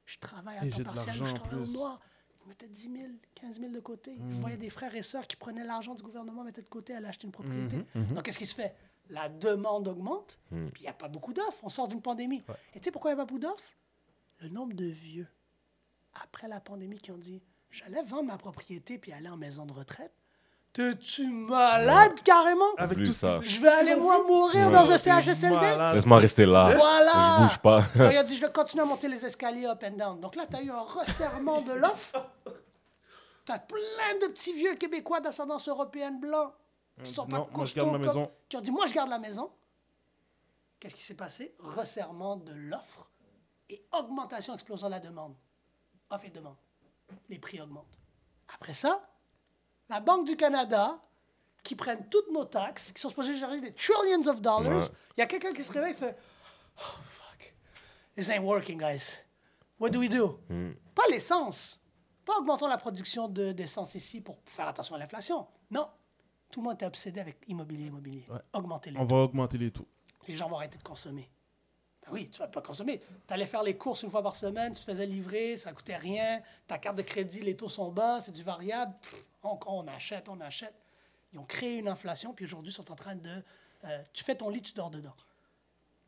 Je travaille à Et temps partiel, je travaille au noir. Ils mettaient 10 000, 15 000 de côté. Je voyais des frères et sœurs qui prenaient l'argent du gouvernement, mettaient de côté, allaient acheter une propriété. Donc qu'est-ce qui se fait? La demande augmente, puis il n'y a pas beaucoup d'offres. On sort d'une pandémie. Et tu sais pourquoi il n'y a pas beaucoup d'offres? Le nombre de vieux, après la pandémie, qui ont dit J'allais vendre ma propriété puis aller en maison de retraite. T'es-tu malade carrément? Avec Plus tout ça. Je vais aller moi mourir Ouais. dans un CHSLD. Laisse-moi rester là. Voilà Je bouge pas. (laughs) Il a dit, je vais continuer à monter les escaliers up and down. Donc là, tu as eu un resserrement de l'offre. Tu as plein de petits vieux Québécois d'ascendance européenne blancs qui sont pas non, moi, je costauds garde ma comme- maison. qui ont dit, moi, je garde la maison. Qu'est-ce qui s'est passé? Resserrement de l'offre et augmentation, explosion de la demande. Offre et demande. Les prix augmentent. Après ça, la Banque du Canada, qui prennent toutes nos taxes, qui sont supposées générer des trillions of dollars, Ouais. il y a quelqu'un qui se réveille et fait Oh, fuck. This ain't working, guys. What do we do? Pas l'essence. Pas augmentons la production de- d'essence ici pour faire attention à l'inflation. Non. Tout le monde est obsédé avec immobilier, immobilier. Augmenter les On va augmenter les taux. les gens vont arrêter de consommer. Ben oui, tu vas pas consommer. Tu allais faire les courses une fois par semaine, tu te faisais livrer, ça coûtait rien. Ta carte de crédit, les taux sont bas, c'est du variable. Pff, on, on achète, on achète. Ils ont créé une inflation, puis aujourd'hui, ils sont en train de. euh, tu fais ton lit, tu dors dedans.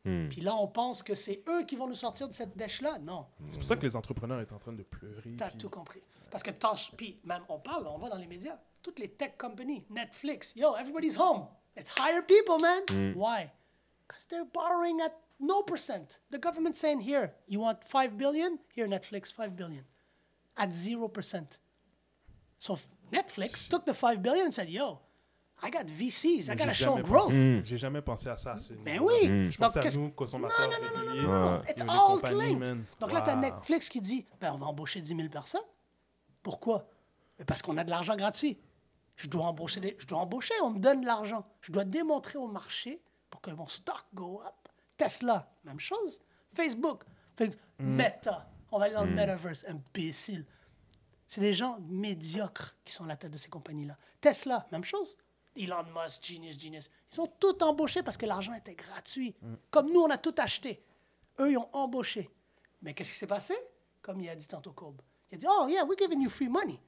Hmm. Puis là, on pense que c'est eux qui vont nous sortir de cette dèche-là? Non, C'est pour ça que les entrepreneurs sont en train de pleurer. tu as puis- tout compris. Parce que tant, puis même on parle, on va dans les médias, toutes les tech companies, Netflix, yo, everybody's home. Let's hire people, man. Why? Because they're borrowing at no percent. The government's saying, here, you want 5 billion? Here, Netflix, 5 billion. At 0%. So Netflix took the 5 billion and said, yo, I got VCs, I Mais got to j'ai show growth. pensé- J'ai jamais pensé à ça. Ben oui. Je Donc, pensais à qu'est-ce- nous, consommateurs Non, non, non, non, non, non, non. Ouais. It's all linked. Donc là, tu as Wow. Netflix qui dit ben, on va embaucher 10 000 personnes. Pourquoi? Ben, Parce qu'on a de l'argent gratuit. Je dois, embaucher des- je dois embaucher, on me donne de l'argent. Je dois démontrer au marché pour que mon stock go up. Tesla, même chose. Facebook, que Meta, on va aller dans le metaverse, imbécile. C'est des gens médiocres qui sont à la tête de ces compagnies-là. Tesla, même chose. Elon Musk, Genius, Genius. Ils sont tous embauchés parce que l'argent était gratuit. Comme nous, on a tout acheté. Eux, ils ont embauché. Mais qu'est-ce qui s'est passé? Comme il a dit tantôt Cobb. Il a dit, oh yeah, we're giving you free money.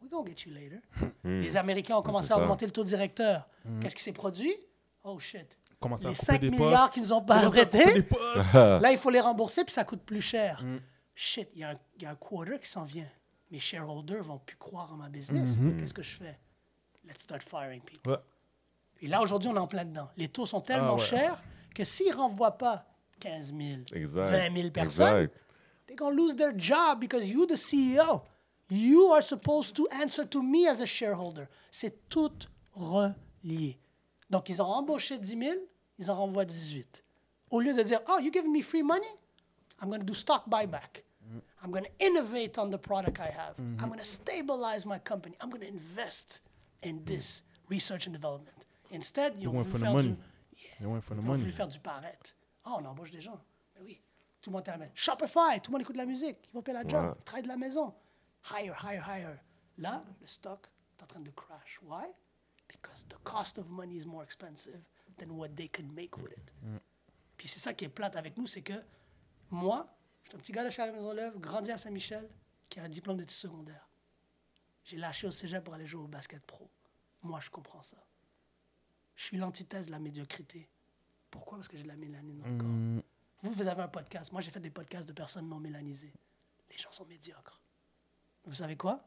We're going to get you later. (laughs) Les Américains ont commencé à augmenter le taux directeur. Qu'est-ce qui s'est produit? Oh shit. Commencer à Les couper 5 des milliards postes. qu'ils nous ont pas arrêtés. (laughs) Là, il faut les rembourser, puis ça coûte plus cher. Shit, il y, a un- il y a un quarter qui s'en vient. Mes shareholders vont plus croire en ma business. Qu'est-ce que je fais? Let's start firing people. Ouais. Et là, aujourd'hui, on est en plein dedans. Les taux sont tellement Ah ouais. chers que s'ils ne renvoient pas 15 000, Exact. 20 000 personnes, Exact. they're going to lose their job because you're the CEO. You are supposed to answer to me as a shareholder. C'est tout relié. Donc, ils ont embauché 10 000, ils en renvoient 18. Au lieu de dire, oh, you giving me free money? I'm going to do stock buyback. I'm going to innovate on the product I have. I'm going to stabilize my company. I'm going to invest in this research and development. Instead, ils ont want voulu for the faire money. du... They went for the Ils ont voulu faire du paraître. Ah, on embauche des gens. Mais oui. Tout le monde maison. Shopify, tout le monde écoute de la musique. Ils vont payer la job. Ils travaillent de la maison. Hire, hire, hire. Là, le stock est en train de crash. Why? Because the cost of money is more expensive than what they can make with it. Puis c'est ça qui est plate avec nous, c'est que moi, je suis un petit gars de chez Maisonneuve, grandi à Saint-Michel, qui a un diplôme d'études secondaires. J'ai lâché au cégep pour aller jouer au basket pro. Moi, je comprends ça. Je suis l'antithèse de la médiocrité. Pourquoi? Parce que j'ai de la mélanine dans le corps. Vous, vous avez un podcast. Moi, j'ai fait des podcasts de personnes non mélanisées. Les gens sont médiocres. Vous savez quoi?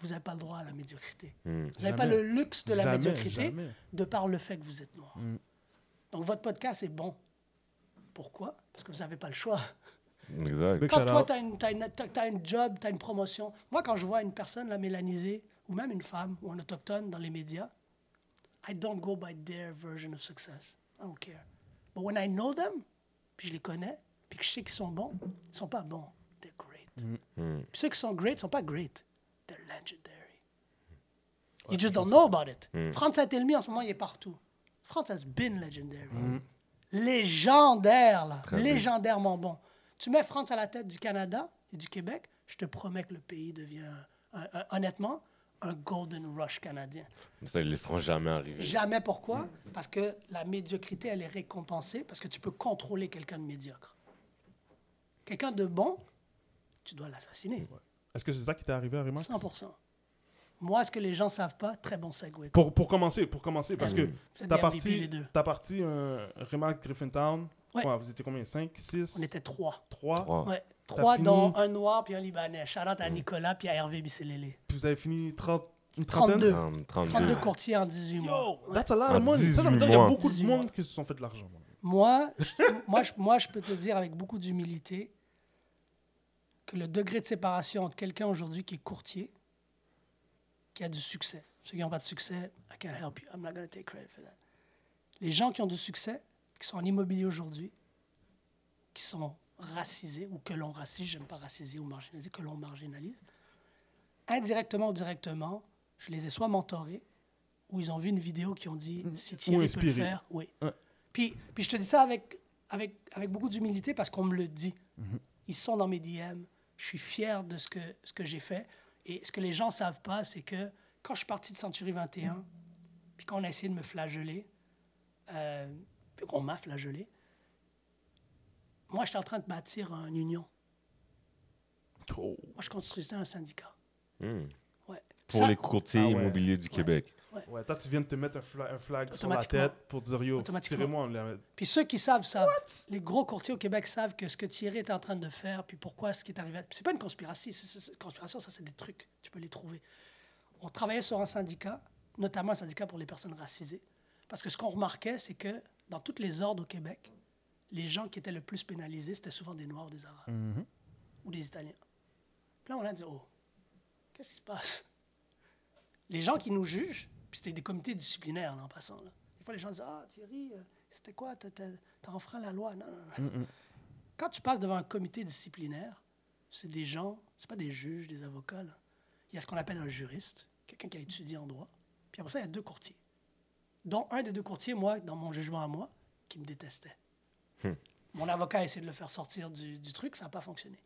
Vous n'avez pas le droit à la médiocrité. Vous n'avez pas le luxe de la Jamais, médiocrité jamais. de par le fait que vous êtes noir. Donc, votre podcast est bon. Pourquoi? Parce que vous n'avez pas le choix. Exact. Quand toi, tu as, une, t'as une- t'as- t'as une job, tu as une promotion. Moi, quand je vois une personne, la mélanisée, ou même une femme ou un autochtone dans les médias, I don't go by their version of success. I don't care. But when I know them, puis je les connais, puis que je sais qu'ils sont bons, ils sont pas bons. They're great. Puis ceux qui sont great sont pas great. They're legendary. You just don't know about it. Franz Saint-Elmy, en ce moment, il est partout. Franz has been legendary. Légendaire, là. Très bien. Légendairement bon. Tu mets France à la tête du Canada et du Québec, je te promets que le pays devient, un- un- honnêtement, un golden rush canadien. Ça, ils ne laisseront jamais arriver. Jamais pourquoi? Parce que la médiocrité, elle est récompensée parce que tu peux contrôler quelqu'un de médiocre. Quelqu'un de bon, tu dois l'assassiner. Est-ce que c'est ça qui t'est arrivé à Remax 100%. Moi, ce que les gens savent pas, très bon segue. Pour, pour commencer, pour commencer, parce que êtes t'as parti, t'as parti un Remax Griffintown. Ouais. Ouais, vous étiez combien? 5, 6, On était trois. 3. Trois. Ouais. T'as Trois, fini- dont un noir puis un libanais. Shout out à Nicolas puis à Hervé Bisselélé. Puis vous avez fini 30, une trentaine? 32. 30, 32. 32 courtiers en 18 mois. Yo, that's a lot of money. Ça, ça veut dire qu'il y 18 a beaucoup de 18 monde mois. qui se sont fait de l'argent. moi. Moi, je, moi, je, moi, je peux te dire avec beaucoup d'humilité que le degré de séparation entre quelqu'un aujourd'hui qui est courtier, qui a du succès, ceux qui n'ont pas de succès, I can't help you. I'm not going to take credit for that. Les gens qui ont du succès, qui sont en immobilier aujourd'hui, qui sont racisés ou que l'on racise, j'aime pas raciser ou marginaliser, que l'on marginalise, indirectement ou directement, je les ai soit mentorés, ou ils ont vu une vidéo qui ont dit si Ou Thierry peut le faire, oui. Ouais. Puis, puis je te dis ça avec, avec, avec beaucoup d'humilité parce qu'on me le dit. Ils sont dans mes DM. Je suis fier de ce que, ce que j'ai fait. Et ce que les gens savent pas, c'est que quand je suis parti de Century 21, puis qu'on a essayé de me flageller, euh, puis qu'on m'a flagellé, moi, j'étais en train de bâtir une union. Oh. Moi, je construisais un syndicat. Hmm. Ouais. Pour Ça, les courtiers Ah ouais. immobiliers du Québec. Ouais, toi, tu viens de te mettre un, fla- un flag sur la tête pour dire yo, tirez-moi. Puis ceux qui savent, savent. Les gros courtiers au Québec savent que ce que Thierry était en train de faire, puis pourquoi ce qui est arrivé. C'est pas une conspiration. c'est- conspiration, ça, c'est des trucs. Tu peux les trouver. On travaillait sur un syndicat, notamment un syndicat pour les personnes racisées. Parce que ce qu'on remarquait, c'est que dans toutes les ordres au Québec, les gens qui étaient le plus pénalisés, c'était souvent des Noirs ou des Arabes ou des Italiens. Puis là, on a dit, oh, qu'est-ce qui se passe? Les gens qui nous jugent, puis c'était des comités disciplinaires là, en passant. Là. Des fois, les gens disent, ah, Thierry, euh, c'était quoi? T'as enfreint la loi. Non, non, non. Quand tu passes devant un comité disciplinaire, c'est des gens, c'est pas des juges, des avocats. là. Il y a ce qu'on appelle un juriste, quelqu'un qui a étudié en droit. Puis après ça, il y a deux courtiers. Dont un des deux courtiers, moi, dans mon jugement à moi, qui me détestait. Mon avocat a essayé de le faire sortir du, du truc, ça n'a pas fonctionné.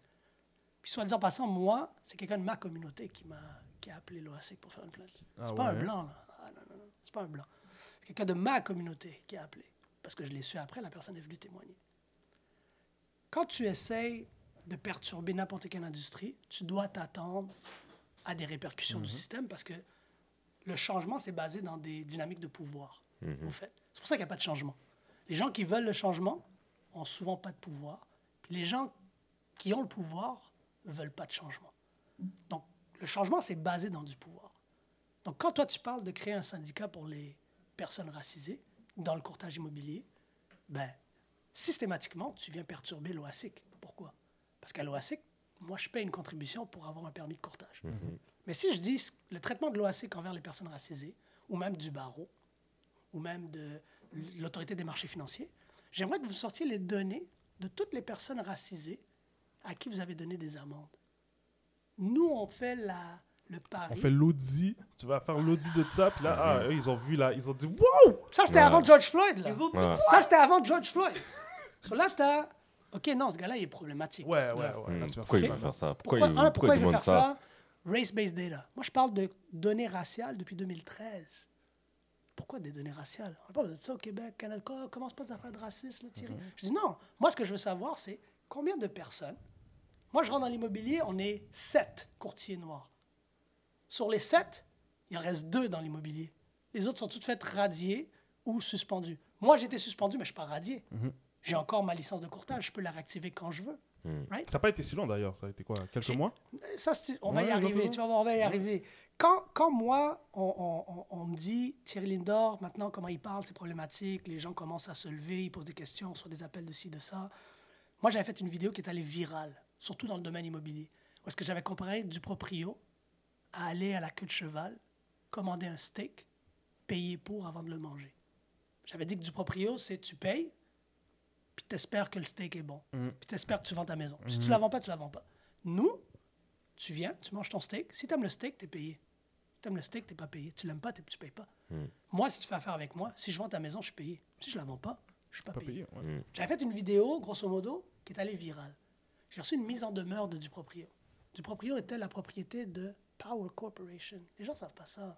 Puis soit disant passant, moi, c'est quelqu'un de ma communauté qui m'a qui a appelé l'OASIC pour faire une plainte. Ah c'est pas un blanc, là. Ah, non, non, non. C'est pas un blanc. C'est quelqu'un de ma communauté qui a appelé. Parce que je l'ai su après, la personne est venue témoigner. Quand tu essayes de perturber n'importe quelle industrie, tu dois t'attendre à des répercussions du système parce que le changement, c'est basé dans des dynamiques de pouvoir, au fait. C'est pour ça qu'il n'y a pas de changement. Les gens qui veulent le changement ont souvent pas de pouvoir. Puis les gens qui ont le pouvoir ne veulent pas de changement. Donc, le changement, c'est basé dans du pouvoir. Donc, quand toi, tu parles de créer un syndicat pour les personnes racisées dans le courtage immobilier, ben, systématiquement, tu viens perturber l'OASIC. Pourquoi? Parce qu'à l'OASIC, moi, je paye une contribution pour avoir un permis de courtage. Mais si je dis le traitement de l'OASIC envers les personnes racisées, ou même du barreau, ou même de l'autorité des marchés financiers, j'aimerais que vous sortiez les données de toutes les personnes racisées à qui vous avez donné des amendes. Nous, on fait la, le pari. On fait l'audit. Tu vas faire l'audit de ça. Puis là, ah, eux, ils ont vu là. Ils ont dit Wow! Ça, c'était Ouais. avant George Floyd. Là. Ils ont dit Ouais. Ça, c'était avant George Floyd. so là, t'as... OK, non, ce gars-là, il est problématique. Ouais, ouais, ouais. Là, tu vas Pourquoi il ça. faire ça? Pourquoi, Pourquoi, il, pourquoi il veut faire ça? Race-based data. Moi, je parle de données raciales depuis 2013. Pourquoi des données raciales? On besoin de ça au Québec, Canada. Co- Commence pas des affaires de racisme, là, Thierry. Je dis non. Moi, ce que je veux savoir, c'est combien de personnes. Moi, je rentre dans l'immobilier, on est sept courtiers noirs. Sur les sept, il en reste deux dans l'immobilier. Les autres sont toutes faites radiées ou suspendues. Moi, j'ai été suspendu, mais je ne suis pas radié. J'ai encore ma licence de courtage, je peux la réactiver quand je veux. Right? Ça n'a pas été si long d'ailleurs. Ça a été quoi Quelques mois? Ça, on va Ouais, y arriver. Tu vas voir, on va y arriver. Quand, quand moi, on, on- on- on me dit, Thierry Lindor, maintenant, comment il parle, c'est problématique, les gens commencent à se lever, ils posent des questions sur des appels de ci, de ça. Moi, j'avais fait une vidéo qui est allée virale, surtout dans le domaine immobilier, où est-ce que j'avais comparé du proprio à aller à la queue de cheval, commander un steak, payer pour avant de le manger. J'avais dit que du proprio, c'est tu payes, puis t'espères que le steak est bon, puis t'espères que tu vends ta maison. Si tu la vends pas, tu la vends pas. Nous, tu viens, tu manges ton steak. Si tu aimes le steak, tu es payé. Si tu aimes le steak, tu pas payé. Tu l'aimes pas, t'es- tu payes pas. Moi, si tu fais affaire avec moi, si je vends ta maison, je suis payé. Si je la vends pas, je suis pas, Pas payé. payé. ouais. J'avais fait une vidéo, grosso modo, qui est allée virale. J'ai reçu une mise en demeure de Duproprio. Duproprio était la propriété de Power Corporation. Les gens ne savent pas ça.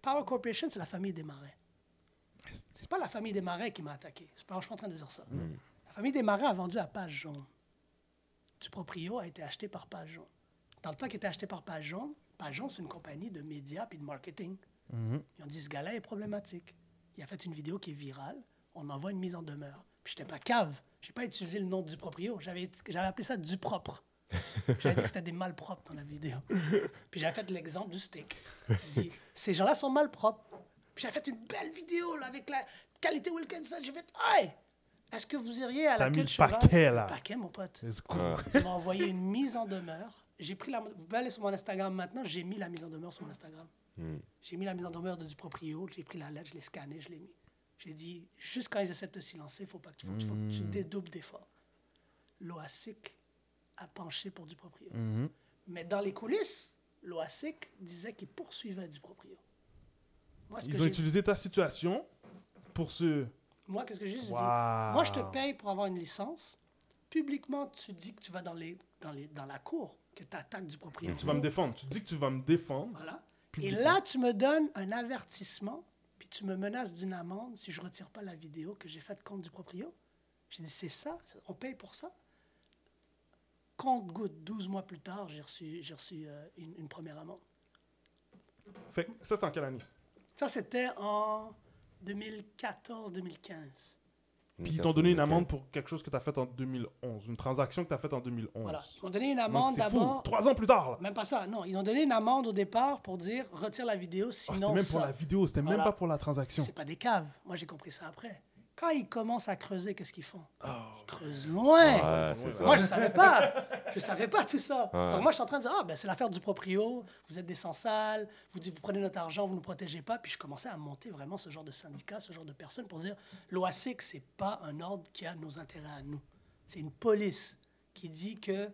Power Corporation, c'est la famille des Marais. C'est pas la famille des Marais qui m'a attaqué. C'est pas, je suis pas en train de dire ça. La famille des Marais a vendu à Page Jaune. Duproprio a été acheté par Page Jaune. Dans le temps qu'il était acheté par Page Jaune, Page Jaune, c'est une compagnie de médias et de marketing. Ils ont dit, ce gars-là est problématique. Il a fait une vidéo qui est virale. On envoie une mise en demeure. Puis j'étais pas cave. J'ai pas utilisé le nom du proprio. J'avais, j'avais appelé ça du propre. J'avais dit que c'était des malpropres dans la vidéo. Puis j'avais fait l'exemple du steak. J'ai dit, ces gens-là sont malpropres. Puis j'avais fait une belle vidéo là, avec la qualité Wilkinson. J'ai fait, hey, est-ce que vous iriez à T'as la mis queue le de cheval? paquet, là. Le paquet, mon pote. Let's go. Ouais. Ils m'ont envoyé une mise en demeure. J'ai pris la. Vous pouvez aller sur mon Instagram maintenant. J'ai mis la mise en demeure sur mon Instagram. J'ai mis la mise en demeure de du proprio. J'ai pris la lettre, je l'ai scanné, je l'ai mis. J'ai dit, juste quand ils essaient de te silencer, il faut pas que tu, faut, que tu- faut que tu dédoubles d'efforts. L'OASIC a penché pour du proprio. Mais dans les coulisses, l'OASIC disait qu'il poursuivait du proprio. Moi, Ils ont utilisé ta situation pour ce. moi, qu'est-ce que j'ai dit? Moi, je te paye pour avoir une licence. Publiquement, tu dis que tu vas dans, les, dans, les, dans la cour, que tu attaques du proprio. Tu vas me défendre. Tu dis que tu vas me défendre. Voilà. Et là, tu me donnes un avertissement, puis tu me menaces d'une amende si je retire pas la vidéo que j'ai faite contre du proprio. J'ai dit, c'est ça? On paye pour ça? Compte goutte, 12 mois plus tard, j'ai reçu, j'ai reçu euh, une, une première amende. Fait ça, c'est en quelle année? Ça, c'était en 2014-2015. Puis ils t'ont donné une amende pour quelque chose que tu as fait en 2011. Une transaction que tu as faite en 2011. Voilà. Ils m'ont donné une Donc, amende c'est fou. d'abord. Trois ans plus tard. là. Même pas ça, non. Ils ont donné une amende au départ pour dire retire la vidéo, Ah, sinon c'était même pour la vidéo, c'était Voilà. même pas pour la transaction. C'est pas des caves. Moi, j'ai compris ça après. Quand ils commencent à creuser, qu'est-ce qu'ils font? Oh. Ils creusent loin. Ouais. Moi, je savais pas. Je savais pas tout ça. Ouais. Donc, moi, je suis en train de dire, ah, ben, c'est l'affaire du proprio. Vous êtes des sans-sales. Vous dites, vous prenez notre argent, vous ne nous protégez pas. Puis, je commençais à monter vraiment ce genre de syndicat, ce genre de personnes pour dire, l'OASIC, c'est pas un ordre qui a nos intérêts à nous. C'est une police qui dit que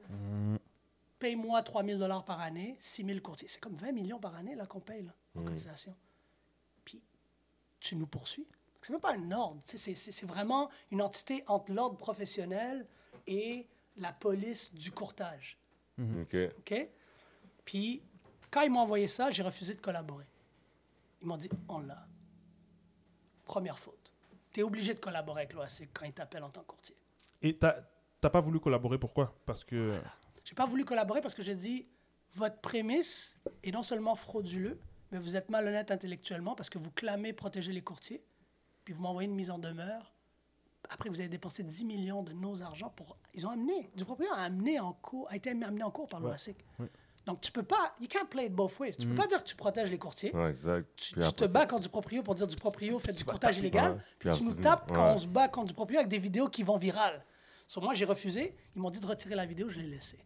paye-moi 3 000 par année, 6 000 courtiers. C'est comme 20 millions par année là, qu'on paye là, en cotisation. Puis, tu nous poursuis. C'est même pas un ordre. C'est, c'est- c'est vraiment une entité entre l'ordre professionnel et la police du courtage. Ok. OK? Puis, quand ils m'ont envoyé ça, j'ai refusé de collaborer. Ils m'ont dit, on l'a. Première faute. Tu es obligé de collaborer avec l'OASIC quand ils t'appellent en tant que courtier. Et t'as t'as pas voulu collaborer, pourquoi? Parce que. J'ai pas voulu collaborer parce que j'ai dit votre prémisse est non seulement frauduleux, mais vous êtes malhonnête intellectuellement parce que vous clamez protéger les courtiers, puis vous m'envoyez une mise en demeure. Après, vous avez dépensé 10 millions de nos argents pour. Ils ont amené. Du propriétaire a amené en cours, a été amené en cours par l'OASIC. Donc, tu peux pas. You can't play it both ways. Tu peux pas dire que tu protèges les courtiers. Ouais, exact. Tu, te bats contre du proprio pour dire du proprio (laughs) fait du courtage illégal. Ouais. Puis Puis tu nous tapes quand ouais. on se bat contre du proprio avec des vidéos qui vont virales. Sur moi, j'ai refusé. Ils m'ont dit de retirer la vidéo, je l'ai laissée.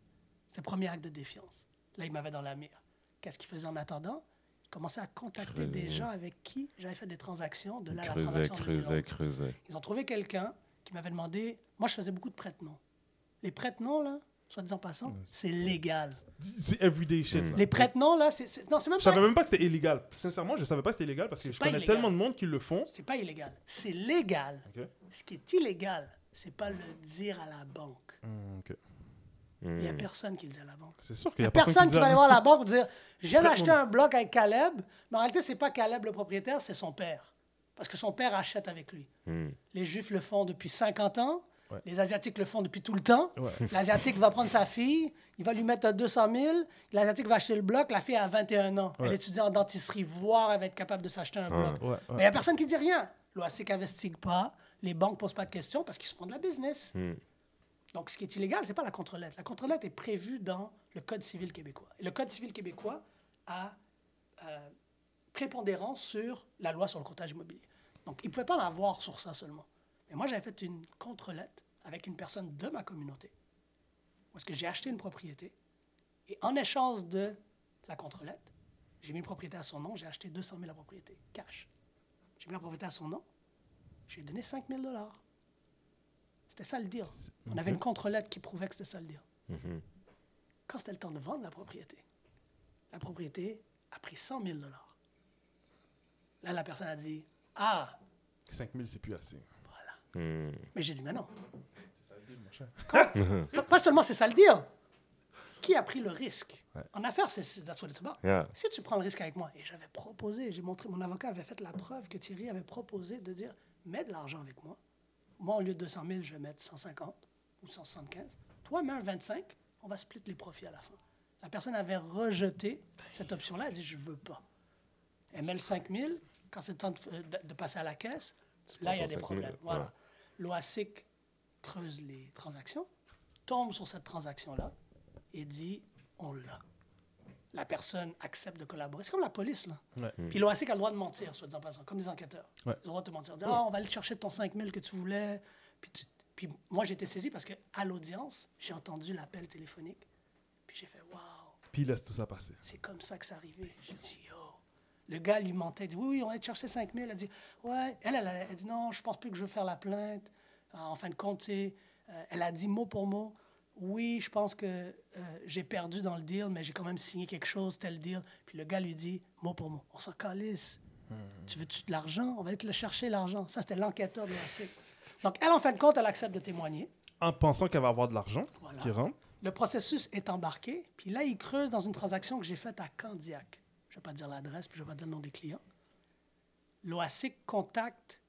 C'était le premier acte de défiance. Là, ils m'avaient dans la mire. Qu'est-ce qu'ils faisaient en attendant? Commençaient à contacter des gens avec qui j'avais fait des transactions de là à la transaction 2011. creusait. Ils ont trouvé quelqu'un qui m'avait demandé. Moi, je faisais beaucoup de prête-noms. Les prête-noms, là, soit disant passant, c'est légal. C'est everyday shit. là. Les prête-noms, là, c'est. Non, c'est même Je pas. savais même pas que c'était illégal. Sincèrement, je savais pas que c'était illégal parce que je connais illégal. tellement de monde qui le font. C'est pas illégal. C'est légal. Ce qui est illégal, c'est pas le dire à la banque. Hmm, ok. Il n'y a Hmm. personne qui le dit à la banque. C'est sûr Il qu'il n'y y a a personne, personne qui dit va aller voir la banque pour dire Je viens d'acheter un bloc avec Caleb, mais en réalité, c'est pas Caleb le propriétaire, c'est son père. Parce que son père achète avec lui. Hmm. Les Juifs le font depuis 50 ans. Ouais. Les Asiatiques le font depuis tout le temps. Ouais. (laughs) L'Asiatique va prendre sa fille, il va lui mettre 200 000. L'Asiatique va acheter le bloc, la fille a 21 ans. Elle Ouais. étudie en dentisterie, voire elle va être capable de s'acheter un bloc. Ouais, ouais. Mais il n'y a personne qui dit rien. L'OASIC n'investigue pas, les banques ne posent pas de questions parce qu'ils se font de la business. Hmm. Donc, ce qui est illégal, ce n'est pas la contre-lettre. La contre-lettre est prévue dans le Code civil québécois. Et le Code civil québécois a euh, prépondérance sur la loi sur le courtage immobilier. Donc, ils ne pouvaient pas en avoir sur ça seulement. Mais moi, j'avais fait une contre-lettre avec une personne de ma communauté, parce que j'ai acheté une propriété. Et en échange de la contre-lettre, j'ai mis une propriété à son nom, j'ai acheté 200 000 la propriété, cash. J'ai mis la propriété à son nom, j'ai donné 5 000 C'était ça le deal. On avait une contre-lettre qui prouvait que c'était ça le deal. Mhm. Quand c'était le temps de vendre la propriété, la propriété a pris 100 000 Là, la personne a dit Ah, 5000, c'est plus assez. Hmm. mais j'ai dit Mais non. Ça le dit, mon cher. (laughs) Pas- Pas seulement c'est ça le deal. Qui a pris le risque? Ouais. En affaires, c'est c'est- that's what it's about. Yeah. Si tu prends le risque avec moi, et j'avais proposé, j'ai montré, mon avocat avait fait la preuve que Thierry avait proposé de dire mets de l'argent avec moi. Moi, au lieu de 200 000, je vais mettre 150 ou 175. Toi, mets un 25, on va split les profits à la fin. La personne avait rejeté cette option-là. Elle dit je veux pas. Elle met le 5 000. Quand c'est le temps de, euh, de- de passer à la caisse, là, il y a des 5 000, problèmes. Voilà. L'OASIC creuse les transactions, tombe sur cette transaction-là et dit on l'a. La personne accepte de collaborer. C'est comme la police, là. Ouais. Puis l'OASIC a le droit de mentir, soit disant passant, comme des enquêteurs. Ouais. Ils ont le droit de te mentir. Dire, ah, on va aller chercher ton 5 000 que tu voulais. Puis, tu- puis moi, j'ai été saisi parce qu'à l'audience, j'ai entendu l'appel téléphonique. Puis j'ai fait, waouh, Puis il laisse tout ça passer. c'est comme ça que c'est arrivé. J'ai dit, yo. Le gars lui mentait. Il dit, oui, oui, on va aller te chercher 5 000. Elle dit, ouais. Elle, elle, elle, elle dit, non, je pense plus que je veux faire la plainte. En fin de compte, euh, elle a dit mot pour mot, oui, je pense que euh, j'ai perdu dans le deal, mais j'ai quand même signé quelque chose, tel deal. Puis le gars lui dit, mot pour mot, on s'en calisse. Tu veux-tu de l'argent? On va aller te le chercher, l'argent. Ça, c'était l'enquêteur de l'OASIC. Donc, elle, en fin de compte, elle accepte de témoigner. En pensant qu'elle va avoir de l'argent Voilà. qui rentre. Le processus est embarqué. Puis là, il creuse dans une transaction que j'ai faite à Candiac. Je ne vais pas dire l'adresse, puis je ne vais pas dire le nom des clients. L'OASIC contacte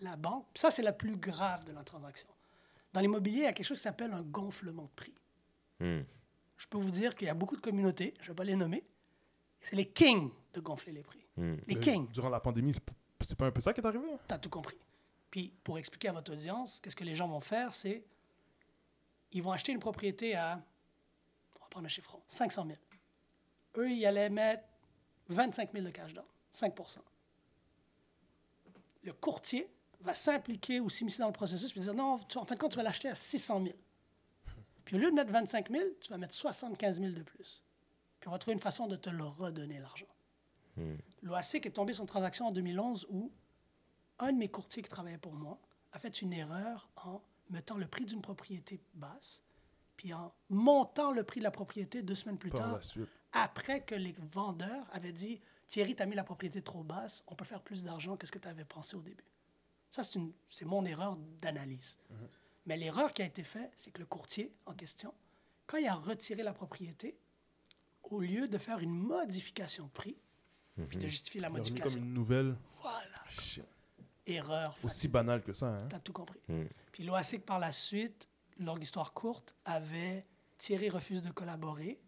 la banque. Ça, c'est la plus grave de la transaction. Dans l'immobilier, il y a quelque chose qui s'appelle un gonflement de prix. Hmm. Je peux vous dire qu'il y a beaucoup de communautés, je ne vais pas les nommer, c'est les kings de gonfler les prix. Hmm. Les Euh, kings, Durant la pandémie, c'est pas un peu ça qui est arrivé? hein? tu as tout compris. Puis, pour expliquer à votre audience, qu'est-ce que les gens vont faire, c'est ils vont acheter une propriété à, on va prendre un chiffre rond, 500 000. Eux, ils allaient mettre 25 000 de cash down, 5% Le courtier va s'impliquer ou s'immiscer dans le processus puis dire non, tu- en fin de compte, tu vas l'acheter à 600 000. Puis au lieu de mettre 25 000, tu vas mettre 75 000 de plus. Puis on va trouver une façon de te le redonner, l'argent. L'OASIC est tombé sur une transaction en 2011 où un de mes courtiers qui travaillait pour moi a fait une erreur en mettant le prix d'une propriété basse, puis en montant le prix de la propriété deux semaines plus Par tard, après que les vendeurs avaient dit Thierry, tu as mis la propriété trop basse, on peut faire plus d'argent que ce que tu avais pensé au début. Ça, c'est mon erreur d'analyse. Mais l'erreur qui a été faite, c'est que le courtier en question, quand il a retiré la propriété, au lieu de faire une modification de prix, puis de justifier la Il modification, comme une nouvelle. voilà, Shit. erreur. Aussi banale que ça. Hein? T'as tout compris. Mm. Puis l'OASIC, par la suite, longue histoire courte, avait Thierry refuse de collaborer.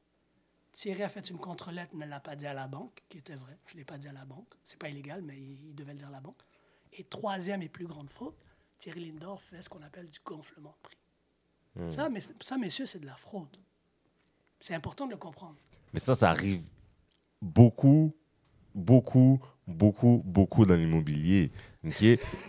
Thierry a fait une contre-lettre, ne l'a pas dit à la banque, qui était vrai. Je ne l'ai pas dit à la banque. C'est pas illégal, mais il, il devait le dire à la banque. Et troisième et plus grande faute, Thierry Lindor fait ce qu'on appelle du gonflement de prix. Ça, mais, ça, messieurs, c'est de la fraude. C'est important de le comprendre. Mais ça, ça arrive beaucoup, beaucoup, beaucoup, beaucoup dans l'immobilier. OK?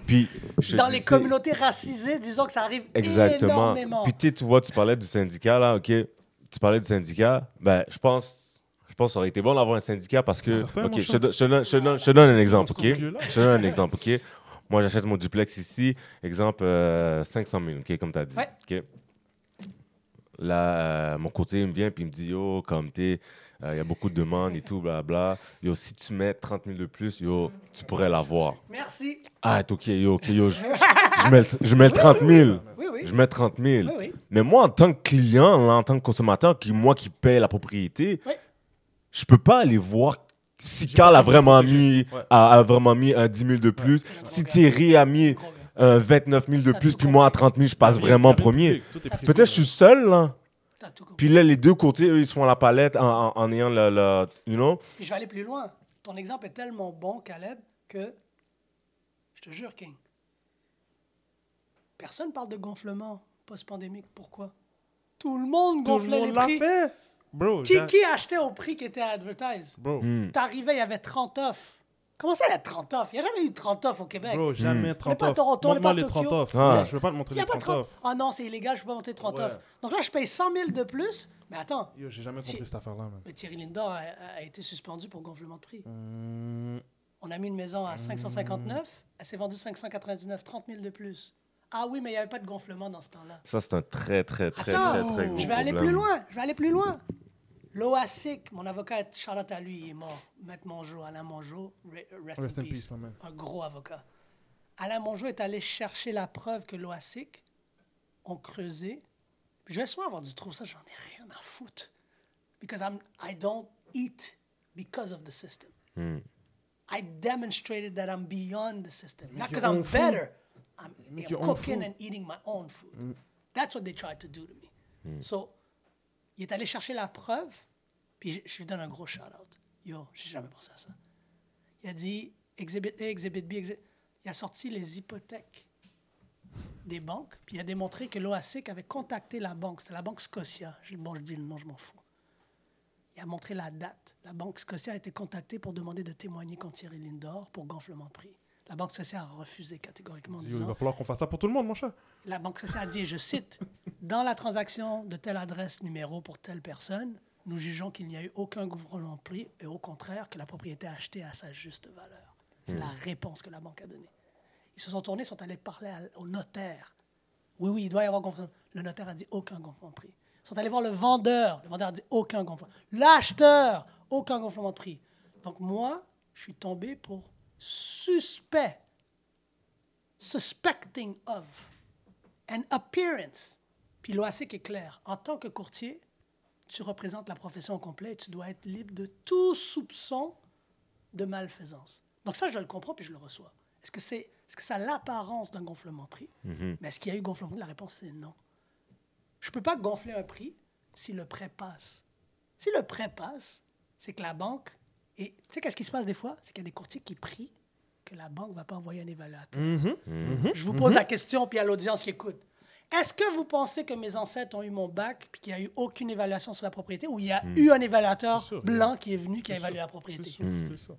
Puis, je Dans les communautés racisées, disons que ça arrive Exactement. énormément. Puis, tu vois, tu parlais du syndicat, là, OK? Tu parlais du syndicat. Ben, je pense, je pense que ça aurait été bon d'avoir un syndicat parce que. OK, je te, donne- je te donne- je te donne- je te donne un exemple, OK? Je te donne un exemple, OK? Moi, j'achète mon duplex ici, exemple euh, 500 000, OK, comme tu as dit. Ouais. Là, euh, mon courtier il me vient puis il me dit Yo, comme t'es, il y a beaucoup de demandes et tout, blablabla. Yo, si tu mets 30 000 de plus, yo, tu pourrais l'avoir. Merci. Ah, OK, yo, OK, yo, je, je mets, je mets le 30 000. Oui, oui. Je mets 30 000. Oui, oui. Mais moi, en tant que client, là, en tant que consommateur, qui, moi qui paye la propriété, Oui. je peux pas aller voir si Carl a vraiment, mis, Ouais. a, a vraiment mis un 10 000 de plus, si Thierry a mis un 29 000 de plus, puis moi à 30 000, je passe vraiment premier. Peut-être je suis seul, là. Compris. Puis là, les deux côtés, eux, ils se font la palette en, en- en ayant le, le- You know? Puis je vais aller plus loin. Ton exemple est tellement bon, Caleb, que je te jure, King. Personne parle de gonflement post-pandémique. Pourquoi? Tout le monde Tout le gonflait monde les l'a prix. fait. Bro, Qui, qui achetait au prix qui était advertised? Bro, Hmm. T'arrivais, il y avait 30 offres. Comment ça, il y a 30 offres? Il n'y a jamais eu 30 offres au Québec. bro, jamais 30 pas à offres. Toronto, on pas à les Tokyo. 30 offres. Ah. Je veux pas te montrer Il y a les pas 30 30 offres. Ah non, c'est illégal, je peux pas monter 30 Ouais. offres. Donc là, je paye 100 000 de plus. Mais attends, Yo, j'ai jamais compris cette affaire-là, man. mais Thierry Lindor a, a été suspendu pour gonflement de prix. Hmm, On a mis une maison à 559, elle s'est vendue 599, 30 000 de plus. Ah oui, mais il n'y avait pas de gonflement dans ce temps-là. Ça, c'est un très, très, très, Attends, très, très gros je vais aller problème. plus loin, je vais aller plus loin. L'OASIC, mon avocat, Charlotte à lui, il est mort. Maître Mongeau, Alain Mongeau, re- rest, Rest in in peace. peace. Un gros avocat. Alain Mongeau est allé chercher la preuve que l'OASIC ont creusé. Je vais souvent avoir du trou, ça, j'en ai rien à foutre. Because I'm, I don't eat because of the system. Hmm. I demonstrated that I'm beyond the system. Not because I'm food. I'm Make cooking and eating my own food. That's what they tried to do to me. So, il est allé chercher la preuve, puis je, je lui donne un gros shout-out. Yo, j'ai jamais pensé à ça. Il a dit Exhibit A, Exhibit B, exhi- il a sorti les hypothèques des banques, puis il a démontré que l'OASIC avait contacté la banque. C'était la banque Scotia. Je, bon, je dis le nom, je m'en fous. Il a montré la date. La Banque Scotia a été contactée pour demander de témoigner contre Thierry Lindor pour gonflement de prix. La Banque Scotia a refusé catégoriquement en Yo, Il disant va falloir qu'on fasse ça pour tout le monde, mon cher. la Banque Scotia a dit, et je cite, dans la transaction de telle adresse numéro pour telle personne, nous jugeons qu'il n'y a eu aucun gouvernement de prix et au contraire que la propriété a acheté à sa juste valeur. C'est la réponse que la banque a donnée. Ils se sont tournés, sont allés parler à- au notaire. Oui, oui, il doit y avoir gonflement. Le notaire a dit aucun gonflement de prix. Ils sont allés voir le vendeur. Le vendeur a dit aucun gonflement. L'acheteur, aucun gonflement de prix. Donc moi, je suis tombé pour suspect. Suspecting of an appearance. Puis l'OASIC est clair. En tant que courtier, tu représentes la profession au complet et tu dois être libre de tout soupçon de malfaisance. Donc ça, je le comprends puis je le reçois. Est-ce que, c'est, est-ce que ça a l'apparence d'un gonflement de prix? Mais est-ce qu'il y a eu gonflement de? La réponse, c'est non. Je ne peux pas gonfler un prix si le prêt passe. Si le prêt passe, c'est que la banque... Et tu sais, qu'est-ce qui se passe des fois? C'est qu'il y a des courtiers qui prient que la banque ne va pas envoyer un évaluateur. Je vous pose la question, puis à l'audience qui écoute. Est-ce que vous pensez que mes ancêtres ont eu mon bac, puis qu'il n'y a eu aucune évaluation sur la propriété, ou il y a eu un évaluateur sûr, blanc qui est venu, qui a évalué la propriété? C'est sûr, c'est ça.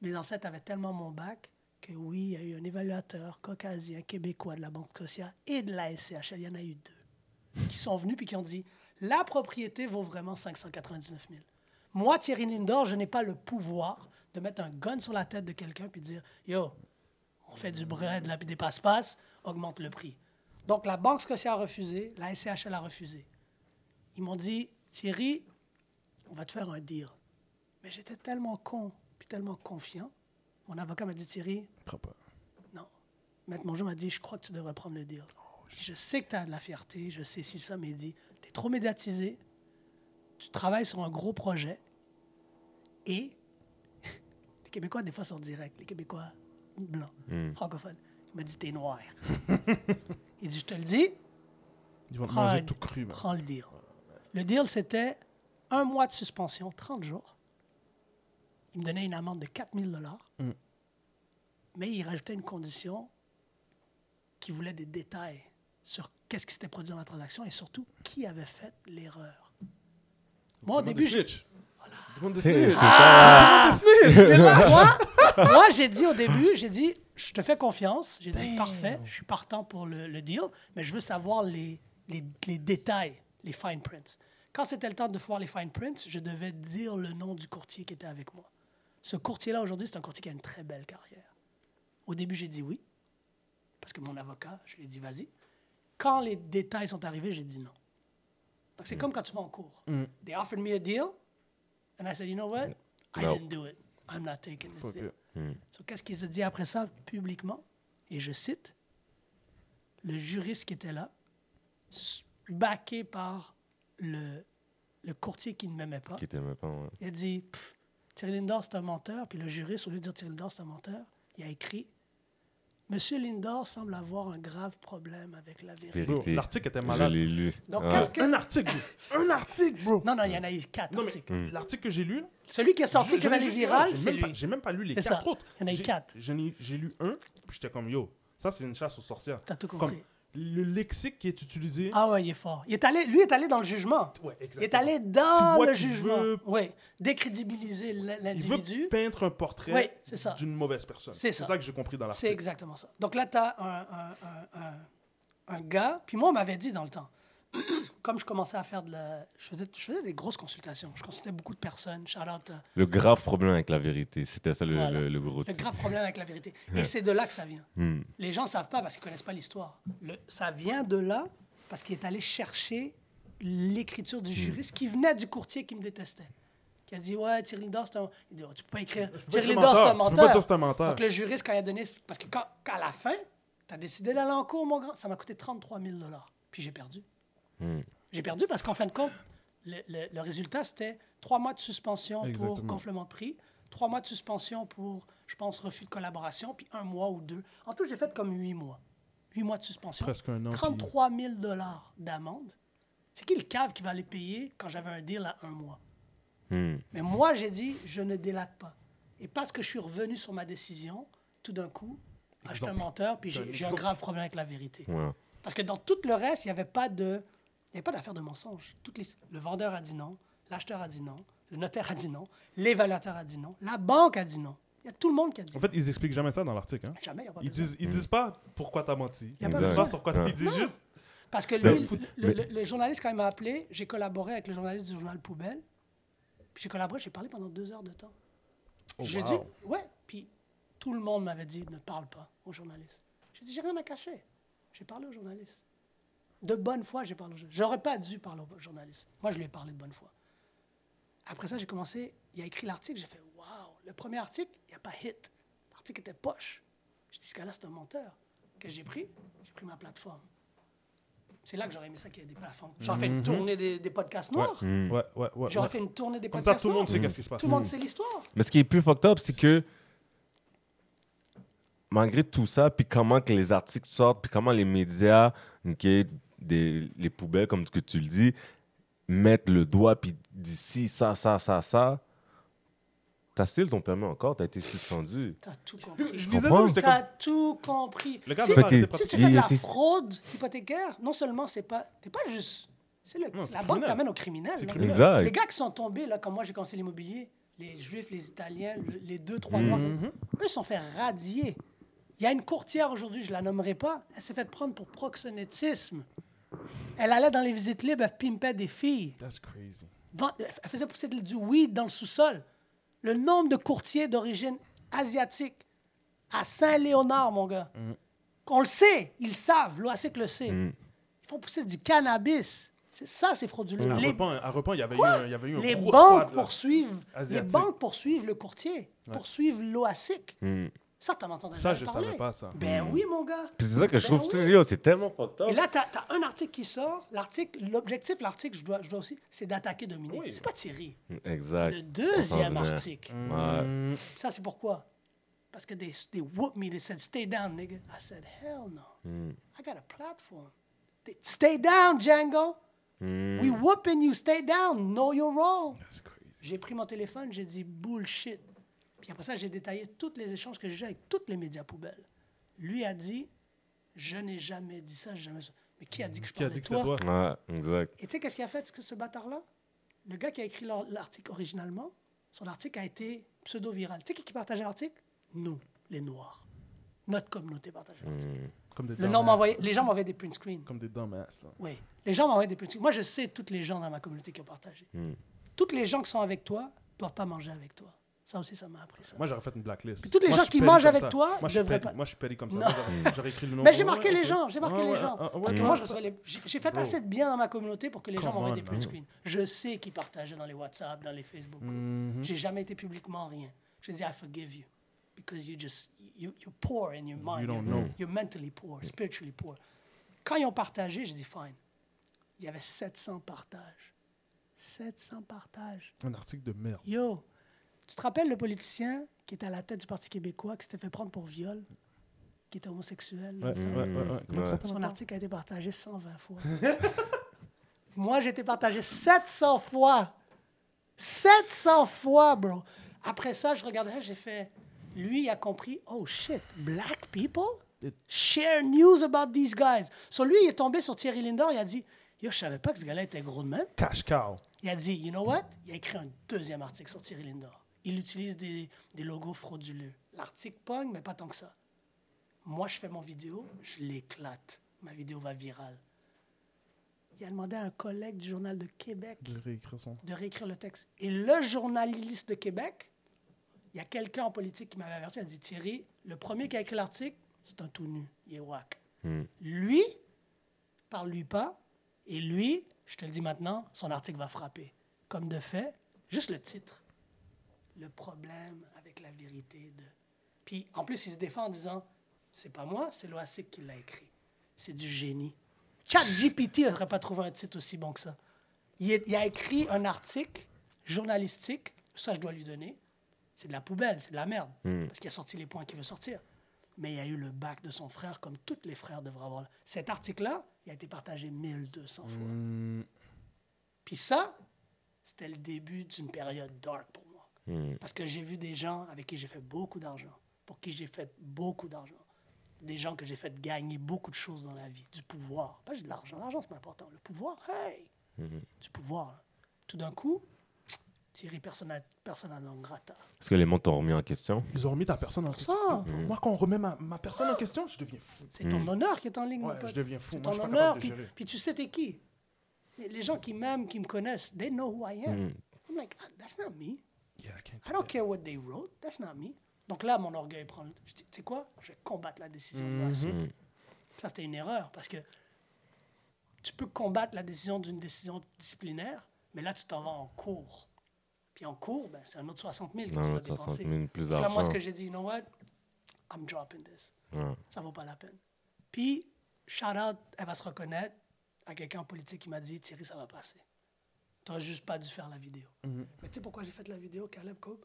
Mes ancêtres avaient tellement mon bac que oui, il y a eu un évaluateur caucasien, québécois de la Banque Scotia et de la SCHL. Il y en a eu deux qui sont venus puis qui ont dit la propriété vaut vraiment 599 000. Moi, Thierry Lindor, je n'ai pas le pouvoir de mettre un gun sur la tête de quelqu'un puis de dire Yo, on fait du bread là, puis des passe-passe, augmente le prix. Donc la Banque Scotia a refusé, la SCHL a refusé. Ils m'ont dit Thierry, on va te faire un deal. Mais j'étais tellement con puis tellement confiant. Mon avocat m'a dit Thierry, non. Maître Mongeau m'a dit Je crois que tu devrais prendre le deal. je sais que tu as de la fierté, je sais si ça, mais il dit Tu es trop médiatisé, tu travailles sur un gros projet et les Québécois, des fois, sont directs. Les Québécois blancs, francophones. Il m'a dit T'es noir. (laughs) il dit Je te le dis, Ils vont manger tout cru. prends le deal. Le deal, c'était un mois de suspension, 30 jours. Il me donnait une amende de 4000 dollars. Mm. Mais il rajoutait une condition qui voulait des détails sur qu'est-ce qui s'était produit dans la transaction et surtout qui avait fait l'erreur. Moi, au début. Demande C'est- (laughs) snitch. Ah! Demande des snitch. Mais moi, moi, (laughs) moi, j'ai dit au début, j'ai dit, je te fais confiance. J'ai dit, parfait, je suis partant pour le, le deal, mais je veux savoir les, les, les détails, les fine prints. Quand c'était le temps de voir les fine prints, je devais dire le nom du courtier qui était avec moi. Ce courtier-là, aujourd'hui, c'est un courtier qui a une très belle carrière. Au début, j'ai dit oui, parce que mon avocat, je lui ai dit vas-y. Quand les détails sont arrivés, j'ai dit non. Donc, c'est comme quand tu vas en cours. They offered me a deal, and I said, you know what? I No. didn't do it. I'm not taking this deal. it. So, Qu'est-ce qu'il se dit après ça publiquement? Et je cite, le juriste qui était là, backé par le, le courtier qui ne m'aimait pas, Qui t'aimait pas, ouais. il a dit Thierry Lindor, c'est un menteur. Puis le juriste, au lieu de dire Thierry Lindor, c'est un menteur, il a écrit Monsieur Lindor semble avoir un grave problème avec la vérité. L'article était Je malade. l'ai lu. Donc, Ouais. qu'est-ce que. Un article, bro. Un article, bro. Non, non, il y en a eu quatre Non, mais articles. l'article que j'ai lu, Celui qui est sorti, je- qui je- va aller je- viral, j'ai c'est même pas- lui. J'ai même pas lu les C'est quatre ça. autres. Il y en a eu J'ai- quatre. j'en ai- J'ai lu un, puis j'étais comme, yo, ça c'est une chasse aux sorcières. T'as tout Comme compris. Le lexique qui est utilisé. Ah ouais, il est fort. Il est allé, lui est allé dans le jugement. Ouais, Il est allé dans le jugement. veut- Oui, décrédibiliser l- Il veut l'individu. peindre un portrait c'est ça. d'une mauvaise personne. C'est C'est ça. ça que j'ai compris dans C'est l'article. exactement ça. Donc là, tu as un, un- un- un- un gars, puis moi, on m'avait dit dans le temps, (clears throat) comme je commençais à faire de la... Je faisais, je faisais des grosses consultations. Je consultais beaucoup de personnes. Out à- Le grave problème avec la vérité, c'était ça le, Voilà. le, le gros le titre. grave problème avec la vérité. (laughs) Et c'est de là que ça vient. Hmm. Les gens ne savent pas parce qu'ils ne connaissent pas l'histoire. Le- Ça vient de là parce qu'il est allé chercher l'écriture du juriste qui venait du courtier qui me détestait. Qui a dit Ouais, Thierry Lindor, c'est un. Il dit Oh, Tu peux pas écrire. Thierry être Lindor, c'est un menteur. Tu peux pas dire c'est un menteur. Donc le juriste, quand il a donné. Parce que quand, quand à la fin, tu as décidé d'aller en cours, mon grand, ça m'a coûté 33 000 Puis j'ai perdu. Hmm. J'ai perdu parce qu'en fin de compte, le, le- le résultat, c'était trois mois de suspension pour gonflement de prix, trois mois de suspension pour, je pense, refus de collaboration, puis un mois ou deux. En tout, j'ai fait comme huit mois. Huit mois de suspension. Presque un an. puis- 33 000 d'amende. C'est qui le cave qui va les payer quand j'avais un deal à un mois? Hmm. Mais moi, j'ai dit, je ne délate pas. Et parce que je suis revenu sur ma décision, tout d'un coup, ah, je suis un menteur, puis j'ai Un j'ai un grave problème avec la vérité. Ouais. Parce que dans tout le reste, il n'y avait pas de, il y avait pas d'affaire de mensonge. Toutes les, le vendeur a dit non, l'acheteur a dit non, le notaire a dit non, l'évaluateur a dit non, la banque a dit non. Il y a tout le monde qui a dit En fait, ils expliquent jamais ça dans l'article. Hein. jamais. il y a pas Ils disent, ils disent pas pourquoi t'as menti. Y a Ils pas disent pas sur quoi Ouais. Ils disent juste. Parce que lui, le, mais- le- le journaliste, quand il m'a appelé, j'ai collaboré avec le journaliste du journal Poubelle. Puis j'ai collaboré, j'ai parlé pendant deux heures de temps. Oh, j'ai wow. dit, ouais. Puis tout le monde m'avait dit, ne parle pas au journaliste. J'ai dit, j'ai rien à cacher. J'ai parlé au journaliste. De bonne foi, j'ai parlé au journaliste. J'aurais pas dû parler au journaliste. Moi, je lui ai parlé de bonne foi. Après ça, j'ai commencé, il a écrit l'article, j'ai fait Waouh, le premier article, il n'y a pas hit. L'article était poche. Je dis, ce gars-là, c'est un menteur. Que j'ai pris? J'ai pris ma plateforme. C'est là que j'aurais aimé ça qu'il y ait des plateformes. J'aurais fait une tournée des, des podcasts noirs. Ouais, ouais, ouais. J'aurais fait une tournée des Comme ça, podcasts tout le monde sait qu'est-ce qui se passe. Tout le monde sait l'histoire. Mais ce qui est plus fucked up, c'est que malgré tout ça, puis comment que les articles sortent, puis comment les médias, ok, des, les poubelles, comme ce que tu le dis, mettent le doigt, puis d'ici, ça, ça, ça, ça, t'as still ton permis encore, t'as été suspendu? T'as tout compris. Je disais ça, T'as comme. tout compris. Le gars Si- pas Si tu fais de la était- fraude hypothécaire, non seulement c'est pas, t'es pas juste, c'est le, la banque t'amène au criminel. Exact. Les gars qui sont tombés là, quand moi j'ai commencé l'immobilier, les Juifs, les Italiens, le- les deux trois Mm. noirs, Mhm. eux ils se sont fait radier. Il y a une courtière aujourd'hui, je la nommerai pas, elle s'est fait prendre pour proxénétisme. Elle allait dans les visites libres, elle pimpait des filles. That's crazy. Elle faisait pousser du weed dans le sous-sol. Le nombre de courtiers d'origine asiatique à Saint-Léonard, mon gars. Qu'on le sait, ils savent, l'OASIC le sait. Mm. Ils font pousser du cannabis. C'est ça, c'est frauduleux. À Les, Repent, à Repent, il y avait eu un, il y avait eu un les gros banques squad, poursuivent, les banques poursuivent le courtier, poursuivent l'OASIC. Mm. Ça, t'en entendais Ça, je parler. savais pas, ça. Ben oui, mon gars. Puis c'est ça que je Ben trouve, oui. yo, c'est tellement fucked up. Et là, tu as, un article qui sort. L'article, l'objectif, l'article, je dois, je dois aussi, c'est d'attaquer Dominique. Oui. C'est pas Thierry. Exact. Le deuxième article. Ouais. Mm. Ça, c'est pourquoi? Parce que they, they whooped me. They said, stay down, nigga. I said, hell no. Mm. I got a platform. They, stay down, Django. Mm. We whooping you. Stay down. Know your role. That's crazy. J'ai pris mon téléphone, j'ai dit bullshit. Puis après ça, j'ai détaillé tous les échanges que j'ai eu avec tous les médias poubelles. Lui a dit, je n'ai jamais dit ça, jamais ça. Mais qui a dit que je Qui a parlais dit de que c'était toi? toi? Ouais, exact. Et tu sais qu'est-ce qu'il a fait, ce, ce bâtard-là? Le gars qui a écrit l'ar- l'article originalement, son article a été pseudo-viral. Tu sais qui, qui partageait l'article? Nous, les Noirs. Notre communauté partageait l'article. Mm. Comme des Le nom les gens m'envoyaient des print screens. Comme des dumbasses. là. Oui. Les gens m'envoyaient des print screens. Moi, je sais toutes les gens dans ma communauté qui ont partagé. Mm. Toutes les gens qui sont avec toi ne doivent pas manger avec toi. Ça aussi, ça m'a appris ça. Moi, j'aurais fait une blacklist. Puis toutes les Moi, gens qui mangent avec ça. toi Moi, je petty. pas- Moi, je suis petty comme ça. J'aurais- écrit le nom. Mais j'ai marqué les gens, j'ai marqué les gens. Parce que moi, j'ai fait assez de bien dans ma communauté pour que les gens m'envoient des print screens. Je sais qu'ils partageaient dans les WhatsApp, dans les Facebook. Mhm. J'ai jamais été publiquement rien. Je dis, I forgive you. Because you just, you, you're poor in your mind. You don't know. you're mentally poor, spiritually poor. Quand ils ont partagé, j'ai dit, fine. Il y avait 700 partages. 700 partages. Un article de merde. Yo, tu te rappelles le politicien qui était à la tête du Parti québécois, qui s'était fait prendre pour viol, qui était homosexuel? Ouais, là, ouais, ouais, ouais. Comment Ouais. ça s'appelle? Son article a été partagé 120 fois. (laughs) Moi, j'ai été partagé 700 fois. 700 fois, bro. Après ça, je regardais, j'ai fait. Lui, il a compris. Oh shit, black people share news about these guys. So lui, il est tombé sur Thierry Lindor. Il a dit Yo, je savais pas que ce gars-là était gros de même. Cash cow. Il a dit, you know what? Il a écrit un deuxième article sur Thierry Lindor. Il utilise des, des logos frauduleux. L'article pogne, mais pas tant que ça. Moi, je fais mon vidéo, je l'éclate. Ma vidéo va virale. Il a demandé à un collègue du Journal de Québec De réécrire son. de réécrire le texte. Et le journaliste de Québec, il y a quelqu'un en politique qui m'avait averti, il a dit, Thierry, le premier qui a écrit l'article, c'est un tout nu. Il est whack. Mm. Lui, parle-lui pas. Et lui, je te le dis maintenant, son article va frapper. Comme de fait, juste le titre. Le problème avec la vérité de. Puis en plus, il se défend en disant c'est pas moi, c'est l'OASIC qui l'a écrit. C'est du génie. ChatGPT n'aurait pas trouvé un titre aussi bon que ça. Il, est- il a écrit un article journalistique, ça je dois lui donner. C'est de la poubelle, c'est de la merde. Mm. Parce qu'il a sorti les points qu'il veut sortir. Mais il y a eu le bac de son frère, comme tous les frères devraient avoir. Cet article-là, il a été partagé 1200 fois. Mm. Puis ça, c'était le début d'une période dark pour. Mm. Parce que j'ai vu des gens avec qui j'ai fait beaucoup d'argent, pour qui j'ai fait beaucoup d'argent. Des gens que j'ai fait gagner beaucoup de choses dans la vie, du pouvoir. Pas juste de l'argent, l'argent c'est pas important. Le pouvoir, hey, Mhm. du pouvoir. là. Tout d'un coup, Thierry persona, persona non grata. Est-ce que les mondes t'ont remis en question? Ils ont remis ta personne en question. Ça. Moi, quand on remet ma, ma personne en question, je deviens fou. C'est ton honneur qui est en ligne, Ouais, pote. je deviens fou. C'est je ton suis pas honneur. Puis, tu sais t'es qui? Mais les gens qui m'aiment, qui me connaissent, they know who I am. Mm. I'm like, ah, that's not me. Yeah, I can't I don't care what they wrote. That's not me. Donc là, mon orgueil prend. le- Je dis, tu sais quoi? Je vais combattre la décision de Mhm. Ça, c'était une erreur parce que tu peux combattre la décision d'une décision disciplinaire, mais là, tu t'en vas en cours. Puis en cours, ben, c'est un autre 60 000 que tu Non, vas 60 dépenser. 000 plus que là, moi, d'argent. ce que j'ai dit, you know what? I'm dropping this. Ouais. Ça vaut pas la peine. Puis, shout out, elle va se reconnaître à quelqu'un en politique qui m'a dit Thierry, ça va passer. Tu juste pas dû faire la vidéo. Mais tu sais pourquoi j'ai fait la vidéo, Caleb Cope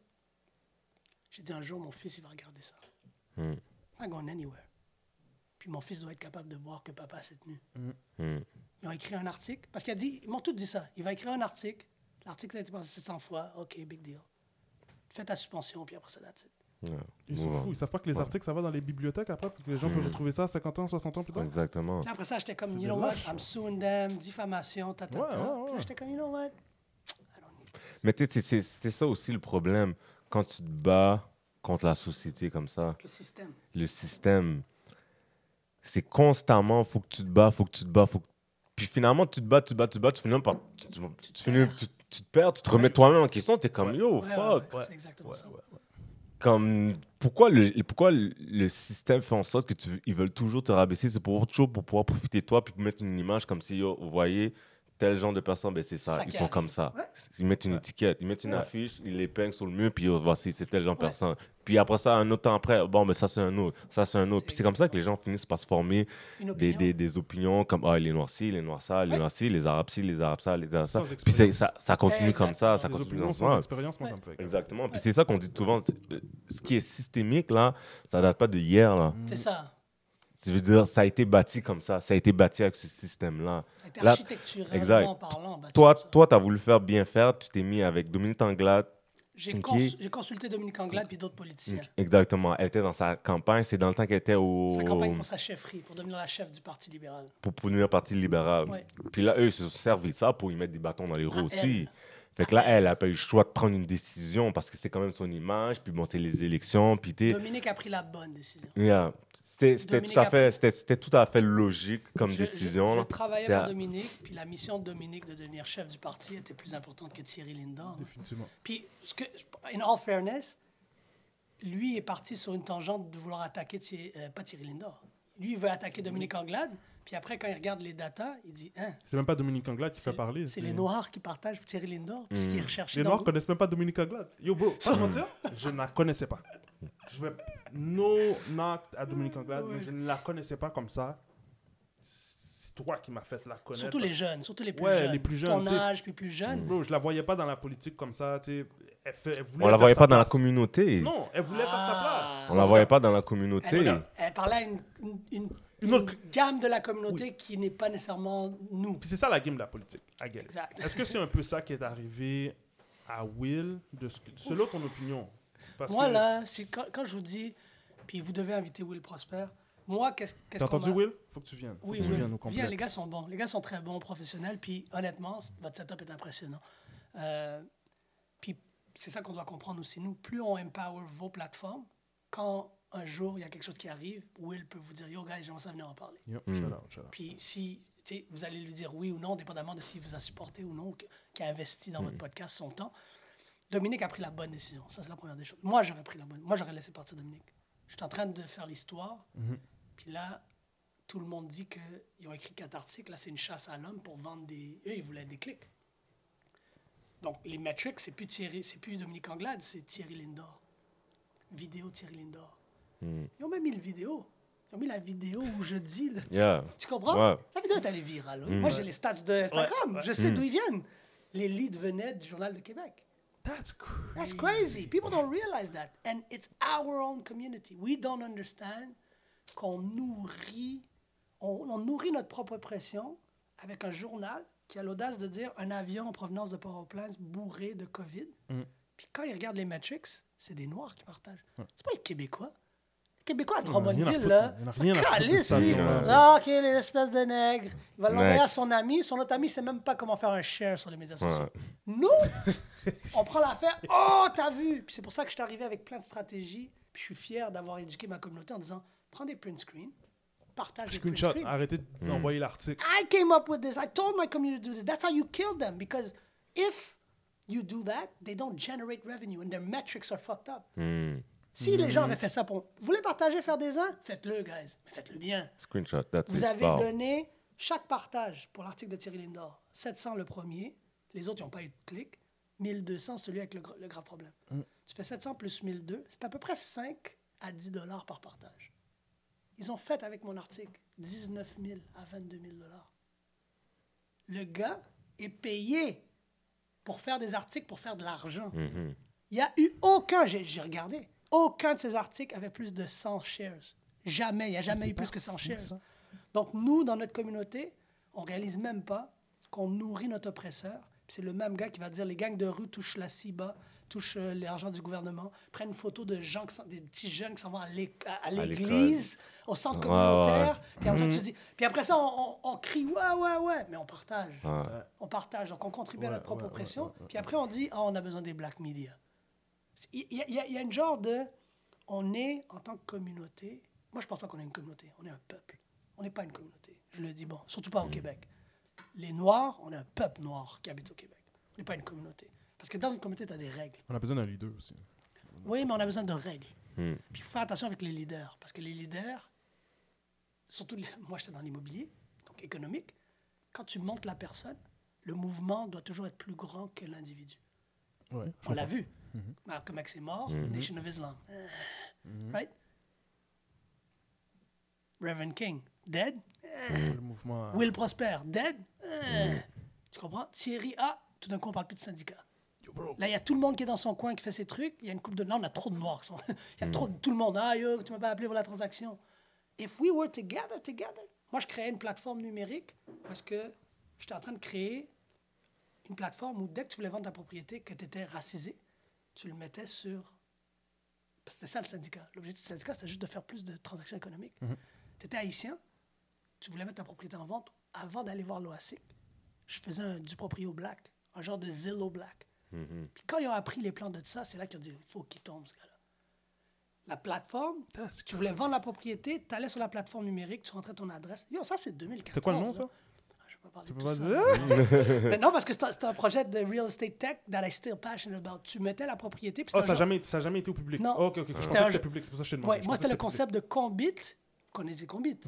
J'ai dit un jour, mon fils, il va regarder ça. Mm. Not going anywhere. Puis mon fils doit être capable de voir que papa s'est tenu. Mm. Ils ont écrit un article, parce qu'il a dit, ils m'ont tous dit ça. Il va écrire un article, l'article a été passé 700 fois, ok, big deal. Fais ta suspension, puis après ça, that's it. Ouais. Ils sont fous. Ils savent pas que les Ouais. articles, ça va dans les bibliothèques après, puis que les gens Mm. peuvent retrouver ça 50 ans, 60 ans plus tard. Exactement. Puis après ça, j'étais comme, you know what? I'm suing them, diffamation, ta, ta, ta. ouais, ouais. j'étais comme, you know what, I don't need this. Mais tu sais, c'est- c'est- c'était ça aussi le problème. Quand tu te bats contre la société comme ça, Le système. le système, c'est constamment, faut que tu te bats, faut que tu te bats, faut que- Puis finalement, tu te bats, tu te bats, tu te bats, tu finis par... Tu, tu- tu te finis- perds. tu- tu te perds, tu te remets toi-même en question, t'es comme, Ouais. yo, fuck. ouais, Ouais. C'est exactement Ouais, ça. Comme, pourquoi le, pourquoi le, système fait en sorte que tu, veulent toujours te rabaisser? C'est pour toujours pour pouvoir profiter de toi puis mettre une image comme si, yo, vous voyez, tel genre de personnes, ben c'est ça, Ça ils sont comme ça. Ouais. Ils mettent une Ouais. étiquette, ils mettent une Ouais. affiche, ils l'épinglent sur le mur, puis yo, voici, c'est tel genre de Ouais. personne. Puis après ça, un autre temps après, bon, ben ça c'est un autre, ça c'est un autre. Puis c'est comme ça que les gens finissent par se former des, des, des opinions comme, ah, les noirs ci, les noirs ça, les noirs ci, les arabes ci, les arabes ça, les arabes ça. Puis ça, ça continue comme ça, ça Les continue comme ça. expérience, moi, ça me fait. Exactement. Puis c'est ça qu'on dit souvent. euh, Ce qui est systémique, là, ça date pas de hier, là. C'est ça. Tu veux dire, ça a été bâti comme ça. Ça a été bâti avec ce système-là. Ça a été Là- exact. parlant. bâti Toi, comme ça. toi, tu as voulu faire bien faire. Tu t'es mis avec Dominique Anglade. J'ai cons- consulté Dominique Anglade puis d'autres politiciens. Exactement. Elle était dans sa campagne. C'est dans le temps qu'elle était au... Sa campagne pour sa chefferie, pour devenir la chef du Parti libéral. pour, pour devenir parti libéral. Ouais. Puis là, eux, ils se sont servis de ça pour y mettre des bâtons dans les roues À aussi. elle. Fait que là, elle a pas eu le choix de prendre une décision parce que c'est quand même son image. Puis bon, c'est les élections. Puis t'es... Dominique a pris la bonne décision. Yeah. C'était tout à fait, tout à fait logique comme Je- décision. Je, je travaillais pour Dominique, puis la mission de Dominique de devenir chef du parti était plus importante que Thierry Lindor. Définitivement. Puis, ce que, in all fairness, lui est parti sur une tangente de vouloir attaquer, Thierry- euh, pas Thierry Lindor. Lui, il veut attaquer Dominique Anglade, puis après, quand il regarde les datas, il dit hein, C'est même pas Dominique Anglade qui fait parler. c'est les Noirs qui partagent Thierry Lindor, puis ce Hmm. qui est recherché Les Noirs connaissent même pas Dominique Anglade. Yo, bro, (laughs) pas mentir, je ne la connaissais pas. Je vais... No knock à Dominique Anglade, mais je ne la connaissais pas comme ça. C'est toi qui m'as fait la connaître. Surtout les jeunes, surtout les plus Ouais, jeunes. les plus jeunes, Ton âge, puis plus jeune. Bro, je la voyais pas dans la politique comme ça, tu sais. Elle, fait- elle voulait On la voyait pas dans la communauté. Non, elle voulait faire sa Ah. place. On la voyait pas dans la communauté. elle- elle parlait à une, une- une- Une une autre- gamme de la communauté qui n'est pas nécessairement nous. Puis c'est ça la game de la politique. Est-ce que c'est un peu ça qui est arrivé à Will, de ce que- selon ton opinion? Parce Moi, que là, c'est quand, quand je vous dis, puis vous devez inviter Will Prosper, moi, qu'est-ce qu'est-ce T'as qu'on entendu Will? Faut que tu viennes. Oui, oui. Viens, les gars sont bons. Les gars sont très bons, professionnels. Puis honnêtement, votre setup est impressionnant. Euh, puis c'est ça qu'on doit comprendre aussi. Nous, plus on empower vos plateformes, quand un jour il y a quelque chose qui arrive, Will peut vous dire Yo, guys, j'aimerais ça venir en parler. Yep, Mm. shout out, shout out. Puis si tu sais, vous allez lui dire oui ou non, dépendamment de s'il vous a supporté ou non, qui a investi dans votre podcast son temps. Dominique a pris la bonne décision. Ça, c'est la première des choses. Moi, j'aurais pris la bonne. Moi, j'aurais laissé partir Dominique. J'étais en train de faire l'histoire. Puis là, tout le monde dit qu'ils ont écrit quatre articles. Là, c'est une chasse à l'homme pour vendre des. Eux, ils voulaient des clics. Donc, les metrics, c'est plus, Thierry, c'est plus Dominique Anglade, c'est Thierry Lindor. Vidéo Thierry Lindor. Hmm. Ils ont même mis le vidéo. Ils ont mis la vidéo où je dis. là. Yeah. Tu comprends? Ouais. La vidéo est allée virale. Mm. Moi, j'ai les stats de Instagram. Ouais. Je sais d'où ils viennent. Les leads venaient du Journal de Québec. That's crazy. That's crazy. People don't realize that. And it's our own community. We don't understand qu'on nourrit, on, on nourrit notre propre pression avec un journal qui a l'audace de dire un avion en provenance de Port-au-Prince bourré de COVID. Mm. Puis quand ils regardent les metrics, c'est des Noirs qui partagent. C'est pas le Québécois. Québécois à Il en a rien à Drummondville, là, il en a s'en rien à foutre de calisse, ça, lui. là. Ah, OK, les espèces de nègres. Il va l'envoyer à son ami. Son autre ami sait même pas comment faire un share sur les médias sociaux. Ouais. Nous, (laughs) on prend l'affaire. Oh, t'as vu? Puis c'est pour ça que je suis arrivé avec plein de stratégies. Puis je suis fier d'avoir éduqué ma communauté en disant prends des print screens, partage des print Screenshot, screens. arrêtez Hmm. d'envoyer l'article. I came up with this. I told my community to do this. That's how you kill them. Because if you do that, they don't generate revenue and their metrics are fucked up. Si les gens avaient fait ça pour. Vous voulez partager, faire des uns? Faites-le, guys. Mais faites-le bien. Screenshot, that's Vous it. avez Wow. donné Chaque partage pour l'article de Thierry Lindor, 700 le premier, les autres n'ont pas eu de clic, 1200 celui avec le, le grave problème. Tu fais 700 plus 1002, c'est à peu près 5 à 10 dollars par partage. Ils ont fait avec mon article 19 000 à 22 000 dollars. Le gars est payé pour faire des articles, pour faire de l'argent. Mhm. Il n'y a eu aucun, j'ai regardé, aucun de ces articles avait plus de 100 shares. Jamais, il n'y a jamais eu plus que 100 shares. Donc, nous, dans notre communauté, on réalise même pas qu'on nourrit notre oppresseur. C'est le même gars qui va dire les gangs de rue touchent la CIBA, touchent euh, l'argent du gouvernement, prennent une photo de gens, qui sont, des petits jeunes qui s'en vont à l'église, au centre Ouais, communautaire. ouais. Puis, après ça, tu dis- puis après ça, on, on- on crie ouais, ouais, ouais, mais on partage. Ouais. On partage, donc on contribue à notre propre oppression. Puis après, on dit, ah, on a besoin des black media. Il y, a- y y une genre de. On est, en tant que communauté. Moi, je pense pas qu'on est une communauté. On est un peuple. On n'est pas une communauté. Je le dis, bon, surtout pas au Québec. Les Noirs, on est un peuple noir qui habite au Québec. On n'est pas une communauté. Parce que dans une communauté, tu as des règles. On a besoin d'un leader aussi. Oui, mais on a besoin de règles. Hmm. Puis il faut faire attention avec les leaders. Parce que les leaders, surtout, les- moi j'étais dans l'immobilier, donc économique, quand tu montes la personne, le mouvement doit toujours être plus grand que l'individu. Ouais. On l'a vu. Malcolm X est mort, Nation of Islam. Euh, Right? Reverend King, dead? Le mouvement. euh, Will Prosper, dead? Euh, Tu comprends? Thierry A, tout d'un coup, on parle plus de syndicat. Yo, bro. Là, il y a tout le monde qui est dans son coin, qui fait ses trucs. Il y a une coupe de... Là, on a trop de noirs. (laughs) Il y a trop de... Tout le monde. Ah, yo, tu m'as pas appelé pour la transaction. If we were together, together. Moi, je créais une plateforme numérique parce que j'étais en train de créer une plateforme où dès que tu voulais vendre ta propriété, que tu étais racisé, tu le mettais sur... Parce que c'était ça le syndicat. L'objectif du syndicat, c'était juste de faire plus de transactions économiques. Tu étais haïtien, tu voulais mettre ta propriété en vente avant d'aller voir l'OASIC. Je faisais un, du proprio black, un genre de Zillow black. Mhm. Puis quand ils ont appris les plans de ça, c'est là qu'ils ont dit il faut qu'il tombe, ce gars-là. La plateforme, tu voulais vendre la propriété, tu allais sur la plateforme numérique, tu rentrais ton adresse. Yo, ça, c'est 2014. C'était quoi le nom, là. ça? Ah, peux pas parler Tu de peux tout pas ça. dire? (laughs) Mais (laughs) non, parce que c'est un, projet de real estate tech that I still passionate about. Tu mettais la propriété, puis Oh, ça n'a jamais, jamais été au public. Non. Oh, ok, ok. Je C'était pensais un que c'était public, c'est pour ça que je te demandais. Ouais, moi, c'était le public. concept de Combit. Connaissez Combit?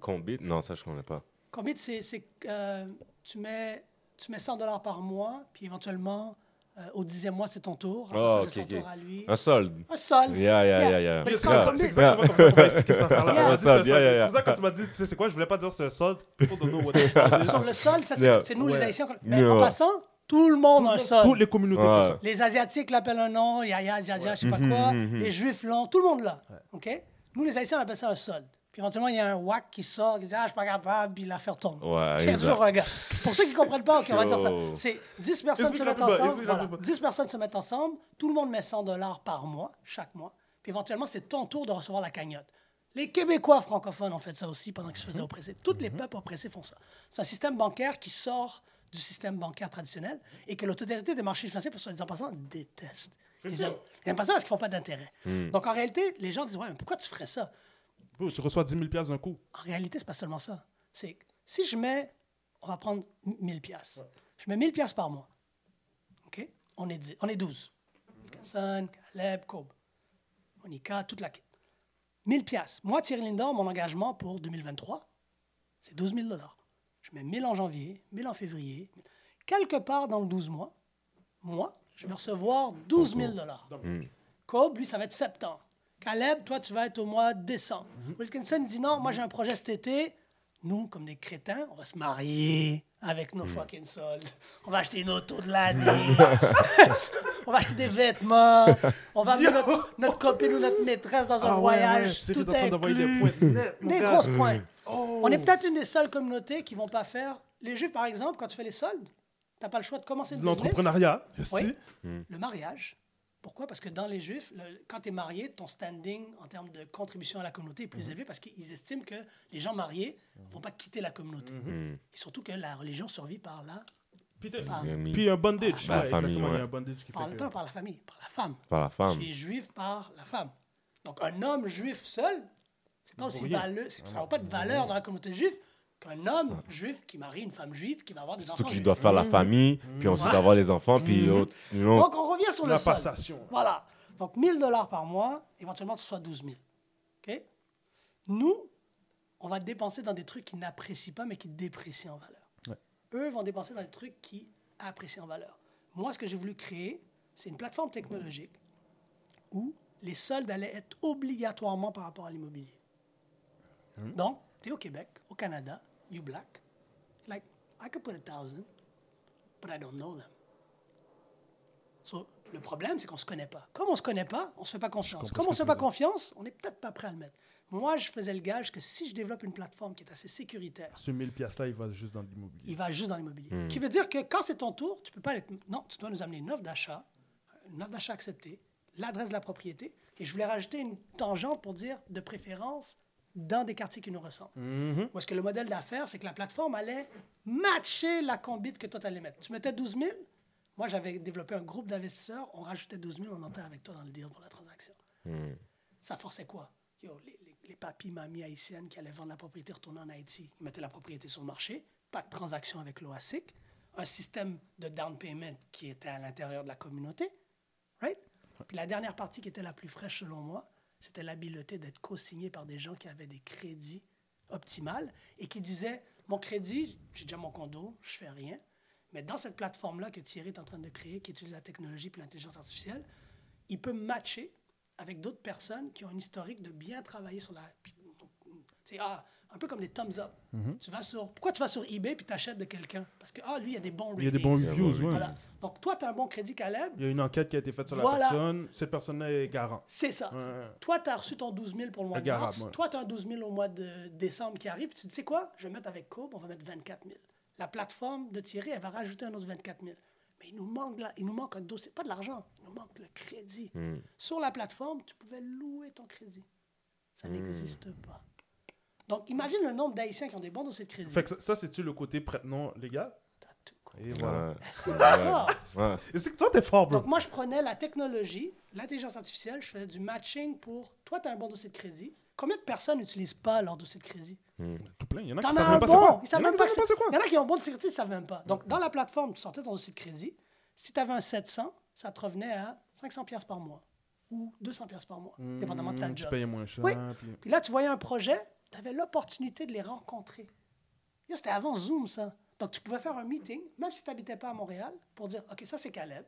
Combit? Non, ça, je connais pas. Combit, c'est c'est, euh, tu, mets, tu mets 100 dollars par mois, puis éventuellement, euh, au dixième mois, c'est ton tour. Oh, ça, c'est son tour à lui. Un solde. Un solde. Yeah, yeah, yeah, yeah. But C'est c'est exactement comme ça qu'on cette affaire-là. Yeah. Ça, c'est yeah, ça. yeah, C'est pour ça que quand tu m'as dit, tu sais c'est quoi, je voulais pas dire ce solde. People don't know what it (laughs) is. Sur le sol, ça, c'est Yeah. c'est nous, les. Haïtiens. Mais Yeah. en passant, tout le monde a un solde. Toutes les communautés Ouais. font ça. Les Asiatiques l'appellent un nom, Yaya, Jaja, je sais pas quoi. Les Juifs l'ont, tout le monde l'a. OK? Nous, les Haïtiens, on appelle ça un solde. Puis éventuellement, il y a un whack qui sort, qui dit Ah, je suis pas capable, puis l'affaire tombe. Ouais, C'est toujours un gars. Pour ceux qui ne comprennent pas, OK, on va dire ça. C'est 10 personnes se mettent ensemble. Voilà. rapidement. 10 personnes se mettent ensemble. Tout le monde met 100 dollars par mois, chaque mois. Puis éventuellement, c'est ton tour de recevoir la cagnotte. Les Québécois francophones ont fait ça aussi pendant qu'ils se faisaient oppresser. Tous les peuples oppressés font ça. C'est un système bancaire qui sort du système bancaire traditionnel et que l'autorité des marchés financiers, pour soi disant passant, déteste. Ils ça. aiment, ils aiment pas ça parce qu'ils font pas d'intérêt. Donc en réalité, les gens disent Ouais, mais pourquoi tu ferais ça? Tu reçois 10 000 piastres d'un coup. en réalité, c'est pas seulement ça. C'est si je mets, on va prendre 1000 pièces. Je mets 1000 pièces par mois. OK? On est, dix- on est 12. Wilkinson, Caleb, Cobb, Monica, toute la kit. 1000 pièces. Moi, Thierry Lindor, mon engagement pour 2023, c'est 12 000 dollars. Je mets 1000 en janvier, 1000 en février. Quelque part dans le 12 mois, moi, je vais recevoir 12 000 dollars. Cobb, lui, ça va être septembre. Caleb, toi, tu vas être au mois de décembre. Wilkinson dit non, moi j'ai un projet cet été. Nous, comme des crétins, on va se marier avec nos fucking soldes. On va acheter une auto de l'année. (laughs) on va acheter des vêtements. On va amener notre, notre copine ou notre maîtresse dans un Ah ouais, voyage. ouais, Thierry tout des inclus. nettes, mon Des grosses pointes. Oh. On est peut-être une des seules communautés qui vont pas faire. Les Juifs, par exemple, quand tu fais les soldes, tu n'as pas le choix de commencer le business. L'entrepreneuriat. Oui. Si. Le mariage. Pourquoi? Parce que dans les Juifs, le- quand tu es marié, ton standing en termes de contribution à la communauté est plus élevé parce qu'ils estiment que les gens mariés ne vont pas quitter la communauté. Et surtout que la religion survit par la, Puis, Femme. puis un bondage. Par la famille, exactement, Il y ouais. a un bondage qui par, fait pas que... par la famille, par la femme. Par la femme. Tu es juif par la femme. Donc un homme juif seul, c'est pas aussi ça n'a pas de valeur dans la communauté juive qu'un homme juif qui marie une femme juive qui va avoir des Surtout enfants qu'il juifs. doit faire la famille, puis ensuite avoir les enfants, puis autre- you know. Donc, on revient sur le La sol. passation. Voilà. Donc, 1000 dollars par mois, éventuellement, tu reçois 12 000. OK? Nous, on va dépenser dans des trucs qu'ils n'apprécient pas, mais qui déprécient en valeur. Ouais. Eux vont dépenser dans des trucs qui apprécient en valeur. Moi, ce que j'ai voulu créer, c'est une plateforme technologique où les soldes allaient être obligatoirement par rapport à l'immobilier. Donc, tu es au Québec, au Canada, you black? Like, I could put a thousand, but I don't know them. So, le problème, c'est qu'on ne se connaît pas. Comme on ne se connaît pas, on ne se fait pas confiance. Comme on ne se fait pas confiance, on n'est peut-être pas prêt à le mettre. Moi, je faisais le gage que si je développe une plateforme qui est assez sécuritaire, Ce 1000 piastres-là, il va juste dans l'immobilier. il va juste dans l'immobilier. Qui veut dire que quand c'est ton tour, tu peux pas être. Non, tu dois nous amener une offre d'achat, une offre d'achat acceptée, l'adresse de la propriété. Et je voulais rajouter une tangente pour dire de préférence dans des quartiers qui nous ressemblent. Mhm. Où est-ce que le modèle d'affaires, c'est que la plateforme allait matcher la combite que toi, tu allais mettre. Tu mettais 12 000. Moi, j'avais développé un groupe d'investisseurs. On rajoutait 12 000, on entrait avec toi dans le deal pour la transaction. Hmm. Ça forçait quoi? Yo, les, les, les papis, mamies haïtiennes qui allaient vendre la propriété retourner en Haïti, ils mettaient la propriété sur le marché, pas de transaction avec l'OASIC, un système de down payment qui était à l'intérieur de la communauté, right? Puis la dernière partie qui était la plus fraîche selon moi, c'était l'habileté d'être co-signé par des gens qui avaient des crédits optimales et qui disaient, mon crédit, j'ai déjà mon condo, je fais rien, mais dans cette plateforme-là que Thierry est en train de créer, qui utilise la technologie et l'intelligence artificielle, il peut matcher avec d'autres personnes qui ont un historique de bien travailler sur la. ah, un peu comme des thumbs up. Mhm. Tu vas sur, pourquoi tu vas sur eBay puis tu achètes de quelqu'un? Parce que ah, lui, il y a des bons Il y a des bons ratings. reviews. Voilà. Donc, toi, tu as un bon crédit Caleb, Il y a une enquête qui a été faite sur Voilà. la personne. Cette personne-là est garant. c'est ça. Ouais. Toi, tu as reçu ton 12 000 pour le mois de Garable, mars. ouais. Toi, tu as un 12 000 au mois de décembre qui arrive. Tu te dis, c'est quoi? Je vais mettre avec Cobe, on va mettre 24 000. La plateforme de Thierry, elle va rajouter un autre 24 000. Mais il nous manque, là, il nous manque un dossier, pas de l'argent, il nous manque le crédit. Hmm. Sur la plateforme, tu pouvais louer ton crédit. Ça Hmm. n'existe pas. Donc, imagine le nombre d'Haïtiens qui ont des bons dossiers de crédit. Fait que ça, ça, c'est-tu le côté prête-nom légal? T'as tout compris. Et voilà. C'est fort? Et c'est que toi, t'es fort, bro? Donc, moi, je prenais la technologie, l'intelligence artificielle, je faisais du matching pour toi, tu as un bon dossier de crédit. Combien de personnes n'utilisent pas leur dossier de crédit? Tout plein. Il y en a qui as savent un même pas c'est bon, quoi. ils savent même pas c'est c'est- quoi. Il y en a qui ont un bon dossier de crédit, ils savent même pas. Donc, dans la plateforme, tu sortais ton dossier de crédit. Si tu avais un 700, ça te revenait à 500 pièces par mois ou 200 pièces par mois, dépendamment de ta Mmh, Tu job. payais moins cher. Oui. puis- Puis là, tu voyais un projet, tu avais l'opportunité de les rencontrer. C'était avant Zoom, ça. Donc, tu pouvais faire un meeting, même si tu n'habitais pas à Montréal, pour dire OK, ça, c'est Caleb.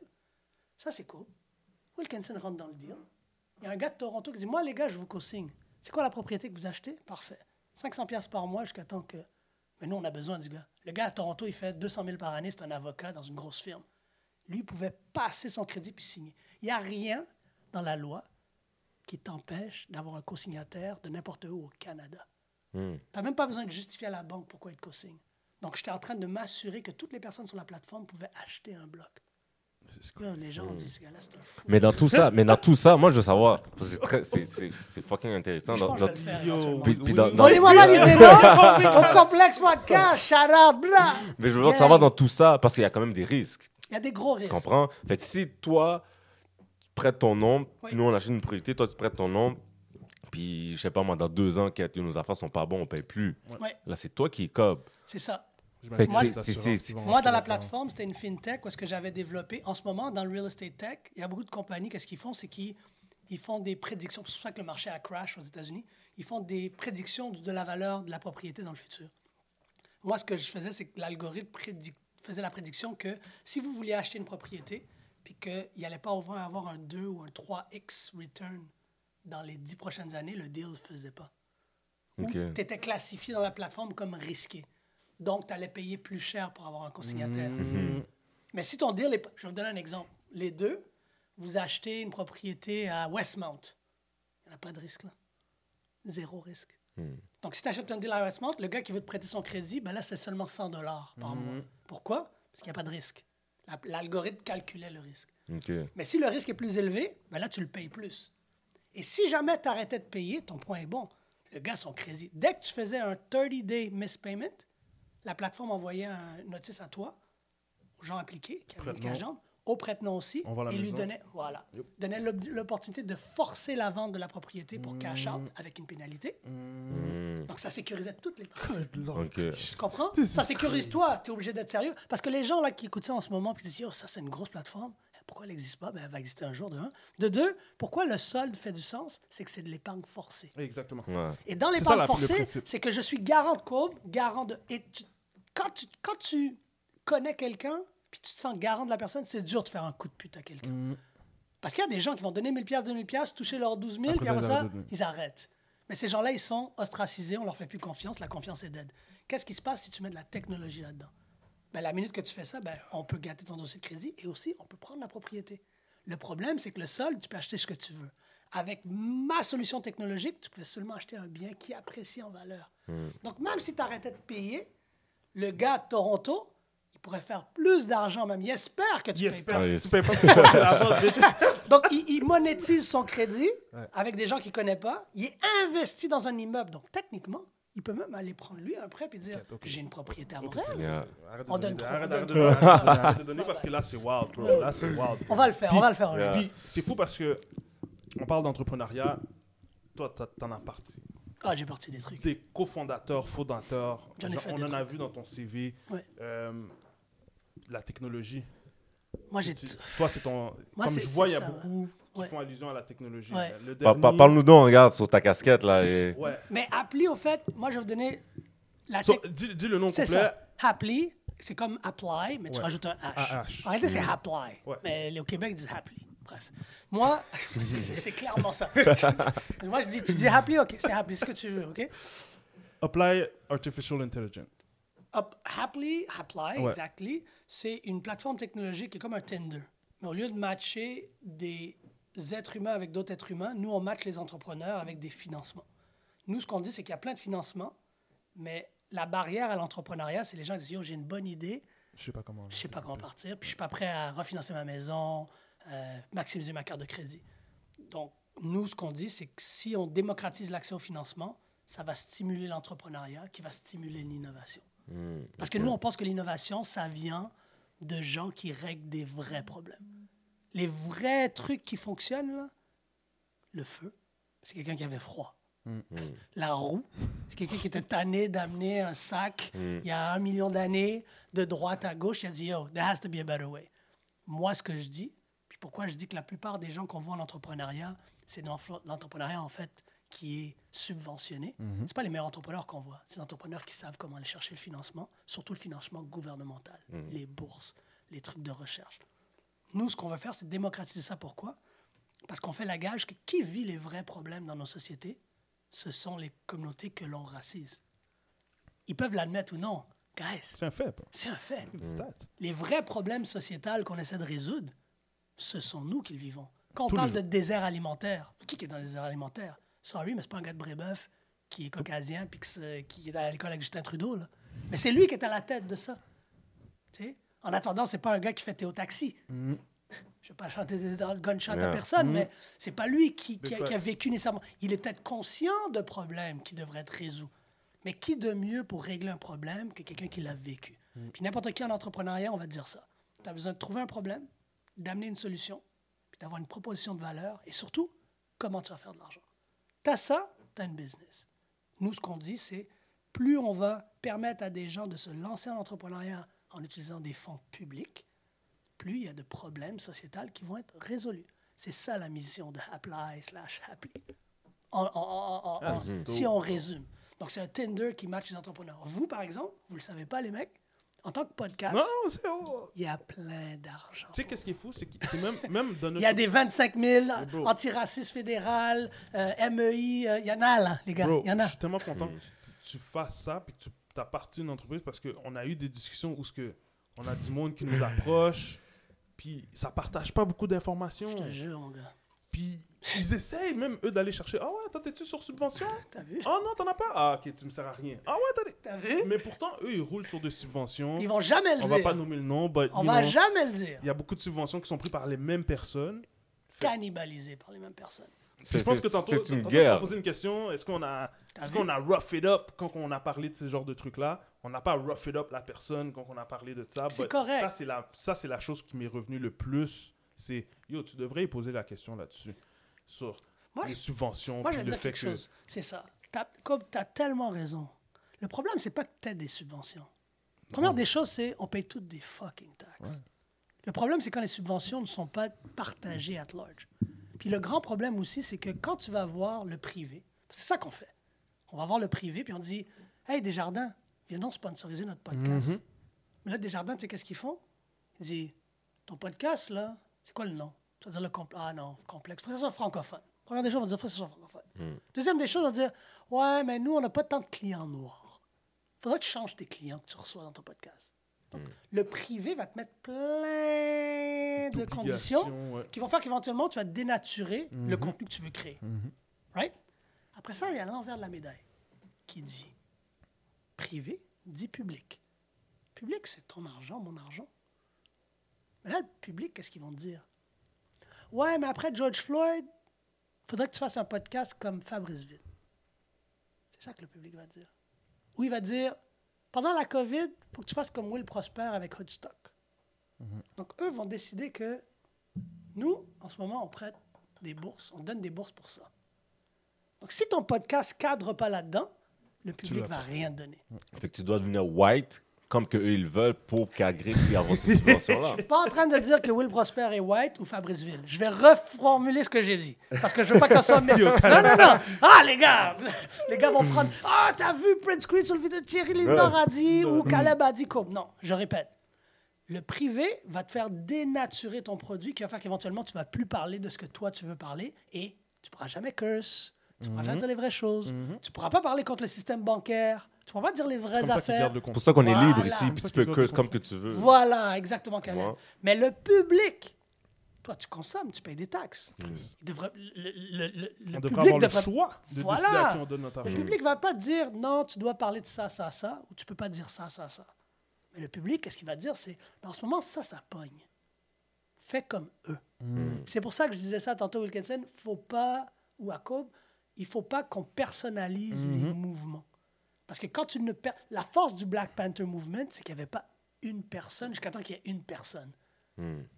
Ça, c'est cool. Wilkinson rentre dans le deal. Il y a un gars de Toronto qui dit Moi, les gars, je vous co-signe. C'est quoi la propriété que vous achetez? Parfait. 500$ piastres par mois jusqu'à temps que. Mais nous, on a besoin du gars. Le gars à Toronto, il fait 200 000 par année, c'est un avocat dans une grosse firme. Lui, il pouvait passer son crédit puis signer. Il n'y a rien dans la loi qui t'empêche d'avoir un co-signataire de n'importe où au Canada. Hmm. Tu n'as même pas besoin de justifier à la banque pourquoi il te co-signe. Donc, j'étais en train de m'assurer que toutes les personnes sur la plateforme pouvaient acheter un bloc. Yo, les gens disent, ce gars-là, c'est un fou. Mais dans tout ça, mais dans tout ça, moi je veux savoir, parce que c'est très, c'est, c'est, c'est fucking intéressant. Je Dans, pense que je dans- vais le faire. Puis- puis dans- dans- pas l'idée là! Au complexe podcast, shout out, blah! mais je veux Yeah. savoir dans tout ça, parce qu'il y a quand même des risques. Il y a des gros Tu risques. comprends? Fait que si toi, tu prêtes ton nom, Oui. nous on achète une priorité, toi tu prêtes ton nom, puis je sais pas moi, dans deux ans, que nos affaires sont pas bonnes, on paye plus. Ouais, Là, c'est toi qui cob. c'est ça. Vont Moi, dans la plateforme, c'était une fintech où est-ce que j'avais développé. En ce moment, dans le real estate tech, il y a beaucoup de compagnies, qu'est-ce qu'ils font? C'est qu'ils ils font des prédictions. C'est pour ça que le marché a crash aux États-Unis. Ils font des prédictions de la valeur de la propriété dans le futur. Moi, ce que je faisais, c'est que l'algorithme faisait la prédiction que si vous vouliez acheter une propriété, puis qu'il n'allait pas avoir avoir un 2 ou un 3x return dans les 10 prochaines années, le deal ne faisait pas. Ou Ok. tu étais classifié dans la plateforme comme risqué. Donc, tu allais payer plus cher pour avoir un consignataire. Mmh. Mais si ton deal est. pas- Je vais vous donner un exemple. Les deux, vous achetez une propriété à Westmount. Il n'y a pas de risque là. Zéro risque. Hmm. Donc, si tu achètes un deal à Westmount, le gars qui veut te prêter son crédit, ben là, c'est seulement 100 dollars par mois. Pourquoi? Parce qu'il n'y a pas de risque. La- L'algorithme calculait le risque. Mais si le risque est plus élevé, ben là, tu le payes plus. Et si jamais tu arrêtais de payer, ton point est bon. Le gars, son crédit. Dès que tu faisais un 30-day mispayment, la plateforme envoyait un notice à toi, aux gens impliqués, qui avaient une d'âme. au prête-nom aussi, et lui maison. donnait, voilà, donnait l'opportunité de forcer la vente de la propriété pour cash out avec une pénalité. Hmm, Donc ça sécurisait toutes les. Tu comprends? This Ça is sécurise crazy. toi, tu es obligé d'être sérieux. Parce que les gens là qui écoutent ça en ce moment, qui disent, Yo, ça c'est une grosse plateforme, pourquoi elle n'existe pas? Ben, elle va exister un jour, de un. De deux, pourquoi le solde fait du sens? C'est que c'est de l'épargne forcée. Exactement. Ouais. Et dans l'épargne la- forcée, c'est que je suis garant de courbe, garant de. Et tu- quand, tu, quand tu connais quelqu'un, puis tu te sens garant de la personne, c'est dur de faire un coup de pute à quelqu'un. Mm. Parce qu'il y a des gens qui vont donner 1000 pièces, 2000 pièces, toucher leurs 12 000, Après puis ça, après ils arrêtent. Mais ces gens-là, ils sont ostracisés, on leur fait plus confiance, la confiance est dead. Qu'est-ce qui se passe si tu mets de la technologie là-dedans? Ben, la minute que tu fais ça, ben, on peut gâter ton dossier de crédit et aussi, on peut prendre la propriété. Le problème, c'est que le sol, tu peux acheter ce que tu veux. Avec ma solution technologique, tu peux seulement acheter un bien qui apprécie en valeur. Donc, même si tu arrêtais de payer, le gars de Toronto, il pourrait faire plus d'argent même. Il espère que tu Il payes espère pas. tu payes pas (laughs) la vente. (laughs) Donc, il, il monétise son crédit avec des gens qu'il ne connaît pas. Il est investi dans un immeuble. Donc, techniquement, il peut même aller prendre lui un prêt et dire. J'ai une propriété à Montréal. On donne trop, arrête- on arrête de donne donner- arrête de donner- arrête de donner parce que là, c'est wild, bro. Là, c'est wild. On va le faire, on va le faire. Puis c'est fou parce que on parle d'entrepreneuriat. Toi, t'as- t'en as parti. Ah, j'ai parti des trucs. Des cofondateurs, fondateurs. J'en ai Genre, fait on des en a vu dans ton CV. Ouais. Euh, la technologie. Moi, j'ai. Toi, c'est ton. Moi, comme je vois, il y a beaucoup qui Ouais. font allusion à la technologie. Ouais. Le Pa- dernier- pa- Parle-nous donc, regarde, sur ta casquette, là. et- Ouais. Mais Appli, au fait, moi, je vais vous donner la So, dis, dis le nom C'est complet. ça. Appli, c'est comme apply, mais tu rajoutes un H. En réalité, c'est apply. Ouais. Mais les- au Québec, ils disent appli. Bref. Moi, (laughs) c'est- clairement ça. (laughs) Moi, je dis, tu dis appli, ok, c'est appli, ce que tu veux, ok? Apply Artificial Intelligence. Up, Happily, Apply, Ouais. exactly, c'est une plateforme technologique qui est comme un Tinder. Mais au lieu de matcher des êtres humains avec d'autres êtres humains, nous, on match les entrepreneurs avec des financements. Nous, ce qu'on dit, c'est qu'il y a plein de financements, mais la barrière à l'entrepreneuriat, c'est les gens qui disent Yo, j'ai une bonne idée, Je sais pas comment. je sais pas comment partir, puis je suis pas prêt à refinancer ma maison, euh, maximiser ma carte de crédit. Donc, nous, ce qu'on dit, c'est que si on démocratise l'accès au financement, ça va stimuler l'entrepreneuriat, qui va stimuler l'innovation. Hmm. Parce que nous, on pense que l'innovation, ça vient de gens qui règlent des vrais problèmes. Les vrais trucs qui fonctionnent, là, le feu, c'est quelqu'un qui avait froid. La roue, c'est quelqu'un qui était tanné d'amener un sac il y a un million d'années de droite à gauche. Il a dit, yo, there has to be a better way. Moi, ce que je dis, puis pourquoi je dis que la plupart des gens qu'on voit en entrepreneuriat, c'est l'entrepreneuriat, en fait, qui est subventionné. C'est pas les meilleurs entrepreneurs qu'on voit. C'est les entrepreneurs qui savent comment aller chercher le financement, surtout le financement gouvernemental, les bourses, les trucs de recherche. Nous, ce qu'on veut faire, c'est démocratiser ça. Pourquoi? Parce qu'on fait la gage que qui vit les vrais problèmes dans nos sociétés, ce sont les communautés que l'on racise. Ils peuvent l'admettre ou non. Guys, C'est un fait. pas? c'est un fait. Stats. Les vrais problèmes sociétals qu'on essaie de résoudre, ce sont nous qui le vivons. Quand on Tous parle de désert alimentaire, qui est dans le désert alimentaire? Sorry, mais c'est pas un gars de Brébeuf qui est caucasien puis qui est à l'école avec Justin Trudeau. Là. Mais c'est lui qui est à la tête de ça. Tu sais? En attendant, c'est pas un gars qui fait Théo Taxi. Je vais pas chanter des gunshots à Yeah. personne, mais c'est pas lui qui, qui a, qui vécu nécessairement. Il est peut-être conscient de problèmes qui devraient être résolus. Mais qui de mieux pour régler un problème que quelqu'un qui l'a vécu? Puis n'importe qui en entrepreneuriat, on va te dire ça. Tu as besoin de trouver un problème, d'amener une solution, puis d'avoir une proposition de valeur, et surtout, comment tu vas faire de l'argent? Tu as ça, tu as une business. Nous, ce qu'on dit, c'est plus on va permettre à des gens de se lancer en entrepreneuriat en utilisant des fonds publics, plus il y a de problèmes sociétals qui vont être résolus. C'est ça la mission de Apply slash Happily. En- en- en- en- Ah, si on résume. Donc, c'est un Tinder qui match les entrepreneurs. Vous, par exemple, vous ne le savez pas, les mecs, en tant que podcast, oh. il y a plein d'argent. Tu sais, qu'est-ce qui est fou? C'est que même, même dans notre. Il y a des 25 000 bro. antiracistes fédéral, euh, MEI, euh, il y en a là, les gars. Il y en je a. suis tellement content que tu, tu- tu fasses ça puis que tu as parti d'une entreprise parce qu'on a eu des discussions où ce que on a du monde qui nous approche puis ça partage pas beaucoup d'informations. Je te jure, mon gars. Puis ils essayent même eux d'aller chercher Ah ouais, toi t'es-tu sur subvention? (laughs) T'as vu? Ah non, t'en as pas? Ah ok, tu me sers à rien. Ah ouais, t'as vu? Mais pourtant, eux ils roulent sur des subventions. Ils vont jamais le On dire. va pas nommer le nom, but On va know, jamais le dire. il y a beaucoup de subventions qui sont prises par les mêmes personnes. Cannibalisé par les mêmes personnes. C'est- Je pense que tantôt, une tantôt, guerre. posé une question. Est-ce qu'on a, vu? qu'on a rough it up quand on a parlé de ce genre de trucs-là On n'a pas rough it up la personne quand on a parlé de ça. C'est correct. Ça, c'est la, ça, c'est la chose qui m'est revenue le plus. C'est, yo, tu devrais y poser la question là-dessus. Sur Moi, les je- subventions, Moi, je puis vais te le dire fait quelque que... chose. C'est ça. T'as- comme tu as tellement raison. Le problème, c'est pas que tu as des subventions. Première des choses, c'est on paye toutes des fucking taxes. Le problème, c'est quand les subventions ne sont pas partagées at large. Puis le grand problème aussi, c'est que quand tu vas voir le privé, c'est ça qu'on fait. On va voir le privé, puis on dit Hey, Desjardins, viens donc sponsoriser notre podcast. Mhm. Mais là, Desjardins, tu sais qu'est-ce qu'ils font? Ils disent Ton podcast, là, c'est quoi le nom? Ça veut dire le complexe. Ah non, complexe. Faut que ça soit francophone. Première des choses, on va dire faut que ça soit francophone. Deuxième des choses, on va dire Ouais, mais nous, on n'a pas tant de clients noirs. faudrait que tu changes tes clients que tu reçois dans ton podcast. Donc, le privé va te mettre plein de conditions ouais. qui vont faire qu'éventuellement, tu vas dénaturer le contenu que tu veux créer. Right? Après ça, il y a l'envers de la médaille qui dit privé dit public. Public, c'est ton argent, mon argent. Mais là, le public, qu'est-ce qu'ils vont te dire? Ouais, mais après George Floyd, faudrait que tu fasses un podcast comme Fabriceville. C'est ça que le public va dire. Ou il va dire, pendant la COVID, faut que tu fasses comme Will Prosper avec Hoodstock. Donc, eux vont décider que nous, en ce moment, on prête des bourses, on donne des bourses pour ça. Donc, si ton podcast cadre pas là-dedans, le public va rien donner. Fait que tu dois devenir white comme que eux ils veulent pour qu'Agri puisse avoir ces (laughs) subventions-là. Je suis pas en train de dire que Will Prosper est white ou Fabriceville. Je vais reformuler ce que j'ai dit. Parce que je veux pas que ça soit... (laughs) non, non, non. Ah, les gars. (laughs) Les gars vont prendre... Ah, t'as vu Prince Creed sur le vidéo de Thierry Lindor a dit ou Caleb a dit comme... Non, je répète. Le privé va te faire dénaturer ton produit qui va faire qu'éventuellement, tu vas plus parler de ce que toi, tu veux parler et tu pourras jamais curse. Tu pourras jamais dire les vraies choses. Tu pourras pas parler contre le système bancaire. Tu pourras pas dire les vraies affaires. C'est pour ça qu'on est Voilà. libre ici, puis tu peux curse comme que tu veux. Voilà, exactement, Caleb. Ouais. Mais le public, toi, tu consommes, tu payes des taxes. Il devrait, le, le- le- On devrait avoir le choix de Voilà. décider à qui on donne notre Le public va pas dire non, tu dois parler de ça, ça, ça, ou tu peux pas dire ça, ça, ça. Mais le public, qu'est-ce qu'il va dire? C'est en ce moment, ça, ça pogne. Fais comme eux. C'est pour ça que je disais ça tantôt, Wilkinson. Faut pas, ou à Cobb, il faut pas qu'on personnalise les mouvements. Parce que quand tu ne. per- La force du Black Panther Movement, c'est qu'il n'y avait pas une personne jusqu'à temps qu'il y ait une personne.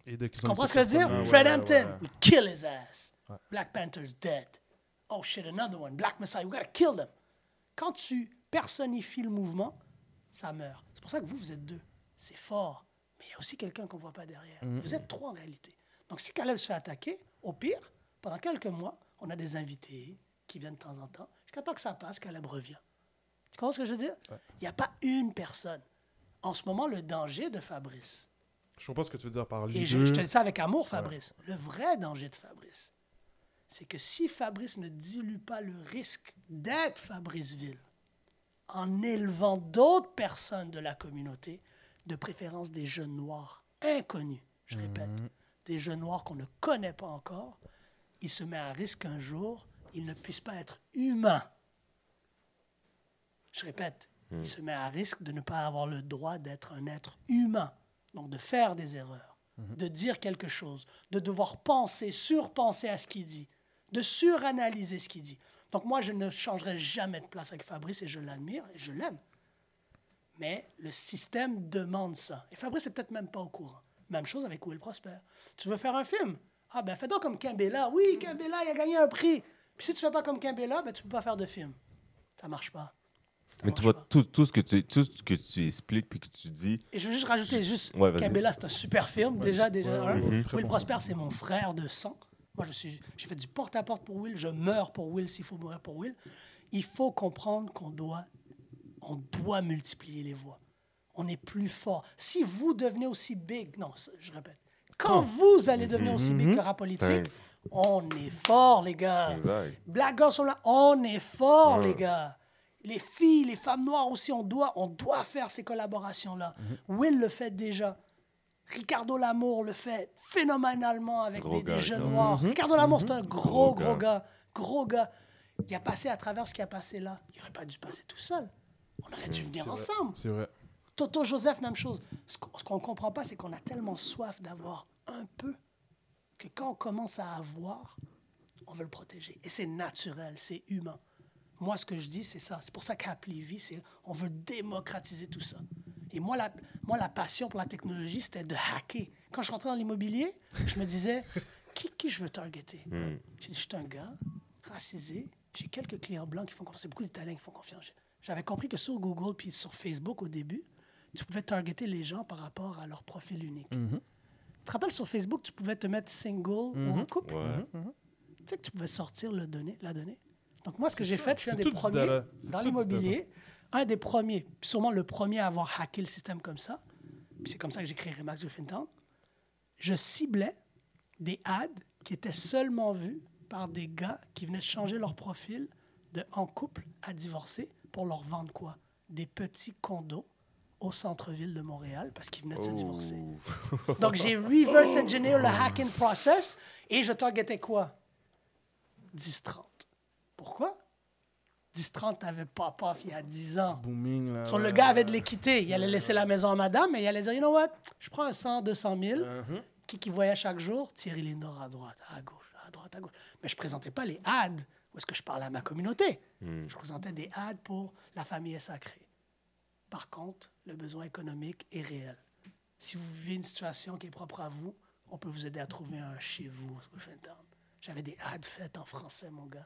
Et dès qu'ils Tu comprends ce que je veux dire? Fred ouais, Hampton, ouais, we kill his ass. Black Panther's dead. Oh shit, another one. Black Messiah, we gotta kill them. Quand tu personnifies le mouvement, ça meurt. C'est pour ça que vous, vous êtes deux. C'est fort. Mais il y a aussi quelqu'un qu'on ne voit pas derrière. Vous êtes trois en réalité. Donc si Caleb se fait attaquer, au pire, pendant quelques mois, on a des invités qui viennent de temps en temps. Jusqu'à temps que ça passe, Caleb revient. Tu comprends ce que je veux dire? Il n'y a pas une personne. En ce moment, le danger de Fabrice, Je comprends ce que tu veux dire par et les je, te dis ça avec amour, Fabrice. Le vrai danger de Fabrice, c'est que si Fabrice ne dilue pas le risque d'être Fabriceville en élevant d'autres personnes de la communauté, de préférence des jeunes noirs inconnus, je répète, des jeunes noirs qu'on ne connaît pas encore, il se met à risque un jour, il ne puisse pas être humain. Je répète, il se met à risque de ne pas avoir le droit d'être un être humain, donc de faire des erreurs, de dire quelque chose, de devoir penser, surpenser à ce qu'il dit, de suranalyser ce qu'il dit. Donc moi, je ne changerai jamais de place avec Fabrice et je l'admire et je l'aime. Mais le système demande ça. Et Fabrice n'est peut-être même pas au courant. Même chose avec Will Prosper. Tu veux faire un film? Ah ben fais donc comme Kimbella. Oui, Kimbella, il a gagné un prix. Puis si tu fais pas comme Kimbella, ben tu peux pas faire de film. Ça marche pas. Mais tu vois, tout, tout, ce que tu, tout ce que tu expliques puis que tu dis, Et je veux juste rajouter, juste, Ouais, c'est un super film, déjà, déjà. Ouais, un. ouais, ouais, très Will bon Prosper, c'est mon frère de sang. Moi, je suis, j'ai fait du porte-à-porte pour Will, je meurs pour Will s'il faut mourir pour Will. Il faut comprendre qu'on doit, on doit multiplier les voix. On est plus fort. Si vous devenez aussi big, non, je répète, quand vous allez devenir aussi big que rap politique, Thanks. on est fort, les gars. Exact. Black Girls sont là, on est fort, Ouais. les gars. Les filles, les femmes noires aussi, on doit, on doit faire ces collaborations-là. Will le fait déjà. Ricardo Lamour le fait phénoménalement avec des, jeunes noirs. Ricardo Lamour, c'est un gros, Gros gros gars. Gros gars. Il a passé à travers ce qui a passé là. Il n'aurait pas dû passer tout seul. On aurait dû venir ensemble. C'est vrai. Toto Joseph, même chose. Ce qu'on ne comprend pas, c'est qu'on a tellement soif d'avoir un peu que quand on commence à avoir, on veut le protéger. Et c'est naturel, c'est humain. Moi, ce que je dis, c'est ça. C'est pour ça qu'App Levy, c'est on veut démocratiser tout ça. Et moi, la, moi, la passion pour la technologie, c'était de hacker. Quand je rentrais dans l'immobilier, je me disais, (laughs) qui, qui je veux targeter? Hmm. J'ai dit, je suis un gars racisé, j'ai quelques clients blancs qui font confiance, c'est beaucoup d'Italiens qui font confiance. J'avais compris que sur Google puis sur Facebook au début, tu pouvais targeter les gens par rapport à leur profil unique. Tu te rappelles, sur Facebook, tu pouvais te mettre single ou en couple? Ouais. Tu sais que tu pouvais sortir le la donnée? Donc moi, ce que j'ai fait, je suis un des premiers dans l'immobilier, un des premiers, sûrement le premier à avoir hacké le système comme ça. Puis c'est comme ça que j'ai créé Remax de Fintown. Je ciblais des ads qui étaient seulement vus par des gars qui venaient changer leur profil de en couple à divorcer pour leur vendre quoi? Des petits condos au centre-ville de Montréal parce qu'ils venaient de se divorcer. Oh. Donc, j'ai reverse (laughs) engineer le hacking process et je targetais quoi? 10-30. Pourquoi? 10-30 n'avait pas paf il y a 10 ans. Booming, là. Sur le gars avait de l'équité. Il allait laisser la maison à madame, mais il allait dire, you know what? Je prends un 100, 200 000. Uh-huh. Qui, qui voyait chaque jour? Thierry Lindor à droite, à gauche, à droite, à gauche. Mais je présentais pas les ads où est-ce que je parlais à ma communauté? Je présentais des ads pour la famille est sacrée. Par contre, le besoin économique est réel. Si vous vivez une situation qui est propre à vous, on peut vous aider à trouver un chez vous. J'avais des ads faites en français, mon gars.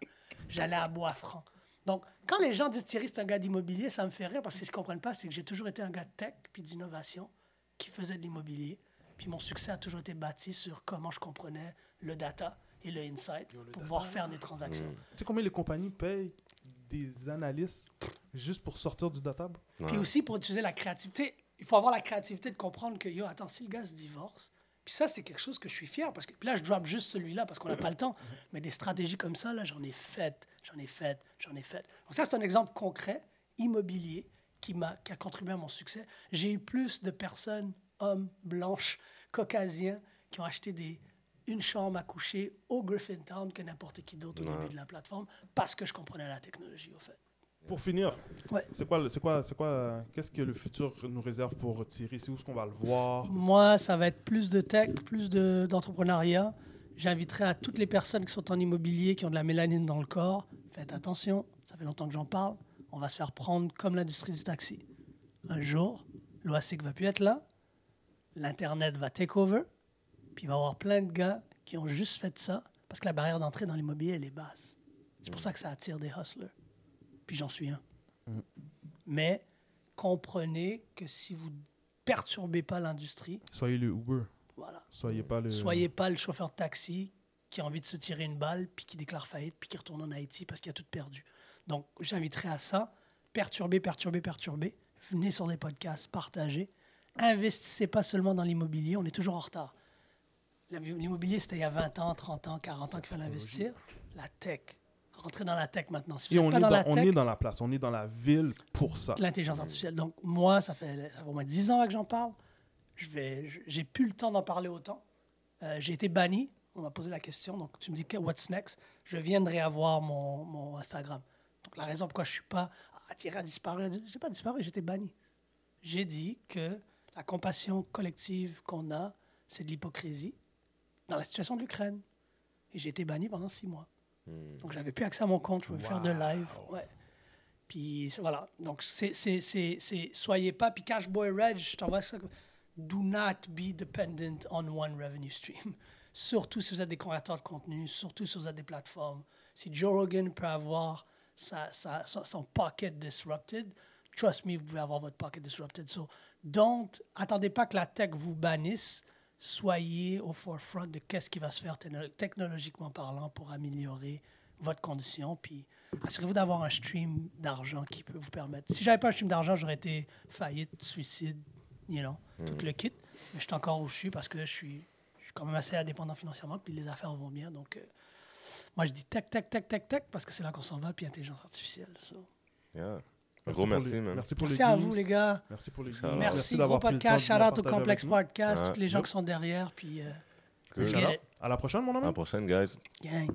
J'allais à Bois-Franc. Donc, quand les gens disent Thierry, c'est un gars d'immobilier, ça me fait rire parce qu'ils ne comprennent pas, c'est que j'ai toujours été un gars de tech puis d'innovation qui faisait de l'immobilier. Puis mon succès a toujours été bâti sur comment je comprenais le data et le insight pour pouvoir faire des transactions. Tu sais combien les compagnies payent des analystes juste pour sortir du data? bro? Puis aussi pour utiliser la créativité, il faut avoir la créativité de comprendre que, yo, attends, si le gars se divorce, puis ça, c'est quelque chose que je suis fier parce que puis là, je drop juste celui-là parce qu'on n'a pas le temps. Mais des stratégies comme ça, là, j'en ai faites, j'en ai faites, j'en ai faites. Donc, ça, c'est un exemple concret, immobilier, qui, m'a, qui a contribué à mon succès. J'ai eu plus de personnes, hommes, blanches, caucasiens, qui ont acheté des, une chambre à coucher au Griffintown que n'importe qui d'autre au Ouais. début de la plateforme parce que je comprenais la technologie, au fait. Pour finir, Ouais. c'est quoi, c'est quoi, c'est quoi, qu'est-ce que le futur nous réserve pour Thierry? C'est où est-ce qu'on va le voir? Moi, ça va être plus de tech, plus de- d'entrepreneuriat. J'inviterai à toutes les personnes qui sont en immobilier, qui ont de la mélanine dans le corps. Faites attention, ça fait longtemps que j'en parle. On va se faire prendre comme l'industrie du taxi. Un jour, l'OASIC va plus être là, l'Internet va take over, puis il va y avoir plein de gars qui ont juste fait ça parce que la barrière d'entrée dans l'immobilier, elle est basse. C'est pour ça que ça attire des hustlers. Puis j'en suis un. Mais comprenez que si vous perturbez pas l'industrie, Soyez le Uber. voilà. Soyez pas le. Soyez pas le chauffeur de taxi qui a envie de se tirer une balle, puis qui déclare faillite, puis qui retourne en Haïti parce qu'il a tout perdu. Donc, j'inviterai à ça. Perturber, perturber, perturber. Venez sur des podcasts, partagez. Investissez pas seulement dans l'immobilier, on est toujours en retard. L'immobilier, c'était il y a 20 ans, 30 ans, 40 ans qu'il fallait investir. La tech. Rentrez dans la tech maintenant. Si Et on est, dans, dans, la on tech, est dans la place, on est dans la ville pour ça. l'intelligence artificielle. Donc, moi, ça fait, ça fait au moins 10 ans là, que j'en parle. Je vais, j'ai plus le temps d'en parler autant. Euh, j'ai été banni. On m'a posé la question. Donc, tu me dis, what's next? Je viens de réavoir mon, mon Instagram. Donc, la raison pourquoi je suis pas. Ah, Thierry a disparu. J'ai pas disparu, j'étais banni. J'ai dit que la compassion collective qu'on a, c'est de l'hypocrisie dans la situation de l'Ukraine. Et j'ai été banni pendant six mois. Donc, j'avais plus accès à mon compte. Je pouvais faire de live. Ouais. Puis voilà. Donc, c'est, soyez pas. Puis Cash Boy Reg, je t'envoie ça. Do not be dependent on one revenue stream. (laughs) Surtout si vous êtes des créateurs de contenu, surtout si vous êtes des plateformes. Si Joe Rogan peut avoir sa, sa- son, son pocket disrupted, trust me, vous pouvez avoir votre pocket disrupted. So, don't, attendez pas que la tech vous bannisse. Soyez au forefront de qu'est-ce qui va se faire techno- technologiquement parlant pour améliorer votre condition. Puis assurez-vous d'avoir un stream d'argent qui peut vous permettre. Si j'avais pas un stream d'argent, j'aurais été faillite, suicide, you know, tout le kit. Mais je suis encore où je suis parce que je suis, je suis quand même assez indépendant financièrement, puis les affaires vont bien. Donc, euh, moi, je dis tech, tech, tech, tech, tech, parce que c'est là qu'on s'en va, puis intelligence artificielle. so. Yeah. Merci Gros pour merci, les- man. Merci pour Merci les à vous, les gars. Merci pour les out. Merci, gros podcast. Shout out au Complex. Podcast, Ouais. tous les gens Yep. qui sont derrière, puis euh, it. À la prochaine, mon À ami. la prochaine, guys. gang.